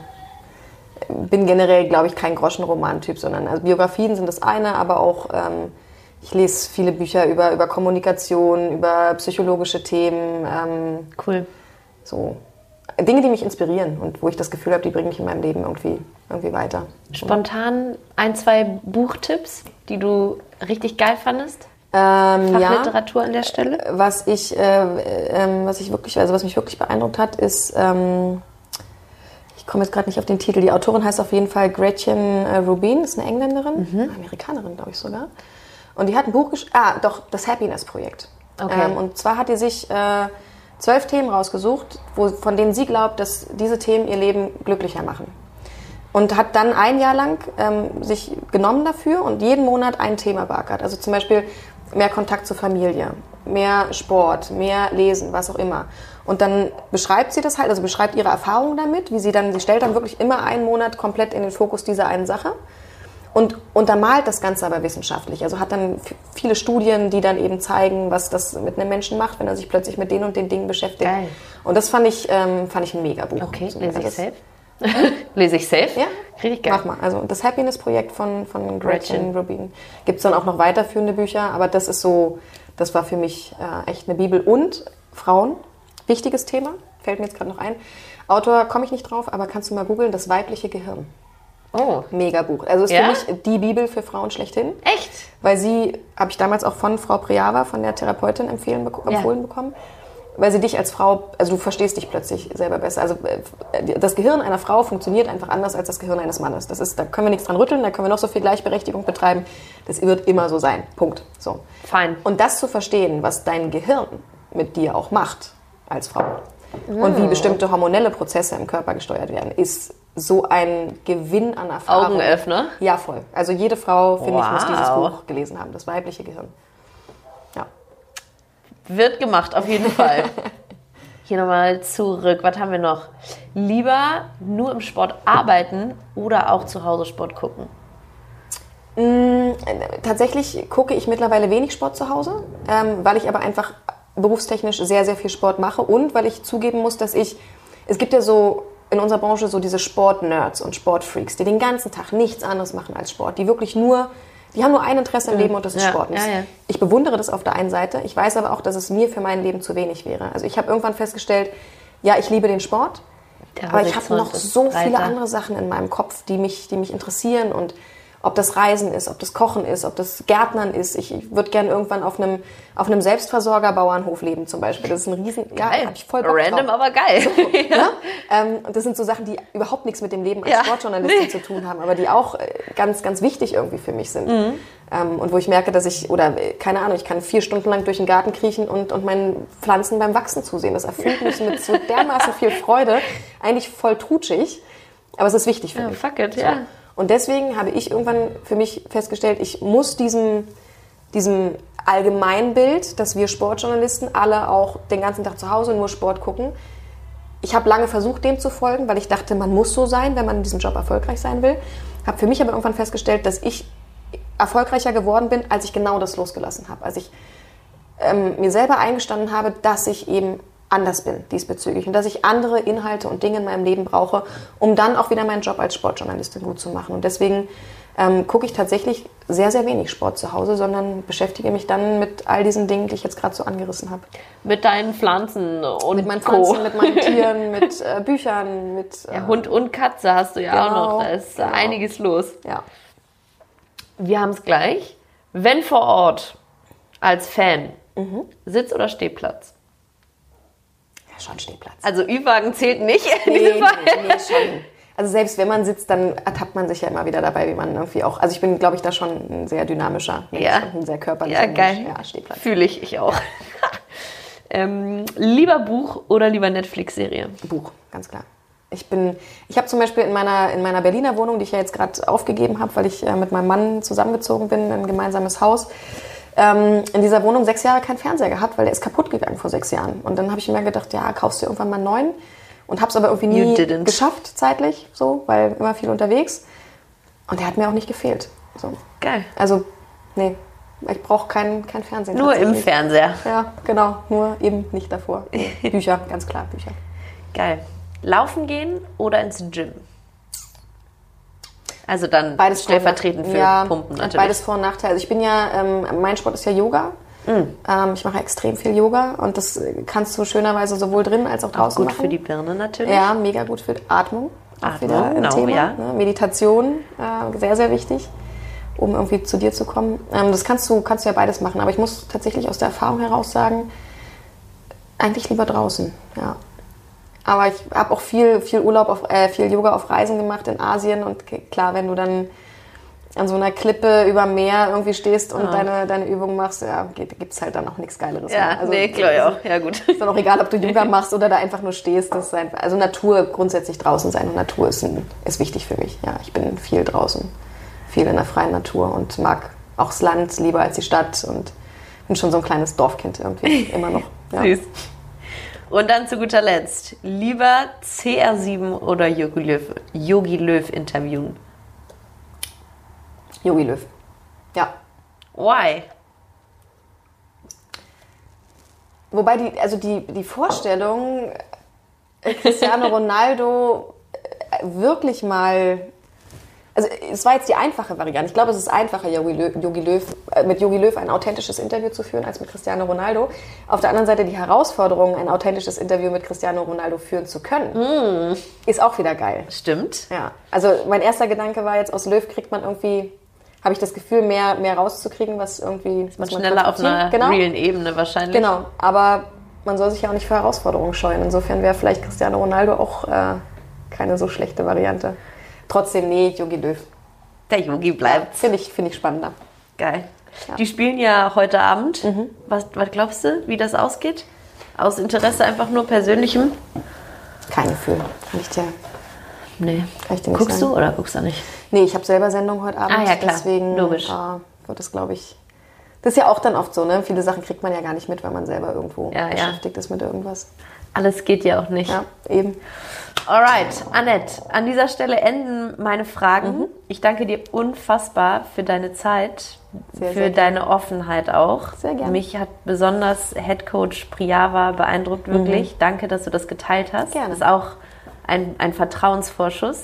bin generell, glaube ich, kein Groschenroman-Typ, sondern also Biografien sind das eine, aber auch ähm, ich lese viele Bücher über, über Kommunikation, über psychologische Themen, ähm, Cool. so Dinge, die mich inspirieren und wo ich das Gefühl habe, die bringen mich in meinem Leben irgendwie, irgendwie weiter. Spontan ein, zwei Buchtipps, die du richtig geil fandest? Ähm, ja. Fachliteratur an der Stelle? Was ich, äh, ähm, was ich wirklich, also was mich wirklich beeindruckt hat, ist, ähm, ich komme jetzt gerade nicht auf den Titel. Die Autorin heißt auf jeden Fall Gretchen äh, Rubin, ist eine Engländerin, Mhm. Amerikanerin, glaube ich sogar. Und die hat ein Buch geschrieben, ah, doch, das Happiness Projekt. Okay. Ähm, und zwar hat die sich äh, zwölf Themen rausgesucht, wo, von denen sie glaubt, dass diese Themen ihr Leben glücklicher machen. Und hat dann ein Jahr lang ähm, sich genommen dafür und jeden Monat ein Thema beackert. Also zum Beispiel mehr Kontakt zur Familie, mehr Sport, mehr Lesen, was auch immer. Und dann beschreibt sie das halt, also beschreibt ihre Erfahrungen damit, wie sie dann, sie stellt dann wirklich immer einen Monat komplett in den Fokus dieser einen Sache und untermalt das Ganze aber wissenschaftlich. Also hat dann viele Studien, die dann eben zeigen, was das mit einem Menschen macht, wenn er sich plötzlich mit den und den Dingen beschäftigt. Geil. Und das fand ich, ähm, fand ich ein Mega-Buch. Okay, So, lese ich safe. lese ich safe? Ja, Richtig geil. Mach mal. Also das Happiness-Projekt von, von Gretchen Gretchen. Rubin. Gibt es dann auch noch weiterführende Bücher, aber das ist so, das war für mich äh, echt eine Bibel. Und Frauen, wichtiges Thema, fällt mir jetzt gerade noch ein. Autor komme ich nicht drauf, aber kannst du mal googeln, das weibliche Gehirn. Oh, Mega Buch. Also ist Ja? für mich die Bibel für Frauen schlechthin. echt? Weil sie, habe ich damals auch von Frau Priava, von der Therapeutin empfehlen, bek Ja. empfohlen bekommen, weil sie dich als Frau, also du verstehst dich plötzlich selber besser. Also äh, das Gehirn einer Frau funktioniert einfach anders als das Gehirn eines Mannes. Das ist, da können wir nichts dran rütteln, da können wir noch so viel Gleichberechtigung betreiben. Das wird immer so sein. Punkt. So. Fein. Und das zu verstehen, was dein Gehirn mit dir auch macht als Frau und wie bestimmte hormonelle Prozesse im Körper gesteuert werden, ist so ein Gewinn an Erfahrung. Augenöffner? Ja, voll. Also jede Frau, finde ich, muss dieses Wow. Buch gelesen haben, das weibliche Gehirn. Wird gemacht, auf jeden Fall. Hier nochmal zurück. Was haben wir noch? Lieber nur im Sport arbeiten oder auch zu Hause Sport gucken? Tatsächlich gucke ich mittlerweile wenig Sport zu Hause, ähm, weil ich aber einfach berufstechnisch sehr, sehr viel Sport mache und weil ich zugeben muss, dass ich, es gibt ja so in unserer Branche so diese Sport-Nerds und Sportfreaks, die den ganzen Tag nichts anderes machen als Sport, die wirklich nur, die haben nur ein Interesse im Leben und das ist Ja, Sport. Ja, ja. Ich bewundere das auf der einen Seite, ich weiß aber auch, dass es mir für mein Leben zu wenig wäre. Also ich habe irgendwann festgestellt, ja, ich liebe den Sport, aber ich habe noch so viele andere Sachen in meinem Kopf, die mich, die mich interessieren und ob das Reisen ist, ob das Kochen ist, ob das Gärtnern ist. Ich, ich würde gern irgendwann auf einem, auf einem Selbstversorger-Bauernhof leben zum Beispiel. Das ist ein riesen, ja, Geil. hab ich voll Bock Random, drauf. aber geil. Ne? Ähm, und das sind so Sachen, die überhaupt nichts mit dem Leben als Ja. Sportjournalistin Nee. zu tun haben, aber die auch äh, ganz, ganz wichtig irgendwie für mich sind. Mhm. Ähm, und wo ich merke, dass ich, oder äh, keine Ahnung, ich kann vier Stunden lang durch den Garten kriechen und, und meinen Pflanzen beim Wachsen zusehen. Das erfüllt mich mit so dermaßen viel Freude. Eigentlich voll trutschig, aber es ist wichtig für Ja, mich. fuck it, So. ja. Und deswegen habe ich irgendwann für mich festgestellt, ich muss diesem, diesem Allgemeinbild, dass wir Sportjournalisten alle auch den ganzen Tag zu Hause nur Sport gucken. Ich habe lange versucht, dem zu folgen, weil ich dachte, man muss so sein, wenn man in diesem Job erfolgreich sein will. Habe für mich aber irgendwann festgestellt, dass ich erfolgreicher geworden bin, als ich genau das losgelassen habe. Als ich ähm, mir selber eingestanden habe, dass ich eben anders bin diesbezüglich und dass ich andere Inhalte und Dinge in meinem Leben brauche, um dann auch wieder meinen Job als Sportjournalistin gut zu machen. Und deswegen ähm, gucke ich tatsächlich sehr, sehr wenig Sport zu Hause, sondern beschäftige mich dann mit all diesen Dingen, die ich jetzt gerade so angerissen habe. Mit deinen Pflanzen und Mit meinen Co. Pflanzen, mit meinen Tieren, mit äh, Büchern, mit... Äh, Ja, Hund und Katze hast du ja auch Genau, noch. Da ist genau. einiges los. ja. Wir haben es gleich. Wenn vor Ort als Fan, Mhm. Sitz- oder Stehplatz? Schon Stehplatz. Also Ü-Wagen zählt nicht in Nee, diesem Fall. nee, nee, schon. Also selbst wenn man sitzt, dann ertappt man sich ja immer wieder dabei, wie man irgendwie auch. Also ich bin, glaube ich, da schon ein sehr dynamischer Mensch Ja. und ein sehr körperlicher Ja, geil. Mensch. Ja, Stehplatz. Fühle ich, ich auch. ähm, lieber Buch oder lieber Netflix-Serie? Buch, ganz klar. Ich bin, ich habe zum Beispiel in meiner, in meiner Berliner Wohnung, die ich ja jetzt gerade aufgegeben habe, weil ich äh, mit meinem Mann zusammengezogen bin, ein gemeinsames Haus, ähm, in dieser Wohnung sechs Jahre keinen Fernseher gehabt, weil der ist kaputt gegangen vor sechs Jahren. Und dann habe ich mir gedacht, ja, kaufst du irgendwann mal einen neuen. Und habe es aber irgendwie nie geschafft, zeitlich, so, weil immer viel unterwegs. Und der hat mir auch nicht gefehlt. So. Geil. Also, nee, ich brauche keinen kein Fernsehen. Nur im. Fernseher. Ja, genau, nur eben nicht davor. Bücher, ganz klar, Bücher. Geil. Laufen gehen oder ins Gym? Also dann Beides stellvertretend für ja, Pumpen natürlich. Beides Vor- und Nachteile. Also ich bin ja, ähm, mein Sport ist ja Yoga. Mm. Ähm, ich mache extrem viel Yoga und das kannst du schönerweise sowohl drin als auch Auch draußen gut machen. für die Birne natürlich. Ja, mega gut für Atmung. Auch Atmung, genau, Thema, ja. Ne? Meditation, äh, sehr, sehr wichtig, um irgendwie zu dir zu kommen. Ähm, das kannst du, kannst du ja beides machen, aber ich muss tatsächlich aus der Erfahrung heraus sagen, eigentlich lieber draußen, ja. Aber ich habe auch viel, viel Urlaub, auf, äh, viel Yoga auf Reisen gemacht in Asien und klar, wenn du dann an so einer Klippe über dem Meer irgendwie stehst und deine, deine Übungen machst, ja, gibt es halt dann auch nichts Geileres Ja, mehr. Also, nee, klar, ja. Ja, gut. ist dann auch egal, ob du Yoga machst oder da einfach nur stehst. Das ist einfach, also Natur, grundsätzlich draußen sein und Natur ist, ein, ist wichtig für mich. Ja, ich bin viel draußen, viel in der freien Natur und mag auch das Land lieber als die Stadt und bin schon so ein kleines Dorfkind irgendwie, immer noch. Ja. Süß. Und dann zu guter Letzt, lieber CR7 oder Yogi Löw, Yogi Löw interviewen? Yogi Löw. Ja. Why? Wobei die, also die, die Vorstellung, äh, Cristiano Ronaldo äh, wirklich mal. Also es war jetzt die einfache Variante. Ich glaube, es ist einfacher, Jogi Löw, Jogi Löw, äh, mit Jogi Löw ein authentisches Interview zu führen, als mit Cristiano Ronaldo. Auf der anderen Seite die Herausforderung, ein authentisches Interview mit Cristiano Ronaldo führen zu können, ist auch wieder geil. Stimmt. Ja, also mein erster Gedanke war jetzt, aus Löw kriegt man irgendwie, habe ich das Gefühl, mehr, mehr rauszukriegen, was irgendwie... Was man Schneller auf einer genau. realen Ebene wahrscheinlich. Genau, aber man soll sich ja auch nicht für Herausforderungen scheuen. Insofern wäre vielleicht Cristiano Ronaldo auch äh, keine so schlechte Variante. Trotzdem, nee, Jogi Löw. Der Yogi bleibt. Finde ich, finde ich spannender. Geil. Ja. Die spielen ja heute Abend. Was, was glaubst du, wie das ausgeht? Aus Interesse einfach nur persönlichem? Kein Gefühl. Kann ich dir, Nee. kann ich dir nicht Guckst sagen. du oder guckst du nicht? Nee, ich habe selber Sendung heute Abend. Ah, ja, klar. Deswegen Logisch. Äh, wird das, glaube ich. Das ist ja auch dann oft so, ne? Viele Sachen kriegt man ja gar nicht mit, weil man selber irgendwo Ja, ja. beschäftigt ist mit irgendwas. Alles geht ja auch nicht. Ja, eben. Alright, Annette, an dieser Stelle enden meine Fragen. Mhm. Ich danke dir unfassbar für deine Zeit, Sehr, für sehr deine Offenheit auch. Sehr gerne. Mich hat besonders Head Coach Priava beeindruckt, wirklich. Danke, dass du das geteilt hast. Mhm. Gerne. Das ist auch ein, ein Vertrauensvorschuss,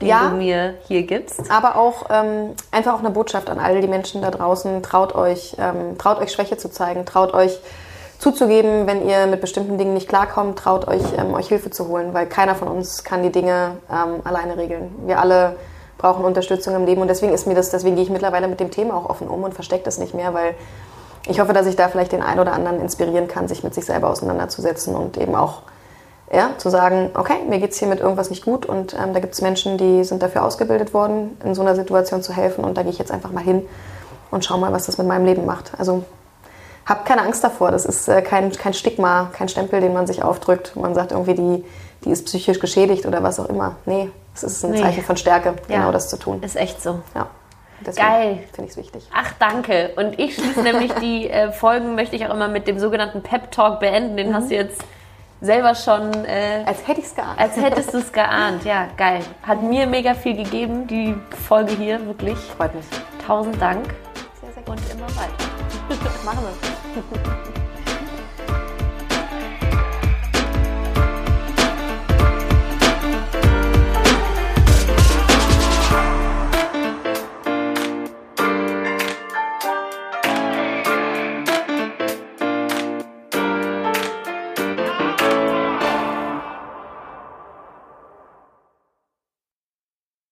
den Ja. du mir hier gibst. Aber auch ähm, einfach auch eine Botschaft an all die Menschen da draußen. Traut euch, ähm, traut euch Schwäche zu zeigen, traut euch zuzugeben, wenn ihr mit bestimmten Dingen nicht klarkommt, traut euch, ähm, euch Hilfe zu holen, weil keiner von uns kann die Dinge ähm, alleine regeln. Wir alle brauchen Unterstützung im Leben und deswegen ist mir das, deswegen gehe ich mittlerweile mit dem Thema auch offen um und verstecke das nicht mehr, weil ich hoffe, dass ich da vielleicht den einen oder anderen inspirieren kann, sich mit sich selber auseinanderzusetzen und eben auch ja, zu sagen, okay, mir geht's hier mit irgendwas nicht gut und ähm, da gibt's Menschen, die sind dafür ausgebildet worden, in so einer Situation zu helfen und da gehe ich jetzt einfach mal hin und schau mal, was das mit meinem Leben macht. Also habt keine Angst davor, das ist äh, kein, kein Stigma, kein Stempel, den man sich aufdrückt. Man sagt irgendwie, die, die ist psychisch geschädigt oder was auch immer. Nee, es ist ein Nee. Zeichen von Stärke, Ja. genau das zu tun. Ist echt so. Ja. Deswegen Geil. Finde ich es wichtig. Ach, danke. Und ich schließe nämlich die äh, Folgen, möchte ich auch immer mit dem sogenannten Pep Talk beenden. Den hast du jetzt selber schon, äh, Als hätte ich es geahnt. als hättest du es geahnt. Ja, geil. Hat mir mega viel gegeben, die Folge hier, wirklich. Freut mich. Tausend Dank Sehr, sehr gut. und immer weiter. Machen wir. Gracias.